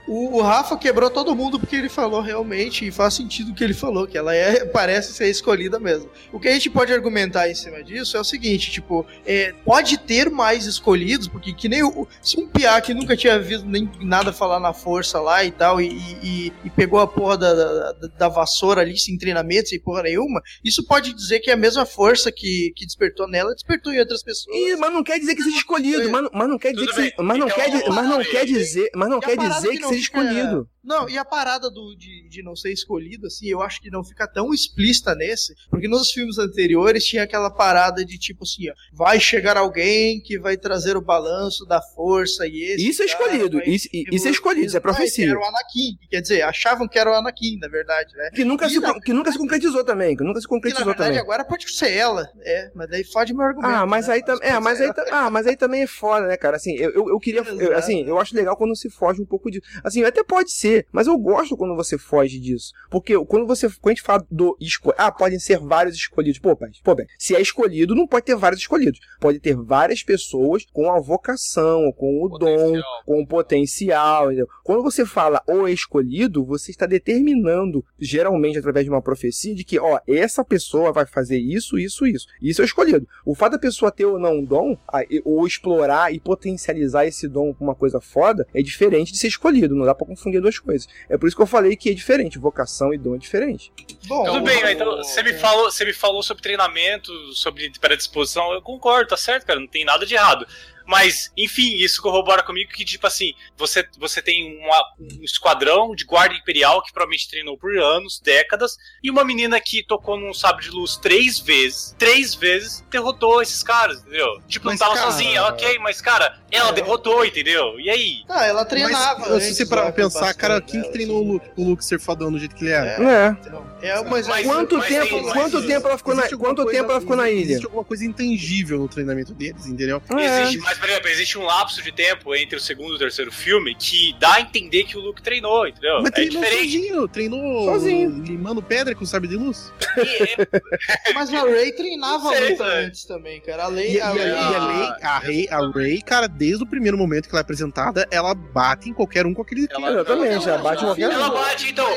o, o, Rafa quebrou todo mundo porque ele falou realmente, e faz sentido o que ele falou, que ela é, parece ser escolhida mesmo. O que a gente pode argumentar em cima disso é o seguinte, tipo, é, pode ter mais escolhidos, porque que nem o, se um piá que nunca tinha visto nem nada falar na força lá e tal, e, e, e pegou a porra da, da, da, vassoura ali sem treinamento, sem porra nenhuma, isso pode dizer que é a mesma força que, que despertou nela, despertou em outras pessoas. Ih, mas não quer dizer que seja escolhido, mas, mas não quer dizer que seja, mas não então, quer, mas não quer dizer, mas não quer dizer que, que seja escolhido. Não, e a parada do, de, de não ser escolhido, assim, eu acho que não fica tão explícita nesse, porque nos filmes anteriores tinha aquela parada de tipo assim, ó, vai chegar alguém que vai trazer o balanço da força e esse. Isso é escolhido, isso, isso é escolhido, isso é profecia. Era o Anakin, quer dizer, achavam que era o Anakin, na verdade, né? Que nunca, se, na... que nunca se concretizou também, que nunca se concretizou que, na verdade, também. agora pode ser ela, é, mas daí fode meu argumento. Ah, mas né? aí também, é, mas aí, ah, mas aí também é foda, né, cara? Assim, eu, eu, eu queria, eu, assim, eu acho legal quando se foge um pouco disso. Assim, até pode ser, mas eu gosto quando você foge disso. Porque quando você. Quando a gente fala do escolhido. Ah, podem ser vários escolhidos. Pô, pai, pô, bem, se é escolhido, não pode ter vários escolhidos. Pode ter várias pessoas com a vocação, com o potencial. dom, com o potencial. Entendeu? Quando você fala o escolhido, você está determinando, geralmente através de uma profecia, de que, ó, essa pessoa vai fazer isso, isso, isso. Isso é escolhido. O fato da pessoa ter ou não um dom, ou explorar e potencializar esse dom com uma coisa foda, é diferente de ser escolhido. Não dá pra confundir duas coisas. É por isso que eu falei que é diferente, vocação e dom é diferente. Bom, Tudo bem, então você me falou, você me falou sobre treinamento, sobre predisposição, eu concordo, tá certo, cara, não tem nada de errado. Mas, enfim, isso corrobora comigo que, tipo assim, você, você tem uma, um esquadrão de guarda imperial que provavelmente treinou por anos, décadas, e uma menina que tocou num sabre de luz três vezes, três vezes, derrotou esses caras, entendeu? Tipo, mas, não tava cara... sozinha, ok, mas, cara, ela é. derrotou, entendeu? E aí? Ah, ela treinava. Mas, se você para pensar, cara, quem que treinou o Luke, o Luke ser fodão do jeito que ele era? É. é. é mas, mas, quanto mas tempo, tem, quanto tempo ela ficou na, quanto tempo ela ficou na ilha? Existe alguma coisa intangível no treinamento deles, entendeu? É. Existe, mas, por exemplo, existe um lapso de tempo entre o segundo e o terceiro filme que dá a entender que o Luke treinou, entendeu? Mas é treinou diferente. sozinho, treinou sozinho. limando pedra com sabre de luz. mas a Ray treinava sei, muito antes também, cara. A Ray, e, a, Ray, a, a, Ray, a Ray, cara, desde o primeiro momento que ela é apresentada, ela bate em qualquer um com aquele. Ela, Exatamente, ela, ela bate em qualquer um. Ela bate, então.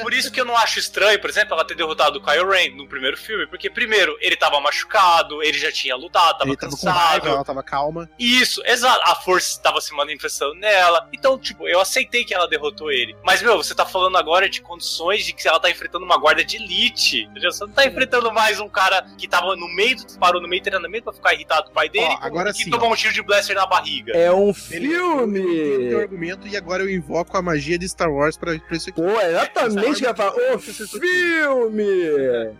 Por isso que eu não acho estranho, por exemplo, ela ter derrotado o Kyle Ren no primeiro filme, porque primeiro ele tava machucado, ele já tinha lutado, tava ele cansado. Tava com raiva, ela tava calma. Isso, exato. A força estava se manifestando nela. Então, tipo, eu aceitei que ela derrotou ele. Mas, meu, você tá falando agora de condições de que ela tá enfrentando uma guarda de elite. Entendeu? Você não tá enfrentando mais um cara que tava no meio, parou no meio do treinamento pra ficar irritado com o pai dele ó, agora e que sim, tomou ó. um tiro de blaster na barriga. É um filme! Ele, argumento e agora eu invoco a magia de Star Wars pra, pra isso aqui. Pô, exatamente que ia falar. O filme!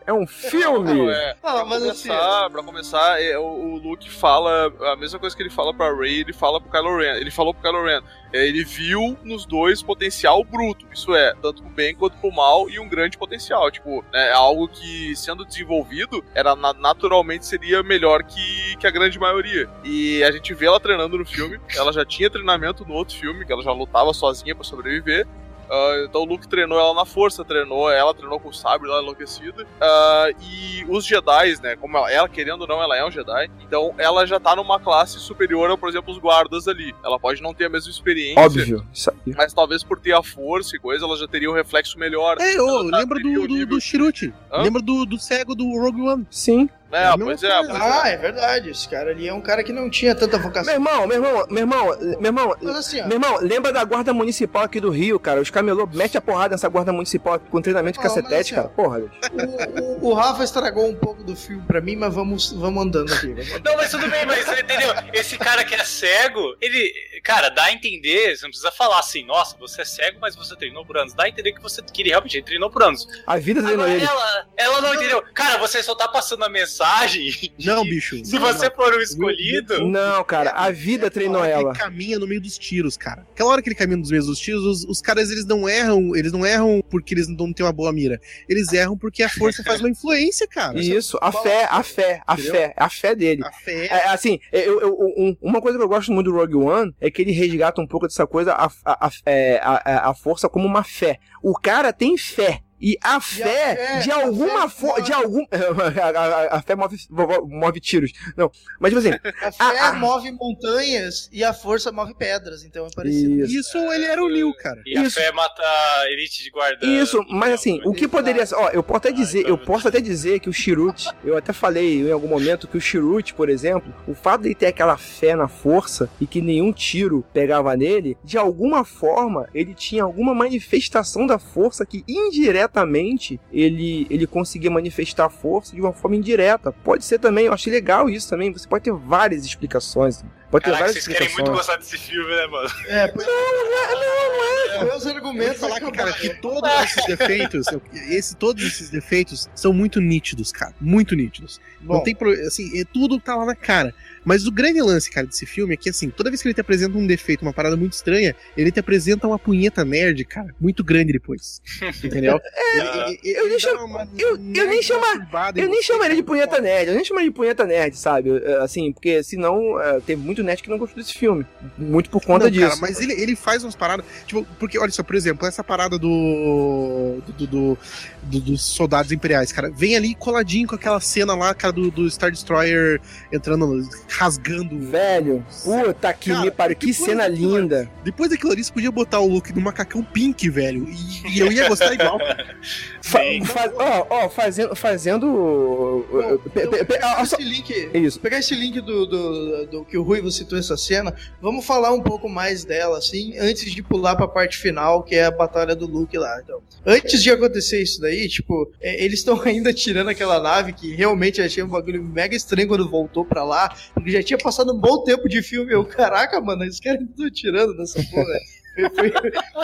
É um filme! Não, é. Ah, pra, começar, pra começar, é, o, o Luke fala a mesma coisa que ele fala pra Rey, ele fala pro Kylo Ren. Ele falou pro Kylo Ren. É, ele viu nos dois potencial bruto, isso é, tanto pro bem quanto pro mal, e um grande potencial. Tipo, né, é algo que, sendo desenvolvido, era naturalmente seria melhor que, que a grande maioria. E a gente vê ela treinando no filme, ela já tinha treinamento no outro filme, que ela já lutava sozinha para sobreviver. Uh, então o Luke treinou ela na força, treinou ela, treinou com o sabre lá enlouquecida. Uh, e os Jedi, né? Como ela, ela, querendo ou não, ela é um Jedi. Então ela já tá numa classe superior a, por exemplo, os guardas ali. Ela pode não ter a mesma experiência. Óbvio. Mas talvez por ter a força e coisa, ela já teria um reflexo melhor. É, ô, tá, lembra do, do, do Shiruti. Lembra do, do cego do Rogue One? Sim. É, é pois é, pois Ah, é verdade. Esse cara ali é um cara que não tinha tanta vocação. Meu irmão, meu irmão, meu irmão, meu irmão, assim, meu irmão, lembra da guarda municipal aqui do Rio, cara? Os camelô mete a porrada nessa guarda municipal com treinamento de cacetete, assim, cara. Porra, o, o, o, Rafa estragou um pouco do filme pra mim, mas vamos, vamos andando aqui. Vamos Não, mas tudo bem, mas entendeu? Esse cara que é cego, ele. cara, dá a entender, você não precisa falar assim, nossa, você é cego, mas você treinou por anos. Dá a entender que você que ele realmente treinou por anos. A vida treinou ele. Ela, ela não entendeu. Cara, você só tá passando a mensagem. Não, bicho. Se não, você não. for um escolhido. Não, cara, a vida treinou Aquela hora ela. que Ele caminha no meio dos tiros, cara. Aquela hora que ele caminha no meio dos tiros, os, os caras eles não erram, eles não erram porque eles não têm uma boa mira. Eles erram porque a força faz uma influência, cara. Isso, a fé, a fé, a Entendeu? fé, a fé dele. A fé. É, assim, eu, eu- um- uma coisa que eu gosto muito do Rogue One é que ele resgata um pouco dessa coisa, a, a, a, é, a- a força como uma fé. O cara tem fé. E a fé, fé- de a alguma forma, de algum, a, a- a fé move, move tiros. Não, mas tipo assim, A fé Ah, ah. move montanhas e a força move pedras, então é parecido. Isso. Isso ele era o Neil, cara. E a Isso. fé mata a elite de guarda. Isso, mas assim, o que poderia ser. Ó, eu posso até dizer, eu posso até dizer que o Chirute, eu até falei em algum momento que o Chirute, por exemplo, o fato de ele ter aquela fé na força e que nenhum tiro pegava nele, de alguma forma ele tinha alguma manifestação da força que indiretamente ele, ele conseguia manifestar força de uma forma indireta. Pode ser também, eu achei legal isso também. Você pode ter várias explicações. Pode ter Caraca, várias vocês querem muito gostar desse filme, né, mano? É, pois- Meus Eu vou argumentos falar que, cara, que todos esses defeitos, esse, todos esses defeitos são muito nítidos, cara. Muito nítidos. Bom, Não tem pro- assim, é, tudo tá lá na cara. Mas o grande lance, cara, desse filme é que, assim, toda vez que ele te apresenta um defeito, uma parada muito estranha, ele te apresenta uma punheta nerd, cara, muito grande depois. Entendeu? Ele- ele- ele eu nem chamo- eu- eu nem chamaria de punheta nerd, eu nem chamaria de punheta nerd, sabe? É, Assim, porque senão é, teve muito nerd que não gostou desse filme. Muito por conta Não, disso. Cara, mas ele, ele faz umas paradas. Tipo, porque, olha só, por exemplo, essa parada do. do, do- do- dos soldados imperiais, cara. Vem ali coladinho com aquela cena lá, cara, do, do Star Destroyer entrando, rasgando. Velho, puta que Cara, me pariu, que cena daquilo- linda. Depois daquilo ali, você podia botar o look do macacão pink, velho. E, e eu ia gostar igual. Fa- Sim. fa- Ó, ó, fazendo. fazendo Bom, pe- então, pe- pe- pegar ah, só- esse link, Isso. pegar esse link do, do, do que o Ruivo citou essa cena, vamos falar um pouco mais dela, assim, antes de pular pra parte final, que é a batalha do Luke lá. Então, antes de acontecer isso daí, tipo, é, eles estão ainda tirando aquela nave que realmente eu achei um bagulho mega estranho quando voltou pra lá, porque já tinha passado um bom tempo de filme. Eu, caraca, mano, eles caras estão tirando dessa porra.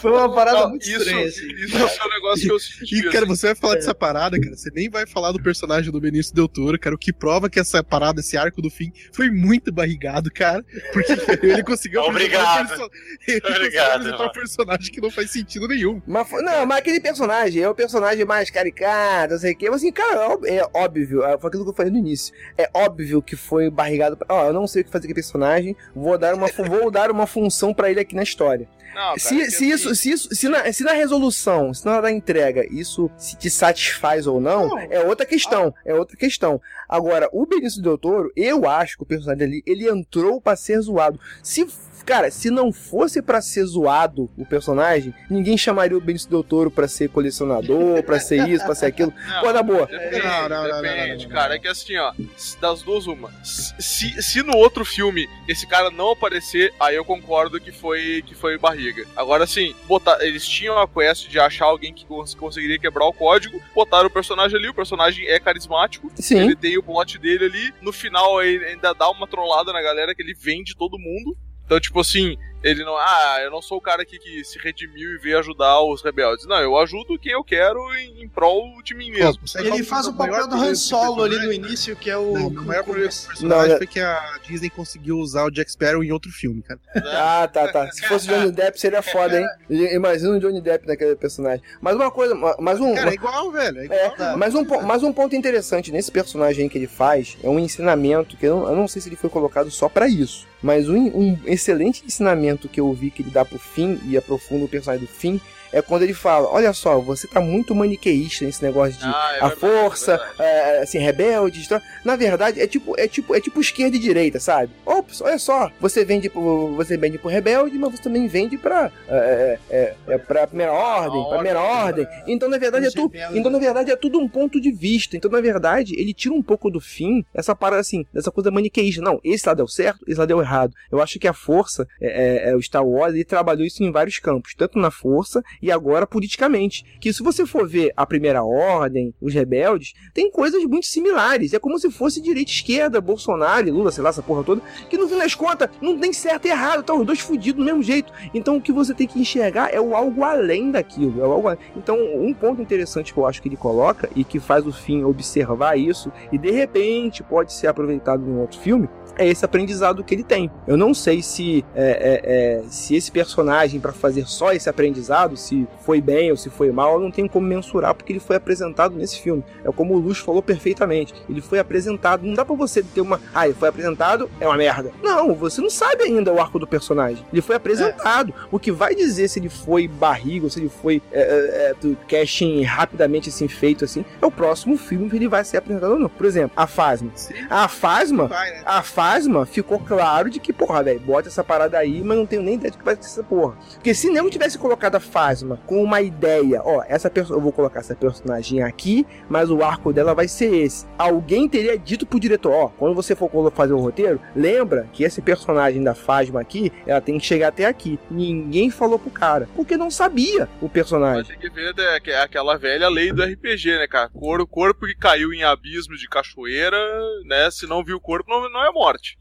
Foi, uma parada Não, muito isso, estranha, assim. isso é um negócio que eu senti. E, cara, assim. você vai falar dessa parada, cara. Você nem vai falar do personagem do Benício Del Toro, cara. O que prova que essa parada, esse arco do fim, foi muito barrigado, cara. Porque ele conseguiu Obrigado. um perso- ele conseguiu Obrigado, apresentar um mano. personagem que não faz sentido nenhum. Mas, não, mas aquele personagem é o personagem mais caricato, não sei o quê. Mas assim, cara, é é óbvio, é, foi aquilo que eu falei no início. É óbvio que foi barrigado. pra- Ó, eu não sei o que fazer com aquele personagem, vou dar uma, vou dar uma função pra ele aqui na história. Não, cara, se, se assim, isso, se isso, se na, se na resolução, se na hora da entrega, isso se te satisfaz ou não, Não. é outra questão. É outra questão. Agora, o Benício Del Toro, eu acho que o personagem ali, ele entrou pra ser zoado. Se, cara, se não fosse pra ser zoado o personagem, ninguém chamaria o Benício Del Toro pra ser colecionador, pra ser isso, pra ser aquilo. Não, Pô, na boa. Depende, Não, não, não, não, depende, não, não, não. cara. É que assim, ó, das duas, uma. Se, se no outro filme esse cara não aparecer, aí eu concordo que foi que foi barriga. Agora sim, botar, eles tinham a quest de achar alguém que cons- conseguiria quebrar o código, botaram o personagem ali, o personagem é carismático, Sim. ele tem o plot dele ali, no final ele ainda dá uma trollada na galera que ele vende todo mundo. Então, tipo assim, ele não. Ah, eu não sou o cara aqui que se redimiu e veio ajudar os rebeldes. Não, eu ajudo quem eu quero em, em prol de mim mesmo. Ele qual faz o papel do Han Solo ali no início, que é o. Não, o maior problema desse Não, personagem é- foi que a Disney conseguiu usar o Jack Sparrow em outro filme, cara. Ah, tá, tá. Se fosse Johnny Depp, seria foda, hein? Imagina o Johnny Depp naquele personagem. Mas uma coisa, mais um. Cara, é igual, velho. É igual. É, Tá. mas um, mas um ponto interessante nesse personagem que ele faz é um ensinamento que eu não, eu não sei se ele foi colocado só pra isso, mas um, um excelente ensinamento que eu vi que ele dá pro fim e aprofunda o personagem do fim é quando ele fala: Olha só, você tá muito maniqueísta nesse negócio de Ah, é a verdade, força, é verdade. é, assim, rebeldes. Tá? Na verdade, é tipo, é tipo, é tipo esquerda e direita, sabe? Ops, olha só, você vende pro, você vende pro rebelde, mas você também vende pra, é, é, é, pra primeira ordem, pra primeira ordem. Então, na verdade, é tudo. Então, na verdade, é tudo um ponto de vista. Então, na verdade, ele tira um pouco do fim essa parada assim, dessa coisa maniqueísta. Não, esse lado deu certo, esse lado deu errado. Eu acho que a força, é, é, é, o Star Wars, ele trabalhou isso em vários campos, tanto na força e agora politicamente. Que se você for ver a Primeira Ordem, os rebeldes, tem coisas muito similares. É como se fosse direita esquerda, Bolsonaro, Lula, sei lá, essa porra toda, que no fim das contas não tem certo e errado, tá os dois fudidos do mesmo jeito. Então o que você tem que enxergar é o algo além daquilo. É algo. Então, um ponto interessante que eu acho que ele coloca e que faz o fim observar isso, e de repente pode ser aproveitado em outro filme, é esse aprendizado que ele tem. Eu não sei se é, é, é, se esse personagem para fazer só esse aprendizado, se foi bem ou se foi mal, eu não tenho como mensurar porque ele foi apresentado nesse filme. É como o Luz falou perfeitamente. Ele foi apresentado, não dá para você ter uma, ah, ele foi apresentado, é uma merda. Não, você não sabe ainda o arco do personagem. Ele foi apresentado. É. O que vai dizer se ele foi barriga ou se ele foi é, é, do casting rapidamente assim feito assim, é o próximo filme que ele vai ser apresentado ou não. Por exemplo, a Fasma. A Fasma, né? a Fasma Fantasma, ficou claro de que, porra, velho, bota essa parada aí, mas não tenho nem ideia de que vai ser essa porra. Porque se não tivesse colocado a Fasma com uma ideia, ó, essa pessoa, eu vou colocar essa personagem aqui, mas o arco dela vai ser esse. Alguém teria dito pro diretor, ó, quando você for fazer o roteiro, lembra que esse personagem da Fasma aqui, ela tem que chegar até aqui. Ninguém falou pro cara, porque não sabia o personagem. Mas tem que ver né, é aquela velha lei do RPG, né, cara? O corpo que caiu em abismo de cachoeira, né, se não viu o corpo, não, não é morte morte.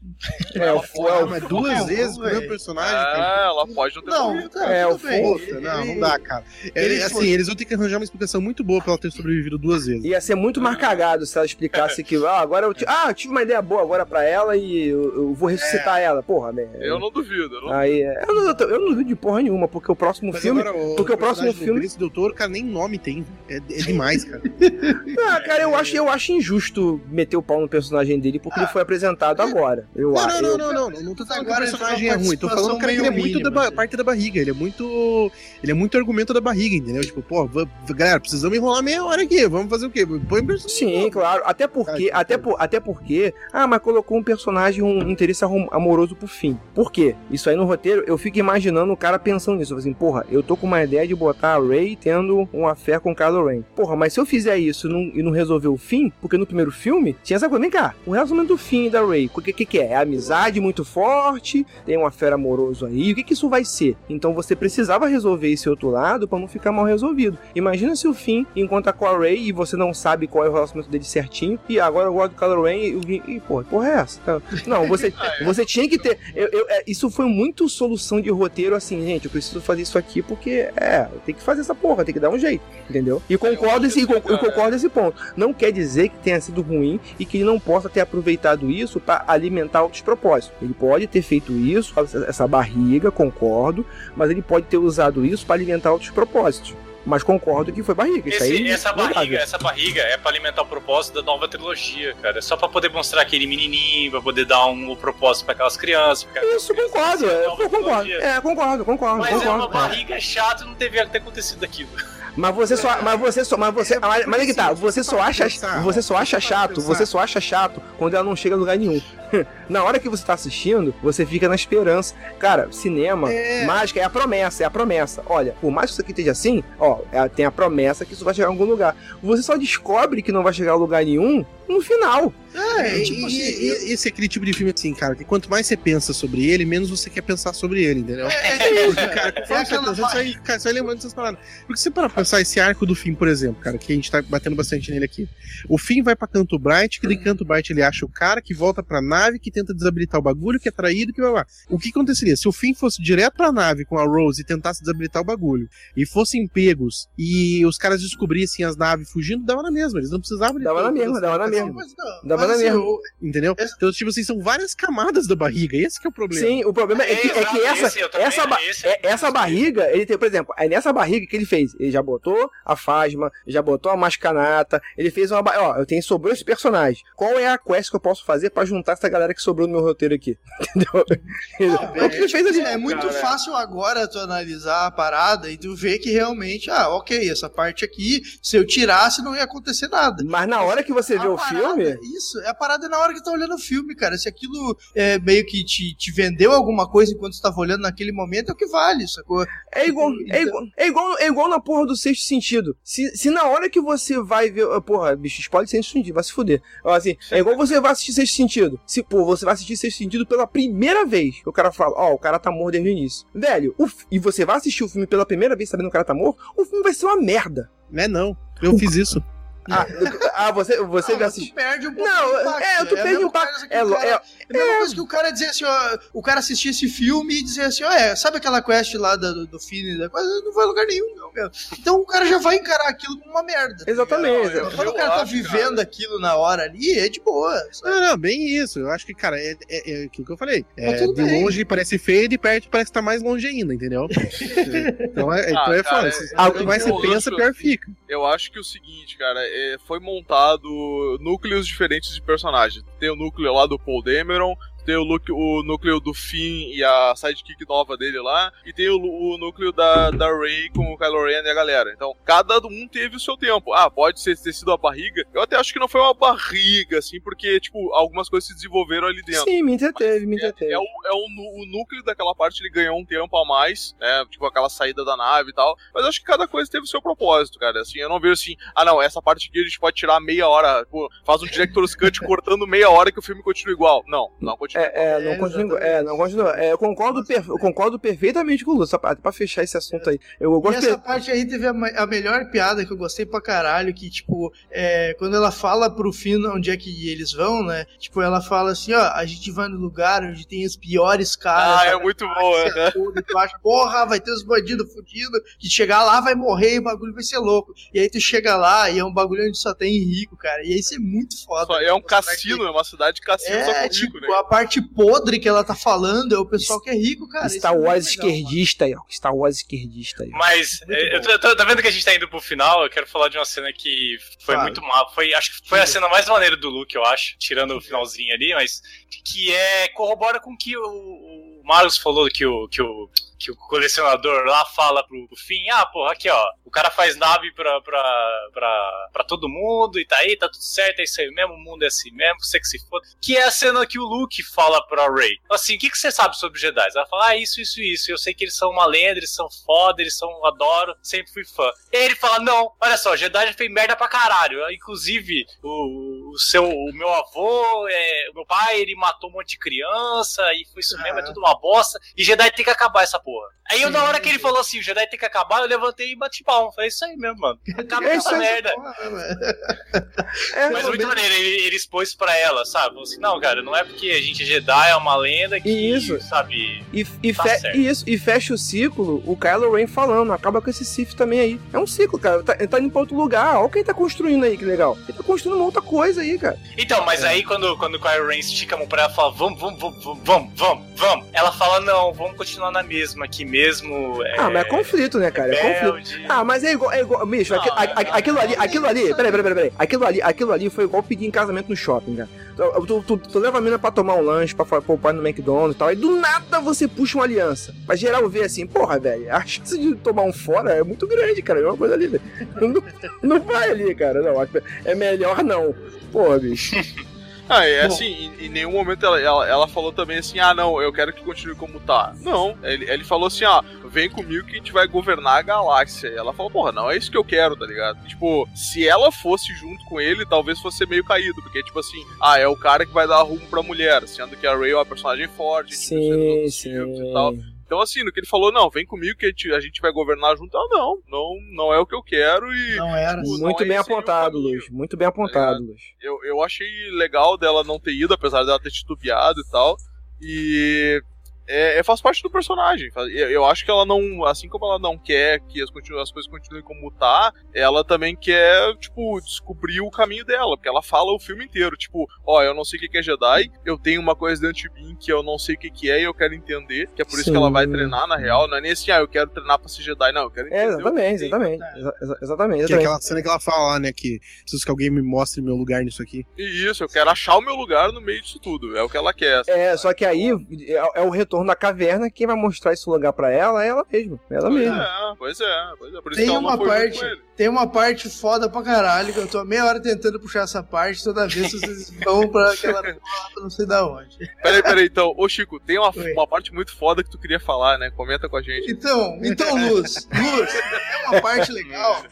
É, o Fuel, mas duas vezes o meu personagem. Ah, ela pode não ter Não, não é, o Fuel. Não, não dá, cara. Ele, assim, eles vão ter que arranjar uma explicação muito boa pra ela ter sobrevivido duas vezes. Ia ser muito mais cagado se ela explicasse que, ah, agora eu, ah, eu tive uma ideia boa agora pra ela e eu, eu vou ressuscitar é. ela. Porra, né? Eu não duvido. Eu não, Aí, é, eu, não, eu não duvido de porra nenhuma, porque o próximo mas filme. Agora, o porque o próximo filme. Esse doutor, cara, nem nome tem. É, é demais, cara. ah, cara, eu acho, eu acho injusto meter o pau no personagem dele porque ah. ele foi apresentado agora. Eu não, acho. Não, não, não, não, não, tô falando Agora que o personagem é ruim. Tô falando que ele é muito da assim. parte da barriga. Ele é muito. Ele é muito argumento da barriga, entendeu? Tipo, pô, galera, precisamos enrolar meia hora aqui. Vamos fazer o quê? Põe personagem. Sim, claro. Até porque, até, por, até porque. Ah, mas colocou um personagem, um interesse amoroso pro fim. Por quê? Isso aí no roteiro, eu fico imaginando o cara pensando nisso. Assim, porra, eu tô com uma ideia de botar a Ray tendo uma fé com o Kylo Ren. Porra, mas se eu fizer isso e não, e não resolver o fim, porque no primeiro filme tinha essa coisa. Vem cá, o relacionamento do fim da Ray, o que, que, que é? É amizade muito forte, tem uma fera amoroso aí, o que, que isso vai ser? Então você precisava resolver esse outro lado para não ficar mal resolvido. Imagina se o Finn encontra com a Ray e você não sabe qual é o relacionamento dele certinho, e agora eu gosto do Kylo Ren e, e porra, porra é essa? Não, você, você tinha que ter. Eu, eu, é, isso foi muito solução de roteiro assim, gente, eu preciso fazer isso aqui porque, é, tem que fazer essa porra, tem que dar um jeito, entendeu? E concordo, esse, eu concordo esse ponto. Não quer dizer que tenha sido ruim e que ele não possa ter aproveitado isso para alimentar outros propósitos. Ele pode ter feito isso, essa barriga, concordo, mas ele pode ter usado isso para alimentar outros propósitos. Mas concordo que foi barriga. Esse, aí, essa, barriga essa barriga é para alimentar o propósito da nova trilogia, cara. É só para poder mostrar aquele menininho, pra poder dar um, um propósito para aquelas crianças. Isso, concordo. É, concordo. É, concordo, concordo. Mas concordo, é uma barriga chata, não devia ter acontecido aquilo. Mas você só, mas você só, mas você, mas, mas é que tá, você só acha, você só acha chato, você só acha chato quando ela não chega a lugar nenhum. na hora que você tá assistindo, você fica na esperança. Cara, cinema, é. mágica é a promessa, é a promessa. Olha, por mais que isso aqui esteja assim, ó, é, tem a promessa que isso vai chegar a algum lugar. Você só descobre que não vai chegar a lugar nenhum no final. É, tipo assim, e, esse é aquele tipo de filme assim, cara, que quanto mais você pensa sobre ele, menos você quer pensar sobre ele, entendeu? É, Porque, cara, é aquela você vai, cara, você vai lembrando dessas palavras. Porque você para pensar esse arco do fim, por exemplo, cara, que a gente tá batendo bastante nele aqui. O fim vai pra Canto Bright, que de Canto Bright ele acha o cara que volta pra nave, que tenta desabilitar o bagulho, que é traído, que vai lá. O que aconteceria? Se o fim fosse direto pra nave com a Rose e tentasse desabilitar o bagulho, e fossem pegos, e os caras descobrissem as naves fugindo, dava na mesma. Eles não precisavam de. Dava na mesma, dava na mesma mesmo. Mas não, Dava na assim. Entendeu? Esse... Então, tipo assim, são várias camadas da barriga. Esse é o problema. Sim, o problema é, que, é que essa, esse, essa, ba é, essa barriga, ele tem, por exemplo, é nessa barriga que ele fez. Ele já botou a Fasma, já botou a Mascanata, ele fez uma. Ó, eu tenho sobrou esse personagem. Qual é a quest que eu posso fazer pra juntar essa galera que sobrou no meu roteiro aqui? Entendeu? é, o que ele fez ali. É muito cara. fácil agora tu analisar a parada e tu ver que realmente, ah, ok, essa parte aqui, se eu tirasse, não ia acontecer nada. Mas na hora que você vê o filme? Isso, é a parada na hora que tá olhando o filme, cara. Se aquilo é, meio que te, te vendeu alguma coisa enquanto você tava olhando naquele momento, é o que vale, sacou? É igual, é igual, é igual, é igual na porra do sexto sentido. Se, se na hora que você vai ver. Porra, bicho, spoiler sexto sentido, vai se fuder. Assim, é igual você vai assistir sexto sentido. Se, pô, você vai assistir sexto sentido pela primeira vez. O cara fala, ó, oh, o cara tá morto desde o início. Velho, o, e você vai assistir o filme pela primeira vez sabendo que o cara tá morto, o filme vai ser uma merda. Não é não. Eu fiz isso. Ah, ah, você, você ah, assistir. Tu perde um pouco Não, impacto, é, tu é perde um pouco. É, cara, é, é, a mesma coisa que o cara dizer assim, ó, o cara assistir esse filme e dizer assim, ó, é, sabe aquela quest lá do, do Finn da coisa? Não vai a lugar nenhum, não, meu. Então o cara já vai encarar aquilo como uma merda. Tá Exatamente. Tá Quando o cara tá vivendo cara. aquilo na hora ali, é de boa. Sabe? Não, não, bem isso. Eu acho que, cara, é, é, é aquilo que eu falei. É, de bem. longe parece feio e de perto parece que tá mais longe ainda, entendeu? então é, então ah, é foda. Quanto mais você pensa, pior fica. Eu acho que o seguinte, cara, é, foi montado núcleos diferentes de personagens. Tem o núcleo lá do Paul Dameron, tem o, look, o núcleo do Finn e a sidekick nova dele lá, e tem o, o núcleo da, da Rey com o Kylo Ren e a galera. Então, cada um teve o seu tempo. Ah, pode ser, ter sido a barriga. Eu até acho que não foi uma barriga, assim, porque, tipo, algumas coisas se desenvolveram ali dentro. Sim, me entreteve, me entreteve. É, é, o, é o, o, núcleo daquela parte, ele ganhou um tempo a mais, né? Tipo, aquela saída da nave e tal. Mas acho que cada coisa teve o seu propósito, cara. Assim, eu não vejo assim, ah, não, essa parte aqui a gente pode tirar meia hora, tipo, faz um Director's Cut cortando meia hora que o filme continua igual. Não, não continua. É, é, não, é, continua, é, não continua. É, eu, concordo per, eu concordo perfeitamente com o Lúcio, pra, pra fechar esse assunto aí. Eu, eu gosto e essa parte aí teve a, a, melhor piada que eu gostei pra caralho, que, tipo, é, quando ela fala pro Finn onde é que eles vão, né? Tipo, ela fala assim, ó, a gente vai no lugar onde tem os piores caras. Ah, é muito boa, né? Tudo, tu acha, porra, vai ter os bandidos fudidos, que chegar lá vai morrer e o bagulho vai ser louco. E aí tu chega lá e é um bagulho onde só tem rico, cara. E aí isso é muito foda. Só, é um cassino, é uma cidade de cassino é, só com tipo, rico, né? A parte podre que ela tá falando é o pessoal que é rico, cara. Star é Wars é esquerdista aí, ó. Star Wars esquerdista aí. Mas, é, eu tô, tô, tá vendo que a gente tá indo pro final? Eu quero falar de uma cena que foi claro. muito mal. Foi, acho que foi a cena mais maneira do Luke, eu acho. Tirando o finalzinho ali, mas. Que é. corrobora com que o, o Marcos falou que o. Que o que o colecionador lá fala pro, fim, ah, porra, aqui ó, o cara faz nave pra, pra, pra, pra todo mundo e tá aí, tá tudo certo, é isso aí mesmo, o mundo é assim mesmo, você que se foda. Que é a cena que o Luke fala pra Rey. Assim, o que, que você sabe sobre Jedi? Ela fala, ah, isso, isso, isso. Eu sei que eles são uma lenda, eles são foda, eles são, adoro, sempre fui fã. E ele fala, não, olha só, Jedi já fez merda pra caralho. Inclusive, o, o seu, o meu avô, é, o meu pai, ele matou um monte de criança, e foi isso mesmo, é tudo uma bosta. E Jedi tem que acabar essa porra. Aí eu, na hora que ele falou assim, o Jedi tem que acabar, eu levantei e bati palma. Falei, isso aí mesmo, mano. Acaba com essa merda. É, Mas muito maneiro, ele, ele expôs pra ela, sabe? Falou assim, não, cara, não é porque a gente é Jedi, é uma lenda que, isso. sabe... E, e, tá fe isso, e fecha o ciclo, o Kylo Ren falando, acaba com esse Sith também aí. É um ciclo, cara. Tá, ele tá indo pra outro lugar. Olha o que ele tá construindo aí, que legal. Ele tá construindo uma outra coisa aí, cara. Então, mas é. aí quando, quando o Kylo Ren estica a mão pra ela e fala, vamos, vamos, vamos, vamos, vamos, vamos. Ela fala, não, vamos continuar na mesma aqui mesmo. É, ah, mas é conflito, né, cara? É conflito. Ah, mas é igual, é igual. Bicho, não, aqui, a, a, aquilo ali, aquilo ali. Peraí, peraí, peraí. Aquilo ali, aquilo ali foi igual pedir em casamento no shopping, cara. Tu, tu, tu, tu leva a mina pra tomar um lanche, pra poupar no McDonald's e tal, e do nada você puxa uma aliança. Pra geral ver assim, porra, velho, a chance de tomar um fora é muito grande, cara. É uma coisa ali, velho. Não, não vai ali, cara. Não, é melhor não. Porra, bicho. Ah, é assim, em, em, nenhum momento ela, ela, ela, falou também assim, ah não, eu quero que continue como tá. Não, ele, ele falou assim, ah, vem comigo que a gente vai governar a galáxia. E ela falou, porra, não é isso que eu quero, tá ligado? Tipo, se ela fosse junto com ele, talvez fosse meio caído, porque tipo assim, ah, é o cara que vai dar rumo pra mulher, sendo que a Ray é uma personagem forte, sim, sim. e tal. Então, assim, no que ele falou, não, vem comigo que a gente, a gente vai governar junto. Ah, não, não, não é o que eu quero e. Não era. Tipo, Muito não bem apontado, Luz. Muito bem apontado, tá Luz. Eu, eu achei legal dela não ter ido, apesar dela ter titubeado e tal. E é, é, faz parte do personagem. Eu acho que ela não, assim como ela não quer que as, as coisas continuem como tá, ela também quer, tipo, descobrir o caminho dela, porque ela fala o filme inteiro, tipo, ó, oh, eu não sei o que é Jedi, eu tenho uma coisa dentro de mim que eu não sei o que é e eu quero entender, que é por Sim. isso que ela vai treinar, na real, não é nem assim, ah, eu quero treinar pra ser Jedi, não, eu quero é, entender. É, exatamente, exatamente, é. exatamente, exatamente. Que é aquela cena que ela fala lá, né, que preciso que alguém me mostre meu lugar nisso aqui. Isso, eu quero achar o meu lugar no meio disso tudo, é o que ela quer. É, só que aí é, é o retorno torno da caverna, quem vai mostrar esse lugar para ela é ela mesma. Ela pois mesma. É, pois é, pois é. Por isso tem uma parte, tem uma parte foda pra caralho, que eu tô meia hora tentando puxar essa parte, toda vez vocês vão pra aquela não sei da onde. Peraí, peraí, então. Ô Chico, tem uma, uma parte muito foda que tu queria falar, né? Comenta com a gente. Então, então, Luz, Luz, é uma parte legal.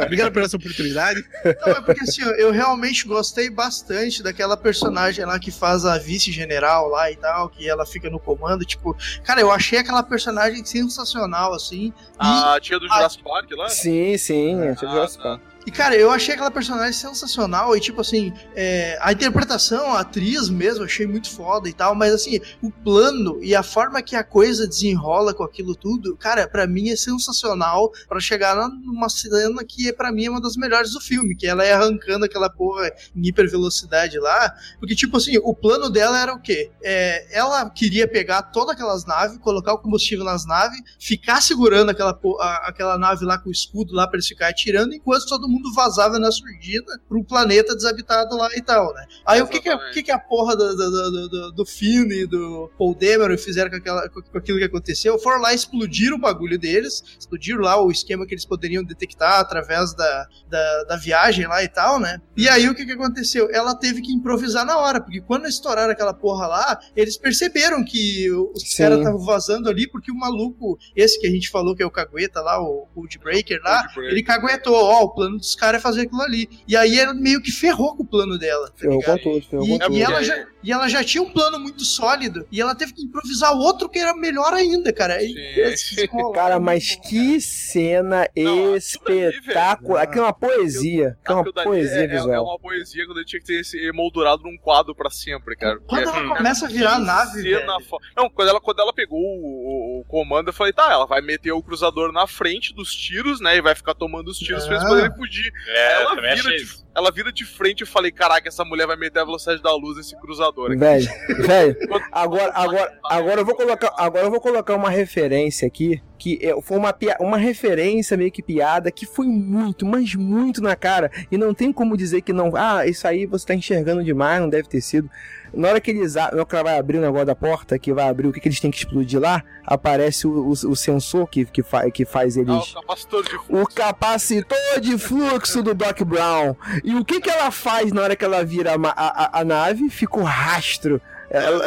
Obrigado pela essa oportunidade. Não, é porque assim, eu realmente gostei bastante daquela personagem lá que faz a vice-general lá e tal, que ela fica no comando, tipo, cara, eu achei aquela personagem sensacional, assim. A tia do Jurassic a... Park lá? Sim, sim, a tia do Jurassic Park. E, cara, eu achei aquela personagem sensacional e, tipo assim, é, a interpretação, a atriz mesmo, achei muito foda e tal, mas, assim, o plano e a forma que a coisa desenrola com aquilo tudo, cara, para mim é sensacional para chegar numa cena que, para mim, é uma das melhores do filme, que ela é arrancando aquela porra em hipervelocidade lá, porque, tipo assim, o plano dela era o quê? É, ela queria pegar todas aquelas naves, colocar o combustível nas naves, ficar segurando aquela, aquela nave lá com o escudo lá pra eles ficarem atirando, enquanto todo mundo mundo vazava na surgida pro planeta desabitado lá e tal, né? Aí o que que, que que, a porra do, do, do, do Finn e do Paul Dameron fizeram com, aquela, com aquilo que aconteceu? Foram lá explodir o bagulho deles, explodiram lá o esquema que eles poderiam detectar através da, da, da viagem lá e tal, né? E aí o que que aconteceu? Ela teve que improvisar na hora, porque quando estouraram aquela porra lá, eles perceberam que os caras estavam vazando ali, porque o maluco, esse que a gente falou que é o cagueta lá, o Breaker lá, ele caguetou, ó, o plano dos caras fazer aquilo ali. E aí ela meio que ferrou com o plano dela. Tá ferrou com tudo, ferrou e, com tudo. E ela, já, e ela já tinha um plano muito sólido. E ela teve que improvisar outro que era melhor ainda, cara. cara, mas que cena espetacular. Aquilo é uma poesia. Que é uma poesia é, visual. É uma poesia quando ele tinha que ter esse emoldurado num quadro pra sempre, cara. Quando ela começa a virar a nave. Fo... Não, quando ela, quando ela pegou o, o, comando, eu falei, tá, ela vai meter o cruzador na frente dos tiros, né? E vai ficar tomando os tiros ah. pra eles poderem fugir. É, ela, vira de, ela vira de frente e falei, caraca, essa mulher vai meter a velocidade da luz nesse cruzador. Aqui. Velho, velho, agora, agora, agora eu vou colocar, agora eu vou colocar uma referência aqui que é, foi uma, uma referência meio que piada que foi muito, mas muito na cara. E não tem como dizer que não. Ah, isso aí você tá enxergando demais, não deve ter sido. Na hora que eles na hora que ela vai abrir o negócio da porta, que vai abrir o que, que eles têm que explodir lá, aparece o, o, o sensor que, que, fa, que faz eles. Ah, o capacitor de fluxo. O capacitor de fluxo do Doc Brown. E o que, que ela faz na hora que ela vira a, a, a nave? Fica o rastro. Ela,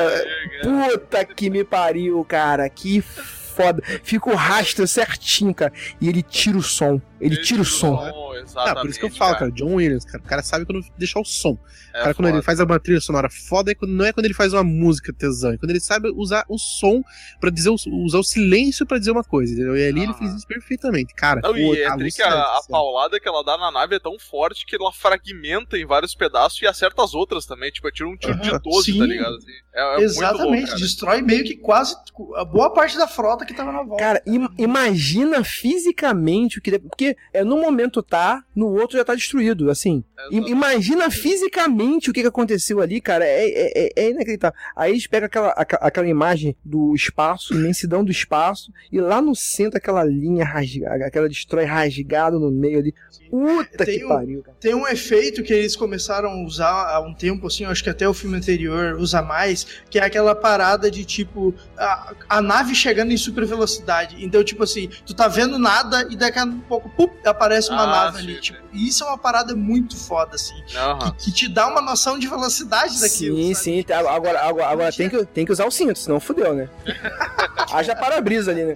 puta que me pariu, cara. Que foda. Fica o rastro certinho, cara. E ele tira o som. Ele, ele tira o som. Ah, por isso que eu falo, cara. John Williams, cara. O cara sabe quando deixar o som. É cara, foda. quando ele faz uma trilha sonora foda, é não é quando ele faz uma música tesão, é quando ele sabe usar o som para dizer usar o silêncio para dizer uma coisa, entendeu? E ali ah. ele fez isso perfeitamente, cara. Não, pô, e é a, a, a paulada que ela dá na nave é tão forte que ela fragmenta em vários pedaços e acerta as outras também, tipo, tira um tiro de 12, tá ligado? Assim, é, é Exatamente, louco, destrói meio que quase a boa parte da frota que tava na volta. Cara, im imagina fisicamente o que. Porque é, no momento tá, no outro já tá destruído, assim. Imagina fisicamente o que, aconteceu ali, cara. É, é, é, é inacreditável. Aí eles pegam aquela, aquela imagem do espaço, imensidão do espaço, e lá no centro aquela linha rasgada, aquela destrói rasgado no meio ali. Puta tem que um, pariu, cara. Tem um efeito que eles começaram a usar há um tempo, assim, acho que até o filme anterior usa mais, que é aquela parada de tipo, a, a nave chegando em super velocidade. Então, tipo assim, tu tá vendo nada e daqui a pouco, pup, aparece uma ah, nave sim, ali. Tipo, e isso é uma parada muito foda, assim. Uhum. Que, que, te dá uma noção de velocidade daquilo. Sim, sabe? sim. Agora, agora, agora tem, que, tem que usar o cinto, senão fudeu, né? Haja para-brisa ali, né?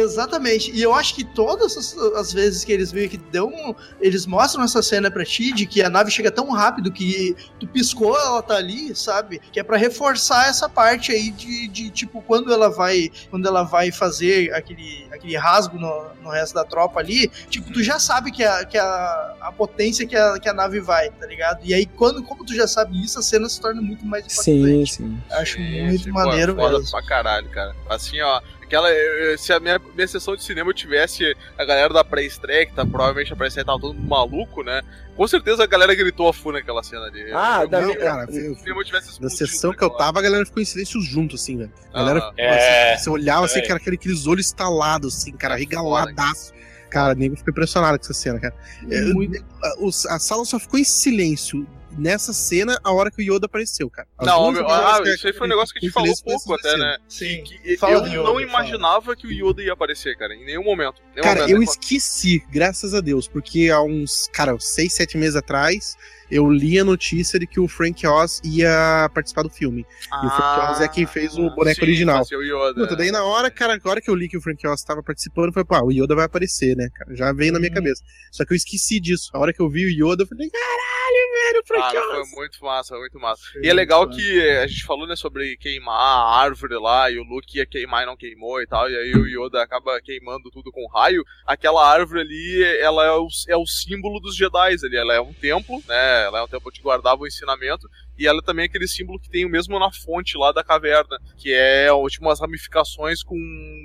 Exatamente. E eu acho que todas as, as vezes que eles veem que dão. Eles mostram essa cena pra ti de que a nave chega tão rápido que tu piscou, ela tá ali, sabe? Que é para reforçar essa parte aí de, de, tipo, quando ela vai. Quando ela vai fazer aquele, aquele rasgo no, no resto da tropa ali, tipo, tu já sabe que a, que a, a potência que a, que a nave vai, tá ligado? E aí, quando, como tu já sabe isso, a cena se torna muito mais impactante. Sim, sim. Acho sim, muito sim, maneiro, foda mesmo. pra caralho, cara. Assim, ó Aquela, se a minha, minha sessão de cinema eu tivesse a galera da pré-estreia, que tá, provavelmente a pré-estreia tava todo mundo maluco, né? Com certeza a galera gritou a fu naquela cena ali. Ah, da, não, cara, eu, eu, tivesse na sessão que eu tava, a galera ficou em silêncio junto, assim, velho. A galera, ah, é, você, você olhava assim, é. que era aquele, aqueles olhos estalados, assim, cara, regaladaço. Cara, nego ficou impressionado com essa cena, cara. É, a, a sala só ficou em silêncio nessa cena a hora que o Yoda apareceu, cara. As não, meu, ah, isso aí foi um negócio que a gente falou pouco até, né? Sim. Que, eu Yoda, não imaginava fala. que o Yoda ia aparecer, cara, em nenhum momento. Nenhum cara, momento, eu esqueci, graças a Deus, porque há uns, cara, seis, sete meses atrás eu li a notícia de que o Frank Oz ia participar do filme. Ah, e o Frank Oz é quem fez o boneco sim, original. O Yoda. Puta, daí na hora, cara, na hora que eu li que o Frank Oz estava participando, foi, pá, o Yoda vai aparecer, né, cara? Já veio hum. na minha uhum. cabeça. Só que eu esqueci disso. A hora que eu vi o Yoda, eu falei, caralho, velho, Frank ah, Oz. Foi muito massa, foi muito massa. Foi e é legal que a gente falou, né, sobre queimar a árvore lá, e o Luke ia queimar e não queimou e tal, e aí o Yoda acaba queimando tudo com raio. Aquela árvore ali, ela é o, é o símbolo dos Jedi ali, ela é um templo, né, ela é um templo guarda guardava o ensinamento, e ela também é aquele símbolo que tem o mesmo na fonte lá da caverna, que é tipo, umas ramificações com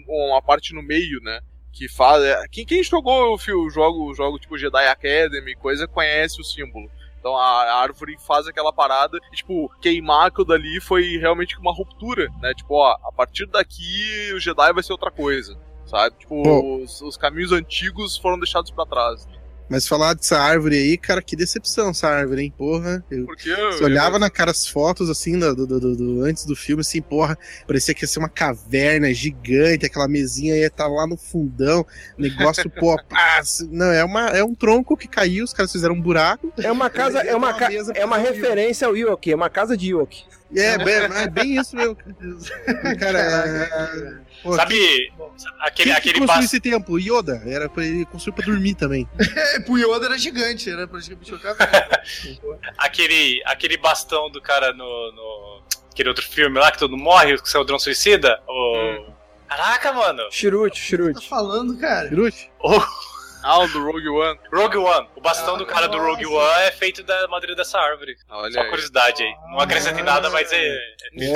uma parte no meio, né? Que faz. É, quem, quem jogou o, jogo, jogo tipo Jedi Academy, coisa, conhece o símbolo. Então a árvore faz aquela parada e, tipo, queimar aquilo dali foi realmente uma ruptura, né? Tipo, ó, a partir daqui o Jedi vai ser outra coisa, sabe? Tipo, os, os, caminhos antigos foram deixados para trás. Mas falar dessa árvore aí, cara, que decepção essa árvore, hein? Porra. Eu, Por quê? Você olhava na cara as fotos, assim, do, do, do, do, antes do filme, assim, porra, parecia que ia ser uma caverna gigante, aquela mesinha ia estar tá lá no fundão, negócio, pô, pá, não, é, uma, é um tronco que caiu, os caras fizeram um buraco. É uma casa, é uma, ca é uma referência ao Yoki, é uma casa de Yoki. É, bem, é bem isso mesmo. Cara, é, Pô, Sabe aquele, quem aquele que construiu esse templo? Yoda. Era pra ele construir pra dormir também. é, pro Yoda era gigante, era pra gente chocar. aquele, aquele bastão do cara no, no. Aquele outro filme lá que todo mundo morre, que é o Drone Suicida. O... Hum. Caraca, mano. Chirute, Chirute. Tá falando, cara? Chirute? Oh. Ah, o do Rogue One. Rogue One. O bastão ah, do cara do Rogue One é feito da madeira dessa árvore. Olha Só aí. curiosidade aí. Não acrescenta em nada, mas é.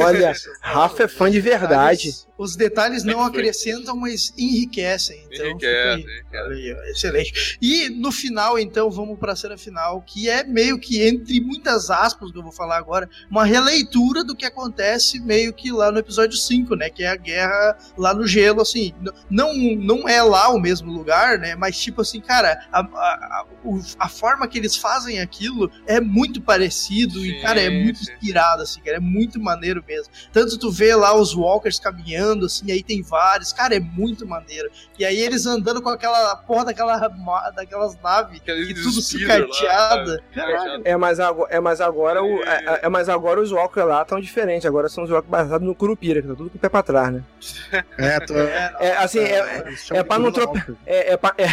Olha, Rafa é fã de verdade. Os detalhes não acrescentam, mas enriquecem. Então, Enriquece, enriquece. Excelente. E no final, então, vamos para a cena final, que é meio que, entre muitas aspas, que eu vou falar agora, uma releitura do que acontece meio que lá no episódio 5, né? Que é a guerra lá no gelo, assim. Não, não é lá o mesmo lugar, né? Mas, tipo assim, cara, a, a, a forma que eles fazem aquilo é muito parecido sim, e, cara, é muito sim. inspirado, assim, cara. É muito maneiro mesmo. Tanto tu vê lá os walkers caminhando assim, aí tem vários. Cara, é muito maneiro. E aí eles andando com aquela porra daquela, daquelas naves, que tudo sucateada. É, mas agora, é, mas agora, o, é, é, mas agora os walkers lá estão diferentes. Agora são os walkers baseados no Curupira, que tá tudo com o pé pra trás, né? É, tô... é, é assim, é, é, é pra não tropeçar. É, é, pra, é,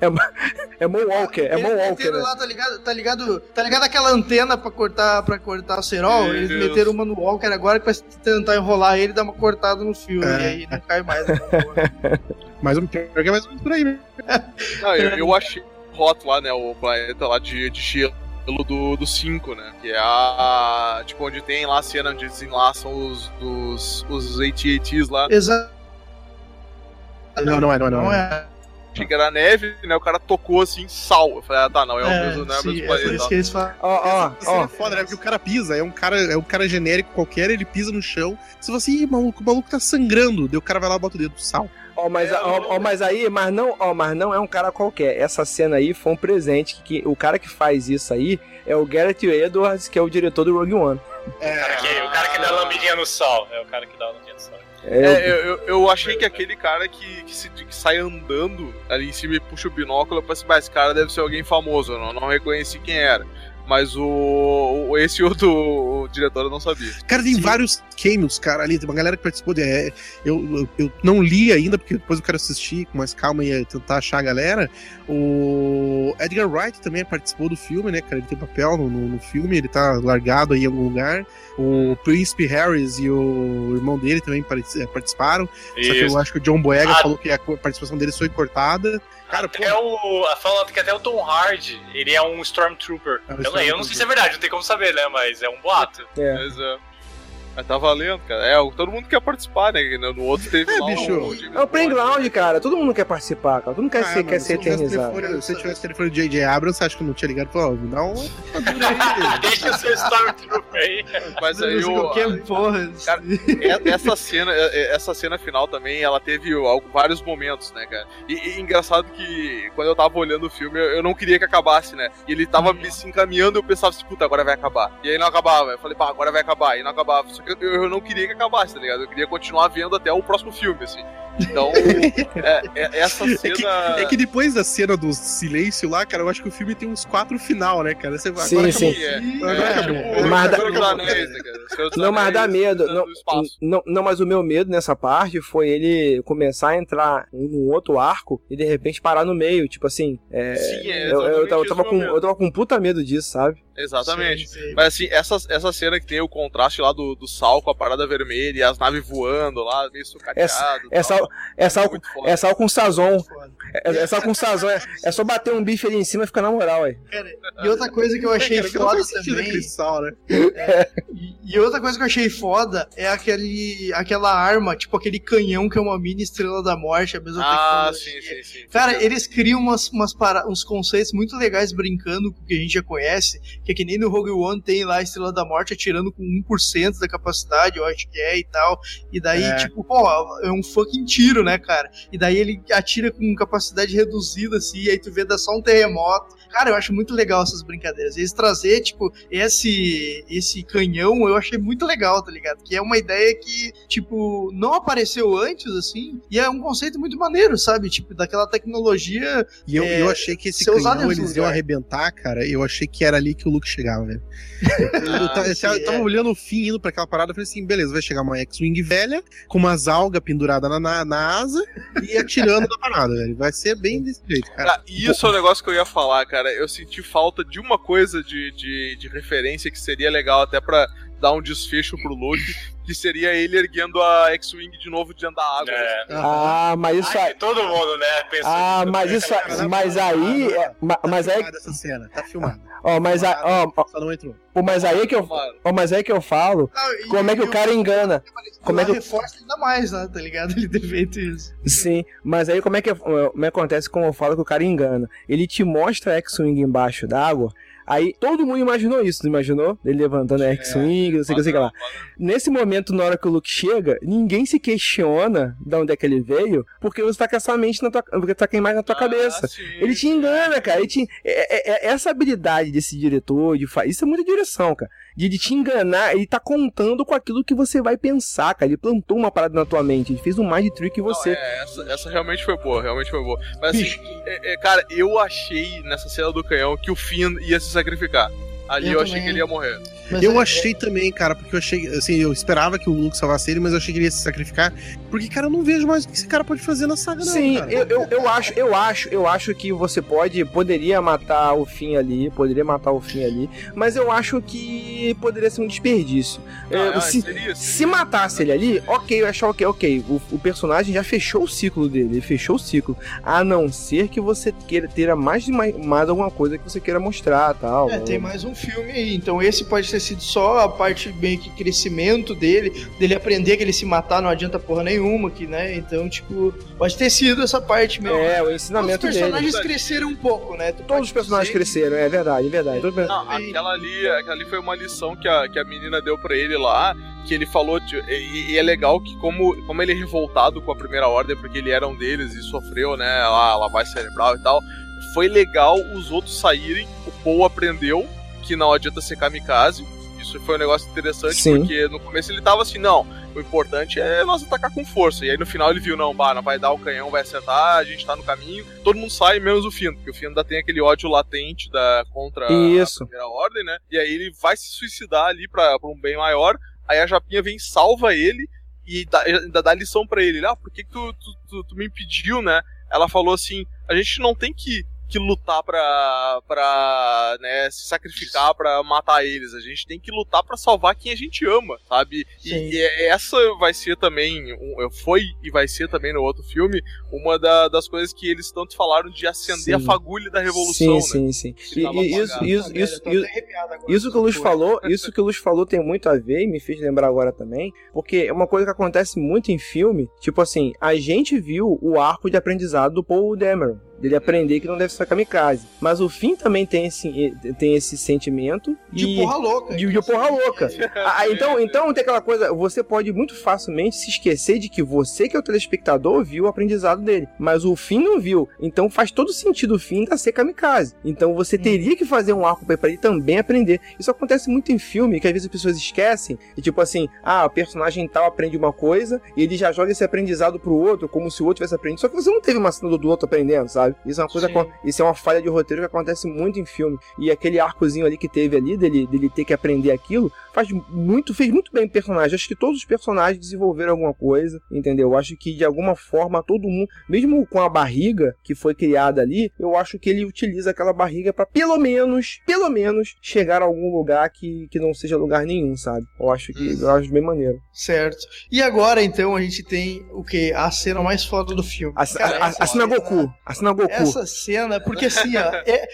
é, é Moonwalker, é Moonwalker. Né? Lá, tá ligado, tá ligado? Tá ligado aquela antena pra cortar, pra cortar o cerol? Eles meteram uma no Walker agora que vai tentar enrolar ele e dar uma cortada no filme, é. e aí não cai mais. mais um pior que é mais ou menos por aí, né? Não, eu, eu achei hot lá, né? O planeta lá de, de gelo do 5, né? Que é a. Tipo, onde tem lá a cena onde desenlaçam os, os, os AT-ATs lá. Exato. Não, não é, não é, não, não é. Achei que era neve, né? O cara tocou assim, sal. Eu falei, ah, tá, não, é, o é, mesmo, não é o mesmo planeta. É isso que eles falam. Ó, ó, ó. É foda, né? Porque o cara pisa, é um cara, é um cara genérico qualquer, ele pisa no chão. Você fala assim, maluco, o maluco tá sangrando. Daí o cara vai lá e bota o dedo sal. Ó, oh, mas, é, ó, oh, mas aí, mas não, ó, oh, mas não é um cara qualquer. Essa cena aí foi um presente que, que o cara que faz isso aí é o Garrett Edwards, que é o diretor do Rogue One. É, o cara que, o cara que dá lambidinha no sol. É o cara que dá lambidinha no sol. É, é, eu, eu, achei que aquele cara que, que, se, que sai andando ali em cima e puxa o binóculo, eu pensei, mas esse cara deve ser alguém famoso, eu não, não reconheci quem era. Mas o, esse outro o diretor eu não sabia. Cara, tem Sim. vários cameos, cara, ali. Tem uma galera que participou de. É, eu, eu, eu, não li ainda, porque depois eu quero assistir com mais calma e tentar achar a galera. O Edgar Wright também participou do filme, né, cara? Ele tem papel no, no, no filme, ele tá largado aí em algum lugar. O Príncipe Harris e o irmão dele também é, participaram. Isso. Só que eu acho que o John Boyega ah. falou que a participação dele foi cortada. Cara, até o. Falando que até o Tom Hardy, ele é um Stormtrooper. É um eu, Stormtrooper. eu, não sei se é verdade, não tem como saber, né? Mas é um boato. É. Mas, é. Mas tá valendo, cara. É, todo mundo quer participar, né? No outro teve é, lá bicho, um, É o playground, cara. Todo mundo quer participar, cara. Todo mundo quer, ah, ser, quer ser eternizado. Se eu tivesse telefone de J.J. Abrams, acho que eu não tinha ligado falou, me dá um... Deixa o seu Stormtrooper aí. Mas aí o... Qualquer porra. Cara, é, essa cena, essa cena final também, ela teve vários momentos, né, cara? E, e engraçado que quando eu tava olhando o filme, eu não queria que acabasse, né? E ele tava me se encaminhando e eu pensava assim, puta, agora vai acabar. E aí não acabava. Eu falei, pá, agora vai acabar. E não acabava. Só que eu, eu não queria que acabasse, tá ligado? Eu queria continuar vendo até o próximo filme, assim. Então, é, é, essa cena. É que, é que, depois da cena do silêncio lá, cara, eu acho que o filme tem uns quatro final, né, cara? Você, sim, agora sim. Acabou. É, é, mas dá... Não, mas dá medo. Não, não, não, mas o meu medo nessa parte foi ele começar a entrar num outro arco e de repente parar no meio. Tipo assim. É, sim, é eu, eu, eu, tava com, eu tava com puta medo disso, sabe? Exatamente. Sim, sim. Mas assim, essa, essa cena que tem o contraste lá do, do sal com a parada vermelha e as naves voando lá, meio sucateado. Essa, essa, é sal, é sal com sazon. É, é sal com sazon. É, é só bater um bife ali em cima e fica na moral, aí. e outra coisa que eu achei cara, foda também. Sal, né? é, e, e, outra coisa que eu achei foda é aquele, aquela arma, tipo aquele canhão que é uma mini estrela da morte, a mesma ah, sim, sim, sim. Cara, eles criam umas, umas para, uns conceitos muito legais brincando com o que a gente já conhece, que é que nem no Rogue One tem lá a estrela da morte atirando com 1% da capacidade, eu acho que é e tal. E daí, é. tipo, pô, é um fucking tiro, né, cara? E daí ele atira com capacidade reduzida, assim, e aí tu vê dá só um terremoto. Cara, eu acho muito legal essas brincadeiras. Eles trazer, tipo, esse, esse canhão, eu achei muito legal, tá ligado? Que é uma ideia que, tipo, não apareceu antes, assim, e é um conceito muito maneiro, sabe? Tipo, daquela tecnologia. E eu, é, eu achei que esse canhão eles iam arrebentar, cara. Eu achei que era ali que o Luke chegava, velho. Ah, eu, eu, eu tava é. olhando o fim, indo pra aquela parada, eu falei assim: beleza, vai chegar uma X-Wing velha, com umas algas penduradas na, na, na asa e atirando na parada, velho. Vai ser bem desse jeito, cara. Ah, isso é o negócio que eu ia falar, cara. Eu senti falta de uma coisa de, de, de referência que seria legal até pra dar um desfecho pro Luke, que seria ele erguendo a X-Wing de novo diante da água. É. Ah, mas isso aí. Todo mundo, né? ah, mas isso Mas aí. É, mas aí. Essa cena, tá filmado. Ó, mas aí. Ó, Só não entrou. Mas aí é que eu. Ó, mas aí é que eu falo. como é que o cara engana. Como é que. reforça ainda mais, né? Tá ligado? Ele ter feito isso. Sim, mas aí como é que, como é que acontece como eu falo que o cara engana? Ele te mostra a X-Wing embaixo d'água. Aí todo mundo imaginou isso, não imaginou? Ele levantando a X-Wing, não sei o que, sei lá. Nesse momento, na hora que o Luke chega, ninguém se questiona de onde é que ele veio, porque você tá com essa mente na tua, porque tá com a imagem na tua ah, cabeça. Sim. Ele te engana, cara. Ele te, é, é, é, essa habilidade desse diretor, de isso é muita direção, cara de, de te enganar, ele tá contando com aquilo que você vai pensar, cara. Ele plantou uma parada na tua mente, ele fez um mind trick que você. Não, é, essa, essa, realmente foi boa, realmente foi boa. Mas assim, é, é, cara, eu achei nessa cena do canhão que o Finn ia se sacrificar. Ali eu, eu achei que ele ia morrer. Mas eu é, achei é... também, cara, porque eu achei, assim, eu esperava que o Luke salvasse ele, mas eu achei que ele ia se sacrificar. Porque, cara, eu não vejo mais o que esse cara pode fazer na saga, não. Sim, eu, eu, eu, acho, eu acho, eu acho que você pode, poderia matar o fim ali, poderia matar o fim ali, mas eu acho que poderia ser um desperdício. Ah, se, seria, seria. se matasse ele ali, ok, eu acho ok, ok. O, o, personagem já fechou o ciclo dele, ele fechou o ciclo. A não ser que você queira ter mais, mais, mais alguma coisa que você queira mostrar tal. É, tem mais um filme aí. Então esse pode ter sido só a parte meio que crescimento dele, dele aprender que ele se matar não adianta porra nenhuma, que, né? Então, tipo, pode ter sido essa parte mesmo. É, o ensinamento dele. Os personagens dele. cresceram um pouco, né? Tu Todos os personagens dizer... cresceram, é verdade, é verdade. Não, aquela ali, aquela ali foi uma lição que a, que a menina deu pra ele lá, que ele falou, e, e, é legal que como, como ele é revoltado com a primeira ordem, porque ele era um deles e sofreu, né, lá, lavagem cerebral e tal, foi legal os outros saírem, o Paul aprendeu que não adianta ser kamikaze. Isso foi um negócio interessante, Sim. porque no começo ele tava assim, não, o importante é nós atacar com força. E aí no final ele viu, não, bah, não vai dar o canhão, vai acertar, a gente tá no caminho, todo mundo sai, menos o Fino, porque o Fino ainda tem aquele ódio latente da, contra Isso. a primeira ordem, né? E aí ele vai se suicidar ali pra, pra um bem maior, aí a Japinha vem salva ele e dá, ainda dá lição para ele. Ah, por que, que tu, tu, tu, tu me impediu, né? Ela falou assim, a gente não tem que que lutar pra, pra né, se sacrificar pra matar eles. A gente tem que lutar pra salvar quem a gente ama, sabe? E, e, essa vai ser também, um, foi e vai ser também no outro filme, uma da, das coisas que eles tanto falaram de acender sim. a fagulha da revolução, sim, né? Sim, sim, sim. Isso, isso, isso, isso, isso que o Luz falou, isso que o Luz falou tem muito a ver e me fez lembrar agora também, porque é uma coisa que acontece muito em filme, tipo assim, a gente viu o arco de aprendizado do Paul Dameron, dele aprender que não deve ser kamikaze. Mas o fim também tem esse, tem esse sentimento de e, porra louca. De, de porra louca. ah, então, então tem aquela coisa, você pode muito facilmente se esquecer de que você que é o telespectador viu o aprendizado dele, mas o fim não viu. Então faz todo sentido o fim da ser kamikaze. Então você hum. teria que fazer um arco para ele também aprender. Isso acontece muito em filme, que às vezes as pessoas esquecem, e tipo assim, ah, o personagem tal aprende uma coisa e ele já joga esse aprendizado pro outro, como se o outro tivesse aprendido. Só que você não teve uma cena do outro aprendendo, sabe? Sabe? Isso é uma coisa. Isso é uma falha de roteiro que acontece muito em filme. E aquele arcozinho ali que teve ali, dele, dele ter que aprender aquilo, faz muito, fez muito bem o personagem. Acho que todos os personagens desenvolveram alguma coisa, entendeu? Acho que de alguma forma todo mundo, mesmo com a barriga que foi criada ali, eu acho que ele utiliza aquela barriga para pelo menos, pelo menos, chegar a algum lugar que, que não seja lugar nenhum, sabe? Eu acho que eu acho bem maneiro. Certo. E agora então a gente tem o que? A cena mais foda do filme. A, Cara, a, a, a cena Goku. A cena Goku. Essa cena, porque assim, ó, é,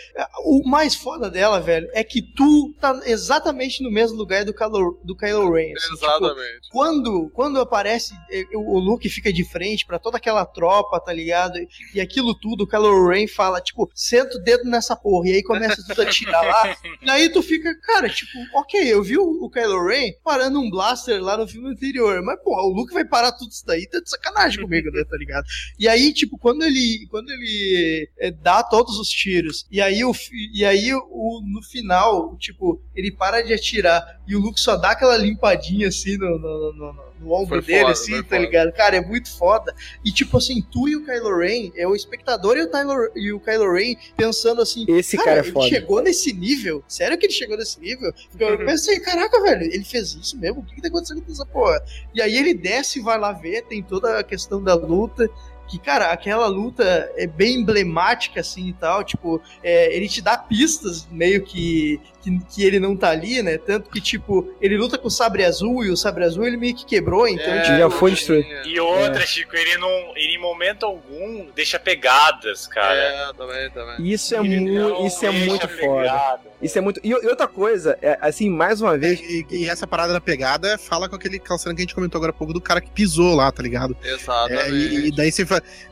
o mais foda dela, velho, é que tu tá exatamente no mesmo lugar do Kylo, do Kylo Ren. Assim, tipo, Exatamente. Tipo, quando, quando aparece é, o Luke fica de frente para toda aquela tropa, tá ligado? E aquilo tudo, o Kylo Ren fala, tipo, senta o dedo nessa porra, e aí começa tudo a tirar lá. e aí tu fica, cara, tipo, ok, eu vi o, o Kylo Ren parando um blaster lá no filme anterior, mas, porra, o Luke vai parar tudo isso daí, tá de sacanagem comigo, né, tá ligado? E aí, tipo, quando ele, quando ele é, dá todos os tiros, e aí, o, e aí o, no final, tipo, ele para de atirar e o Luke só dá aquela limpadinha assim no, no, no, no ombro dele, foda, assim, tá foda. ligado? Cara, é muito foda. E tipo assim, tu e o Kylo Ren, é o espectador e o, Tyler, e o Kylo Ren pensando assim, esse cara, cara é ele foda. chegou nesse nível? Sério que ele chegou nesse nível? Eu uhum. pensei, caraca, velho, ele fez isso mesmo? O que, que tá acontecendo com essa porra? E aí ele desce e vai lá ver, tem toda a questão da luta que, cara, aquela luta é bem emblemática, assim, e tal, tipo, é, ele te dá pistas meio que, que, que, ele não tá ali, né, tanto que, tipo, ele luta com o Sabre Azul, e o Sabre Azul ele meio que quebrou, então... É, tipo, já foi destruído. E outra, é. Chico, ele não, ele em momento algum deixa pegadas, cara. É, também, também. Isso é, mu isso é muito foda. Isso é muito... E, e, outra coisa, é, assim, mais uma vez... E, e, essa parada da pegada fala com aquele calçando que a gente comentou agora há pouco, do cara que pisou lá, tá ligado? Exatamente. É, e, e daí você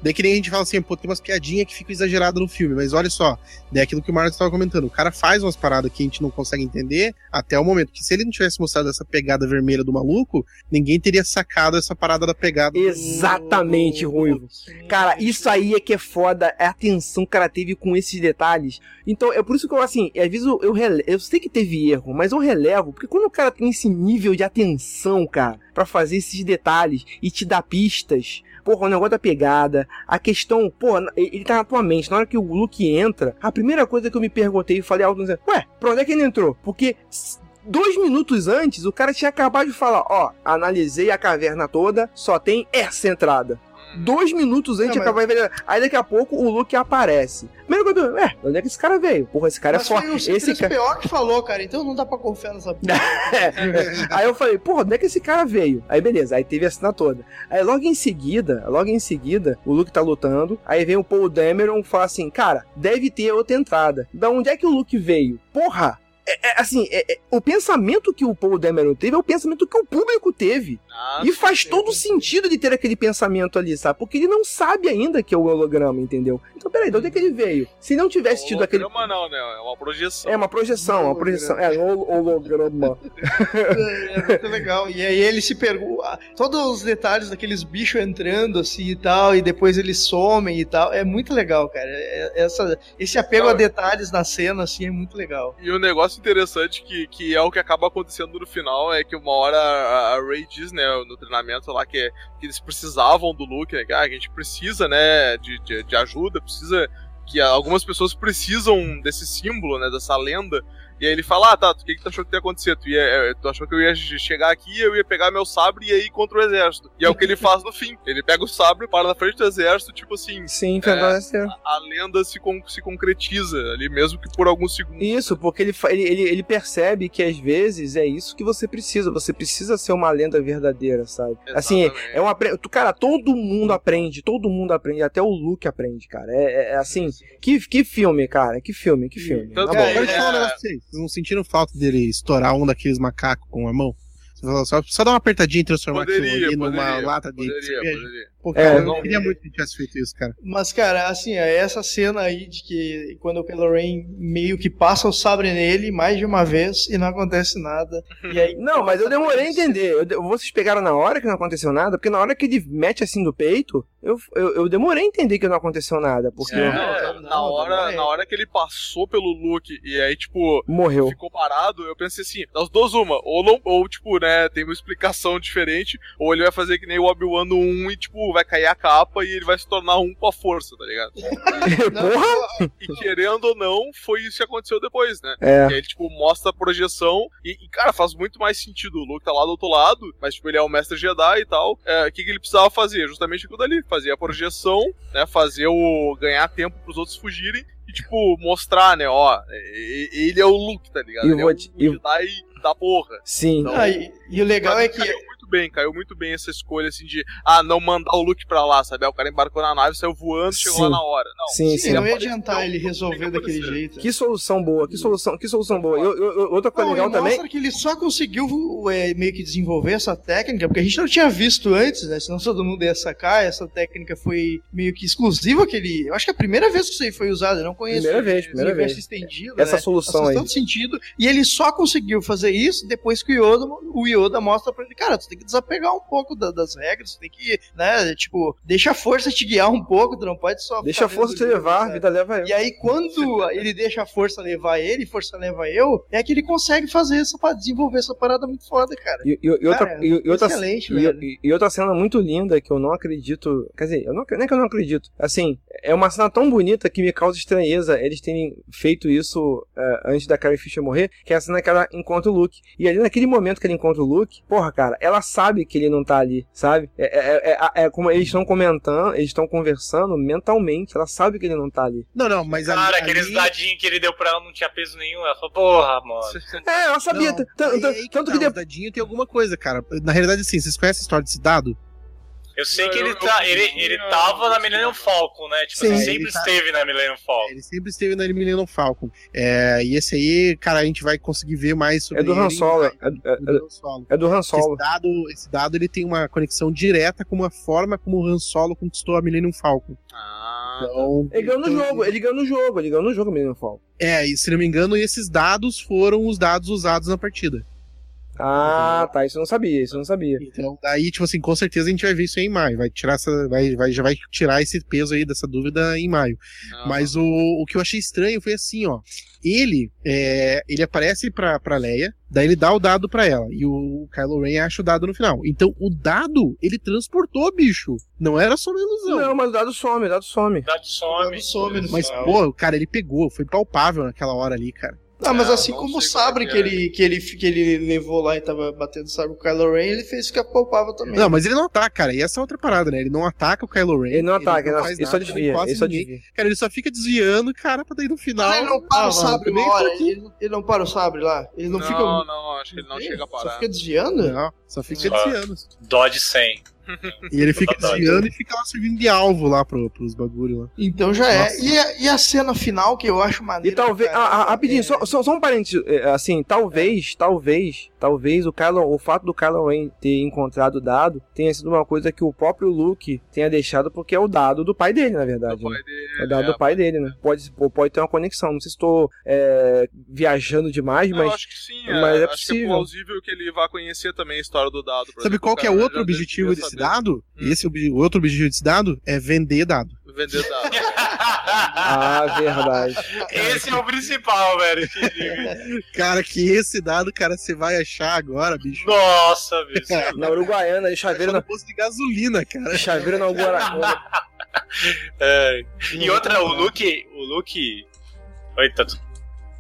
Daí que nem a gente fala assim, pô, tem umas piadinhas que ficam exageradas no filme, mas olha só, daí aquilo que o Marcos estava comentando, o cara faz umas paradas que a gente não consegue entender até o momento, que se ele não tivesse mostrado essa pegada vermelha do maluco, ninguém teria sacado essa parada da pegada. Exatamente, do... Ruivo. Cara, isso aí é que é foda, é a atenção que o cara teve com esses detalhes. Então, é por isso que eu, assim, às vezes eu, eu, eu sei que teve erro, mas eu relevo, porque quando o cara tem esse nível de atenção, cara, para fazer esses detalhes e te dar pistas, porra, o negócio da pegada, a questão, porra, ele tá na tua mente. Na hora que o Luke entra, a primeira coisa que eu me perguntei e falei alto, ué, pra onde é que ele entrou? Porque dois minutos antes, o cara tinha acabado de falar: Ó, analisei a caverna toda, só tem essa entrada dois minutos antes de acabar mas... Aí daqui a pouco o Luke aparece. Primeiro que eu é, onde é que esse cara veio? Porra, esse cara é mas é forte. Foi o esse cara... pior que falou, cara, então não dá pra confiar nessa é. Aí eu falei, porra, onde é que esse cara veio? Aí beleza, aí teve a cena toda. Aí logo em seguida, logo em seguida, o Luke tá lutando, aí vem o Paul Dameron e fala assim, cara, deve ter outra entrada. Da onde é que o Luke veio? Porra, é, é, assim, é, é, o pensamento que o Paul Dameron teve é o pensamento que o público teve. Ah, e faz todo sentido de ter aquele pensamento ali, sabe? Porque ele não sabe ainda que é o holograma, entendeu? Então, peraí, de onde é que ele veio? Se não tivesse tido aquele. não, né? É uma projeção. É uma projeção, uma projeção. É, um holograma. é, é muito legal. E aí ele se pergunta. Todos os detalhes daqueles bichos entrando assim e tal, e depois eles somem e tal. É muito legal, cara. É, essa, esse apego não, a detalhes na cena, assim, é muito legal. E o negócio interessante que, que é o que acaba acontecendo no final é que uma hora a, a Ray diz, né, no treinamento lá, que, que eles precisavam do Luke, né, ah, a gente precisa, né, de, de, de ajuda, precisa que algumas pessoas precisam desse símbolo, né, dessa lenda, E aí ele fala, ah, tá, o que, que tu achou que ia acontecer? Tu, ia, é, tu achou que eu ia chegar aqui, eu ia pegar meu sabre e ir contra o exército. E é o que ele faz no fim. Ele pega o sabre, para na frente do exército, tipo assim. Sim, é, a, a, lenda se, con se concretiza ali, mesmo que por alguns segundos. Isso, porque ele, ele, ele, ele percebe que às vezes é isso que você precisa. Você precisa ser uma lenda verdadeira, sabe? Assim, Exatamente. Assim, é uma. Cara, todo mundo aprende, todo mundo aprende, até o Luke aprende, cara. É, é, é assim. Que, que filme, cara. Que filme, que filme. Então, tá bom. É, Deixa vocês. Não sentiram falta dele estourar um daqueles macacos com a mão? Só, só dar uma apertadinha e transformar poderia, aquilo ali poderia, numa lata de poderia. Poderia. Pô, cara, é, eu não queria muito que tivesse feito isso, cara. Mas, cara, assim, é essa cena aí de que quando o Kylo Ren meio que passa o sabre nele mais de uma vez e não acontece nada. E aí, não, mas eu demorei a entender. Eu, vocês pegaram na hora que não aconteceu nada? Porque na hora que ele mete assim no peito, eu, eu, eu demorei a entender que não aconteceu nada. Porque é, eu... não, na, hora, na hora que ele passou pelo Luke e aí, tipo, morreu. Ficou parado, eu pensei assim, das duas, uma, ou não, ou tipo, né, tem uma explicação diferente, ou ele vai fazer que nem o Obi-Wan no 1 e, tipo, vai cair a capa e ele vai se tornar um com a força, tá ligado? Porra! E querendo ou não, foi isso que aconteceu depois, né? É. E aí, tipo, mostra a projeção e, e, cara, faz muito mais sentido. O Luke tá lá do outro lado, mas, tipo, ele é o mestre Jedi e tal. É, o que, que ele precisava fazer? Justamente aquilo dali. Fazer a projeção, né? Fazer o... ganhar tempo pros outros fugirem e, tipo, mostrar, né? Ó, ele é o Luke, tá ligado? E ele vou é o te... Jedi da porra. Sim. Então, ah, e, e, o legal é que bem, caiu muito bem essa escolha, assim, de, ah, não mandar o Luke pra lá, sabe? Aí o cara embarcou na nave, saiu voando, chegou sim. lá na hora. Não, sim, sim. Não ia adiantar ele resolver daquele jeito. Que solução boa, que solução, que solução boa. Eu, eu, outra coisa não, legal também. mostra que ele só conseguiu é, meio que desenvolver essa técnica, porque a gente não tinha visto antes, né? Senão todo mundo ia sacar. Essa técnica foi meio que exclusiva que ele. Eu acho que é a primeira vez que isso aí foi usado, eu não conheço. Primeira vez, primeira vez. estendido. Essa né? solução aí. todo sentido. E ele só conseguiu fazer isso depois que o Yoda, o Yoda mostra pra ele, cara, tu tem que desapegar um pouco da, das regras, tem que, né, tipo, deixa a força te guiar um pouco, tu não pode só. Deixa a força te levar, a vida leva eu. E aí, quando ele deixa a força levar ele, força leva eu, é que ele consegue fazer pra desenvolver essa parada muito foda, cara. E, e, e outra, cara, e, outra, excelente, e, e, outra cena muito linda que eu não acredito. Quer dizer, eu não, nem que eu não acredito. Assim, é uma cena tão bonita que me causa estranheza eles terem feito isso uh, antes da Carrie Fisher morrer, que é a cena que ela encontra o Luke. E ali naquele momento que ele encontra o Luke, porra, cara, ela sabe que ele não tá ali, sabe? É, é, é, é como eles estão comentando, eles estão conversando mentalmente, ela sabe que ele não tá ali. Não, não, mas Cara, ali, aqueles ali... dadinhos que ele deu pra ela não tinha peso nenhum. Ela falou, porra, mano. É, ela sabia. Tanto que, que, que dadinho tem alguma coisa, cara. Na realidade, assim, vocês conhecem a história desse dado? Eu sei que ele, tá, ele, ele tava na Millennium Falcon, né? Tipo, Sim, ele sempre tá, esteve na Millennium Falcon. Ele sempre esteve na Millennium Falcon. É, e esse aí, cara, a gente vai conseguir ver mais sobre É do Han Solo. É, é, é, do Han Solo. É do Han Solo. Esse dado, esse dado ele tem uma conexão direta com a forma como o Han Solo conquistou a Millennium Falcon. Ah. Então, ele ganhou no então, jogo, ele ganhou no jogo, ele ganhou no jogo a Millennium Falcon. É, e se não me engano, esses dados foram os dados usados na partida. Ah, tá. Isso eu não sabia, isso eu não sabia. Então, daí, tipo assim, com certeza a gente vai ver isso aí em maio. Vai tirar essa. Vai, vai, já vai tirar esse peso aí dessa dúvida em maio. Não. Mas o, o que eu achei estranho foi assim, ó. Ele, é, ele aparece pra, pra Leia, daí ele dá o dado pra ela. E o Kylo Ren acha o dado no final. Então, o dado, ele transportou, bicho. Não era só uma ilusão. Não, mas o dado some, o dado some. O dado some. O dado some mas, pô, cara, ele pegou. Foi palpável naquela hora ali, cara. Ah, mas assim como o sabre que, é. ele, que, ele, que ele levou lá e tava batendo sabre com o Kylo Ren, ele fez ficar palpável também. Não, mas ele não ataca, cara. E essa é outra parada, né? Ele não ataca o Kylo Ren. Ele não ataca, ele, não ele, só desvia. Ele, só desvia. Cara, ele só fica desviando, cara, pra daí no final. Mas ele não para ah, o sabre uma hora. Ele, ele, não para o sabre lá. Ele não, não fica. Não, não, acho que ele não chega a parar. Só fica desviando? Não, só fica só desviando. Dodge 100. E ele fica desviando e fica lá servindo de alvo lá pro, pros bagulho lá. Então já é. É. E a, e a, cena final que eu acho maneiro. E talvez. Ah, ah, rapidinho, é... só, só, só, um parênteses. É, assim, talvez, talvez, talvez o Kylo, o fato do Kylo Ren ter encontrado o dado tenha sido uma coisa que o próprio Luke tenha deixado, porque é o dado do pai dele, na verdade. Né? Dele, é o dado do pai dele, né? Pode, pode ter uma conexão. Não sei se estou é, viajando demais, mas. Eu acho que sim, mas é, é possível. Acho que é plausível que ele vá conhecer também a história do dado. Sabe exemplo, qual que é outro objetivo desse saber. dado? Hum. Esse o outro objetivo desse dado é vender dado. Vender dado. ah, verdade. Esse é o principal, velho. cara, que esse dado, cara, você vai achar agora, bicho. Nossa, bicho. na Uruguaiana, de chaveiro na posto de gasolina, cara. Chaveiro na Uruguaiana. é. E outra, o Luke, o Luke. Oi, tá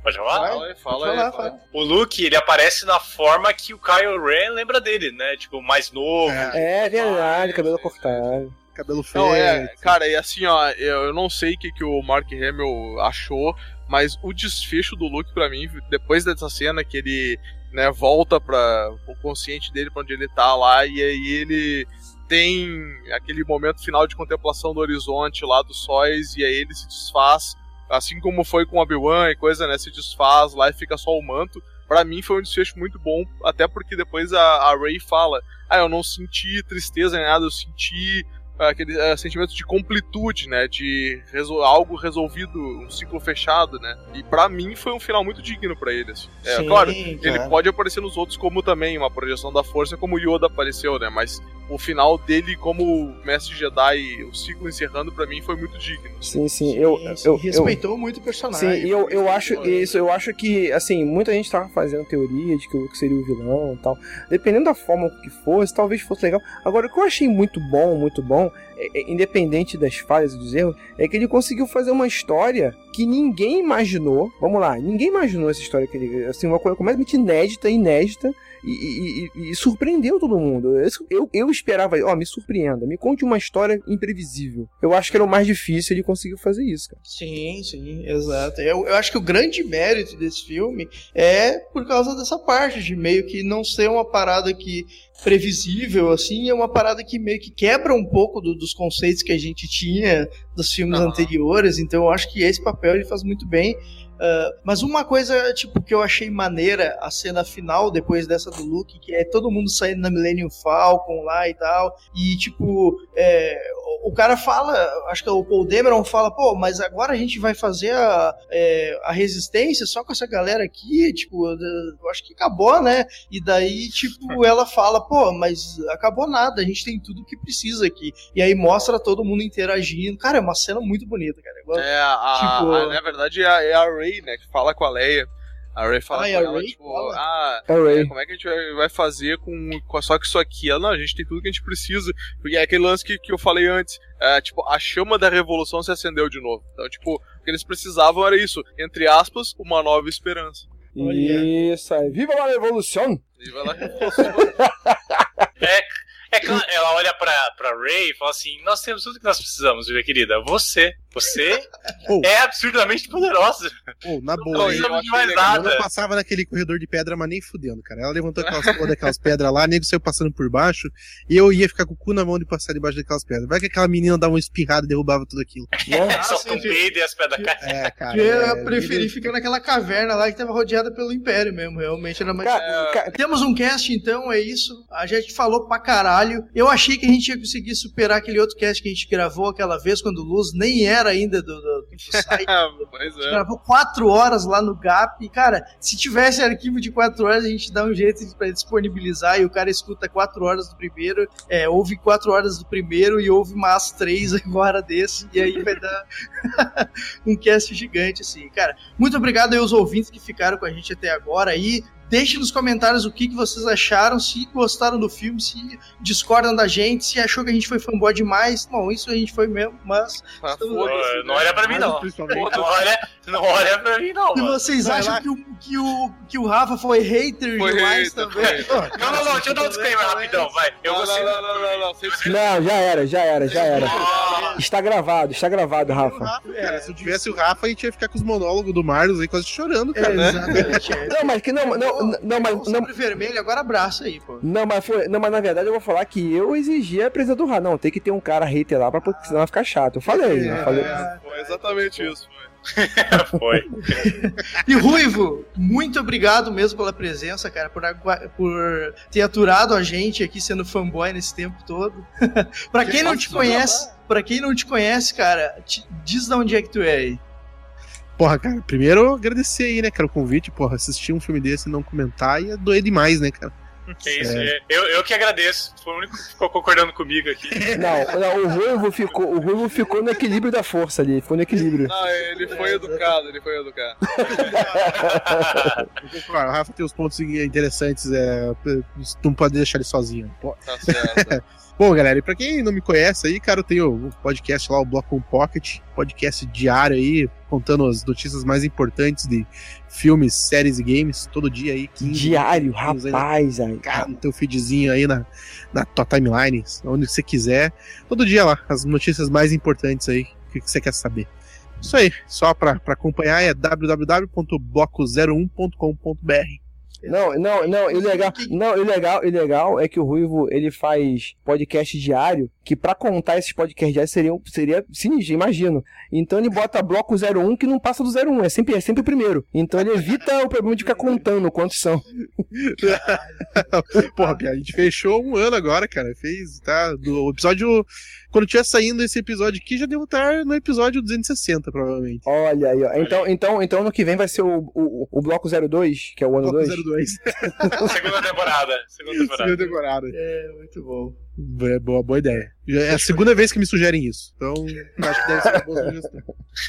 Pode falar? Fala, fala, fala, fala. O Luke, ele aparece na forma que o Kyle Ren lembra dele, né? Tipo, mais novo. É, é verdade, cabelo cortado. Cabelo feio. Não, é, cara, e assim, ó, eu, eu não sei o que, que o Mark Hamill achou, mas o desfecho do Luke para mim, depois dessa cena que ele, né, volta para o consciente dele para onde ele tá lá e aí ele tem aquele momento final de contemplação do horizonte lá dos sóis e aí ele se desfaz, assim como foi com Obi-Wan e coisa, né, se desfaz lá e fica só o manto. Para mim foi um desfecho muito bom, até porque depois a, a Rey fala: "Ah, eu não senti tristeza nem nada, eu senti aquele é, sentimento de completude, né? De resol algo resolvido, um ciclo fechado, né? E para mim foi um final muito digno para ele. Assim. É, Sim, claro, cara. ele pode aparecer nos outros como também uma projeção da força, como Yoda apareceu, né? Mas o final dele como mestre Jedi, o ciclo encerrando para mim foi muito digno. Sim, sim, eu, sim, eu respeitou eu, muito o personagem. Sim, eu, eu acho isso, eu acho que assim, muita gente tava fazendo teoria de que o Luke seria o vilão, e tal. Dependendo da forma que fosse, talvez fosse legal. Agora o que eu achei muito bom, muito bom, é, é, independente das falhas e dos erros, é que ele conseguiu fazer uma história que ninguém imaginou. Vamos lá, ninguém imaginou essa história que ele, assim, uma coisa completamente inédita, inédita e, e, e, surpreendeu todo mundo. Eu, eu esperava, ó, me surpreenda, me conte uma história imprevisível. Eu acho que era o mais difícil, ele conseguiu fazer isso, cara. Sim, sim, exato. Eu, eu acho que o grande mérito desse filme é por causa dessa parte de meio que não ser uma parada que previsível, assim, é uma parada que meio que quebra um pouco do, dos conceitos que a gente tinha dos filmes uhum. anteriores, então eu acho que esse papel ele faz muito bem. Uh, mas uma coisa, tipo, que eu achei maneira, a cena final, depois dessa do Luke, que é todo mundo saindo na Millennium Falcon lá e tal, e, tipo, é, o cara fala, acho que o Paul Dameron fala, pô, mas agora a gente vai fazer a, é, a resistência só com essa galera aqui, tipo, eu acho que acabou, né? E daí, tipo, ela fala, pô, mas acabou nada, a gente tem tudo que precisa aqui. E aí mostra todo mundo interagindo. Cara, é uma cena muito bonita, cara. Igual, é, a, tipo, a, na verdade é a, é a Ray, né, que fala com a Leia. A Ray fala ah, com ela, Ray tipo, fala. ah, é, como é que a gente vai fazer com, com só que isso aqui? Ela, não, a gente tem tudo que a gente precisa. Porque é aquele lance que, que eu falei antes. É, tipo, a chama da revolução se acendeu de novo. Então, tipo, o que eles precisavam era isso, entre aspas, uma nova esperança. Isso aí. Viva a revolução! Viva a revolução! é, é ela olha pra, pra Ray e fala assim: Nós temos tudo que nós precisamos, minha querida. Você, você oh. é absurdamente poderosa. Oh, na boa, não precisamos de mais nada. Ela passava naquele corredor de pedra, mas nem fudendo, cara. Ela levantou aquelas, daquelas pedras lá, nego saiu passando por baixo, e eu ia ficar com o cu na mão de passar debaixo daquelas pedras. Vai que aquela menina dava uma espirrada e derrubava tudo aquilo. Nossa, Só um peido e as pedras caem. É, cara. Eu é, preferi ele... ficar naquela caverna lá que tava rodeada pelo Império mesmo. Realmente era mais. Cara, Temos um cast, então, é isso. A gente falou pra caralho. Eu achei que a gente ia conseguir superar aquele outro cast que a gente gravou aquela vez, quando o Luz nem era ainda do, do, do site. pois é. Gravou quatro horas lá no Gap. E, cara, se tivesse arquivo de quatro horas, a gente dá um jeito pra disponibilizar e o cara escuta quatro horas do primeiro, é, ouve quatro horas do primeiro e ouve mais três agora desse, e aí vai dar um cast gigante, assim. Cara, muito obrigado aí aos ouvintes que ficaram com a gente até agora aí. Deixe nos comentários o que, que vocês acharam, se gostaram do filme, se discordam da gente, se achou que a gente foi fanboy demais. Bom, isso a gente foi mesmo, mas. Ah, não, não olha pra mim, não. Não olha, não olha pra mim, não. Se vocês Vai acham que o, que, o, que o Rafa foi hater foi demais hater, também. Não, não, não, deixa eu dar um disclaimer rapidão, vai. Eu não, não, não, não, não, não. já era, já era, já era. Está gravado, está gravado, Rafa. É, se eu tivesse o Rafa, a gente ia ficar com os monólogos do Marlos aí quase chorando, cara. É, exatamente. Não, mas que não, não, não, mas. Não, vermelho, agora abraça aí, pô. Não, mas foi. Não, mas na verdade eu vou falar que eu exigi a presença do Rafa. Não, tem que ter um cara hater lá, pra, porque senão vai ficar chato. Eu falei, é, eu falei. Foi exatamente isso, foi. Foi. e Ruivo, muito obrigado mesmo pela presença, cara, por, por ter aturado a gente aqui sendo fanboy nesse tempo todo. pra quem não te conhece, para quem não te conhece, cara, te, diz de onde é que tu é aí. Porra, cara, primeiro agradecer aí, né, cara, o convite, porra, assistir um filme desse e não comentar ia doer demais, né, cara. É isso, é. eu, eu que agradeço. Foi o único que ficou concordando comigo aqui. Não, não o Ruivo ficou, o Ruivo ficou no equilíbrio da força ali, ficou no equilíbrio. Não, ele foi educado, ele foi educado. o Rafa tem os pontos interessantes, é, não pode deixar ele sozinho. Tá certo. Bom, galera, e pra quem não me conhece aí, cara, eu tenho um podcast lá, o Bloco Pocket, podcast diário aí, contando as notícias mais importantes de filmes, séries e games, todo dia aí. 15, Diário, rapaz. Aí, cara, no teu feedzinho aí na, na tua timeline, onde você quiser. Todo dia lá, as notícias mais importantes aí, o que você quer saber. Isso aí, só para acompanhar é www.bloco01.com.br. Não, não, não, o legal, não, o legal, o legal é que o Ruivo, ele faz podcast diário, que para contar esses podcasts diários seria, seria sinistro, imagino. Então ele bota bloco 01 que não passa do 01, é sempre, é sempre o primeiro. Então ele evita o problema de ficar contando quantos são. Porra, a gente fechou um ano agora, cara. Fez, tá? Do episódio quando tiver saindo esse episódio aqui, já devo estar no episódio 260, provavelmente. Olha aí, ó. Então, então, então no que vem vai ser o, o, o bloco 02, que é o ano 2. Bloco 02. segunda temporada. Segunda temporada. Segunda temporada. É, muito bom. É boa, boa ideia. É a segunda vez que me sugerem isso. Então, acho que deve ser uma boa sugestão.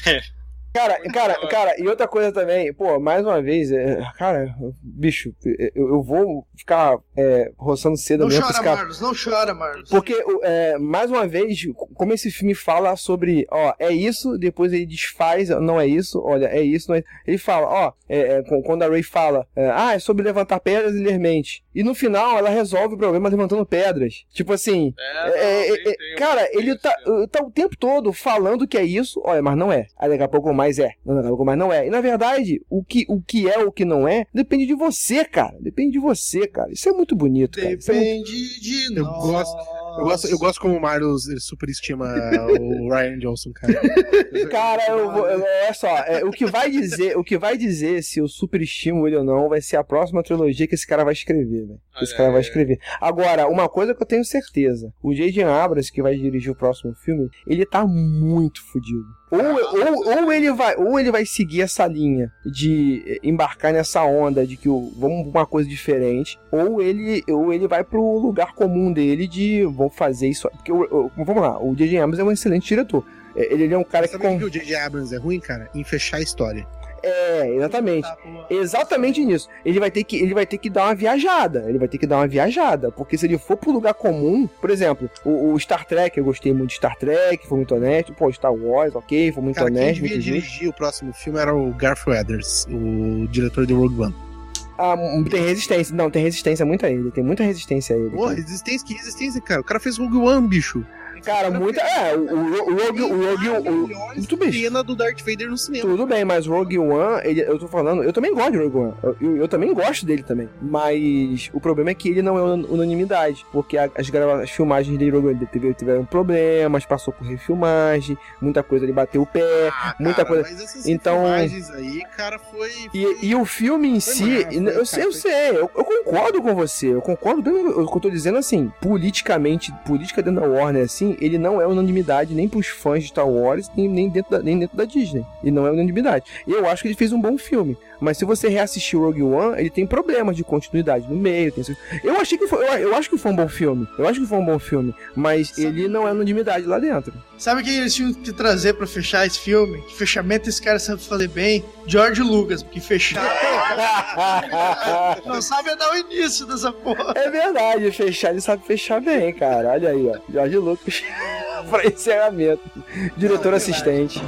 Cara, cara, cara, e outra coisa também, pô, mais uma vez, é, cara, bicho, eu, eu vou ficar é, roçando cedo não mesmo. Chora, cara. Marlos, não chora, Marlos. Porque, é, mais uma vez, como esse filme fala sobre, ó, é isso, depois ele desfaz, não é isso, olha, é isso, não é... Ele fala, ó, é, é quando a Ray fala, é, ah, é sobre levantar pedras e ler mente. E no final ela resolve o problema levantando pedras. Tipo assim, cara, ele tá, tá o tempo todo falando que é isso, olha, mas não é. Aí daqui a pouco mais mas é. Não, não, mas não é. E na verdade, o que, o que é o que não é, depende de você, cara. Depende de você, cara. Isso é muito bonito, cara. Depende é muito... de eu nós. Gosto... Eu gosto, eu gosto como o Marlos superestima o Ryan Johnson, cara. cara, eu vou, olha só, é, o que vai dizer, o que vai dizer se eu superestimo ele ou não vai ser a próxima trilogia que esse cara vai escrever, velho. Esse cara vai escrever. Agora, uma coisa que eu tenho certeza, o J.J. Abrams que vai dirigir o próximo filme, ele tá muito fodido. Ou, ou, ou, ele vai, ou ele vai seguir essa linha de embarcar nessa onda de que o, vamos uma coisa diferente, ou ele, ou ele vai pro lugar comum dele de vou fazer isso. Porque vamos lá, o J.J. Abrams é um excelente diretor. É, ele, ele é um cara Você que. Sabe com... que o J.J. Abrams é ruim, cara? Em fechar a história. É, exatamente. Exatamente nisso. Ele vai ter que ele vai ter que dar uma viajada. Ele vai ter que dar uma viajada, porque se ele for pro lugar comum, por exemplo, o, o Star Trek, eu gostei muito de Star Trek, foi muito honesto. Pô, Star Wars, ok, foi muito Cara, honesto. Quem devia dirigir o próximo filme era o Garth Edwards, o diretor de Rogue One. Ah, tem resistência. Não, tem resistência muito a ele. Tem muita resistência a ele. Pô, resistência? Que resistência, cara? O cara fez Rogue One, bicho. Cara, muita. É, o, o, Rogue. O Rogue. O, muito bem. cena do Darth Vader no cinema. Tudo bem, mas Rogue One, ele, eu tô falando. Eu também gosto de Rogue One. Eu, eu, eu, também gosto dele também. Mas o problema é que ele não é unanimidade. Porque as, grava, as filmagens de Rogue One teve, tiveram problemas, passou por refilmagem, muita coisa ele bateu o pé, ah, muita cara, coisa. então. Aí, cara, foi. foi... E, e, o filme em si, eu, eu, sei, eu sei, eu, eu, concordo com você. Eu concordo bem. Eu, eu tô dizendo assim, politicamente, política dentro da Warner, assim, ele não é unanimidade nem pros fãs de Star Wars, nem, nem, dentro, da, nem dentro da Disney. Ele não é unanimidade. Eu acho que ele fez um bom filme. Mas se você reassistir o Rogue One, ele tem problemas de continuidade no meio. Tem... Eu achei que foi, eu, eu, acho que foi um bom filme. Eu acho que foi um bom filme. Mas Sabe... ele não é unanimidade lá dentro. Sabe quem eles tinham que trazer para fechar esse filme? Que fechamento esse cara sabe fazer bem? George Lucas, porque fechar. não sabe dar o início dessa porra. É verdade, fechar ele sabe fechar bem, cara. Olha aí, ó. George Lucas para encerramento. Diretor não, é assistente.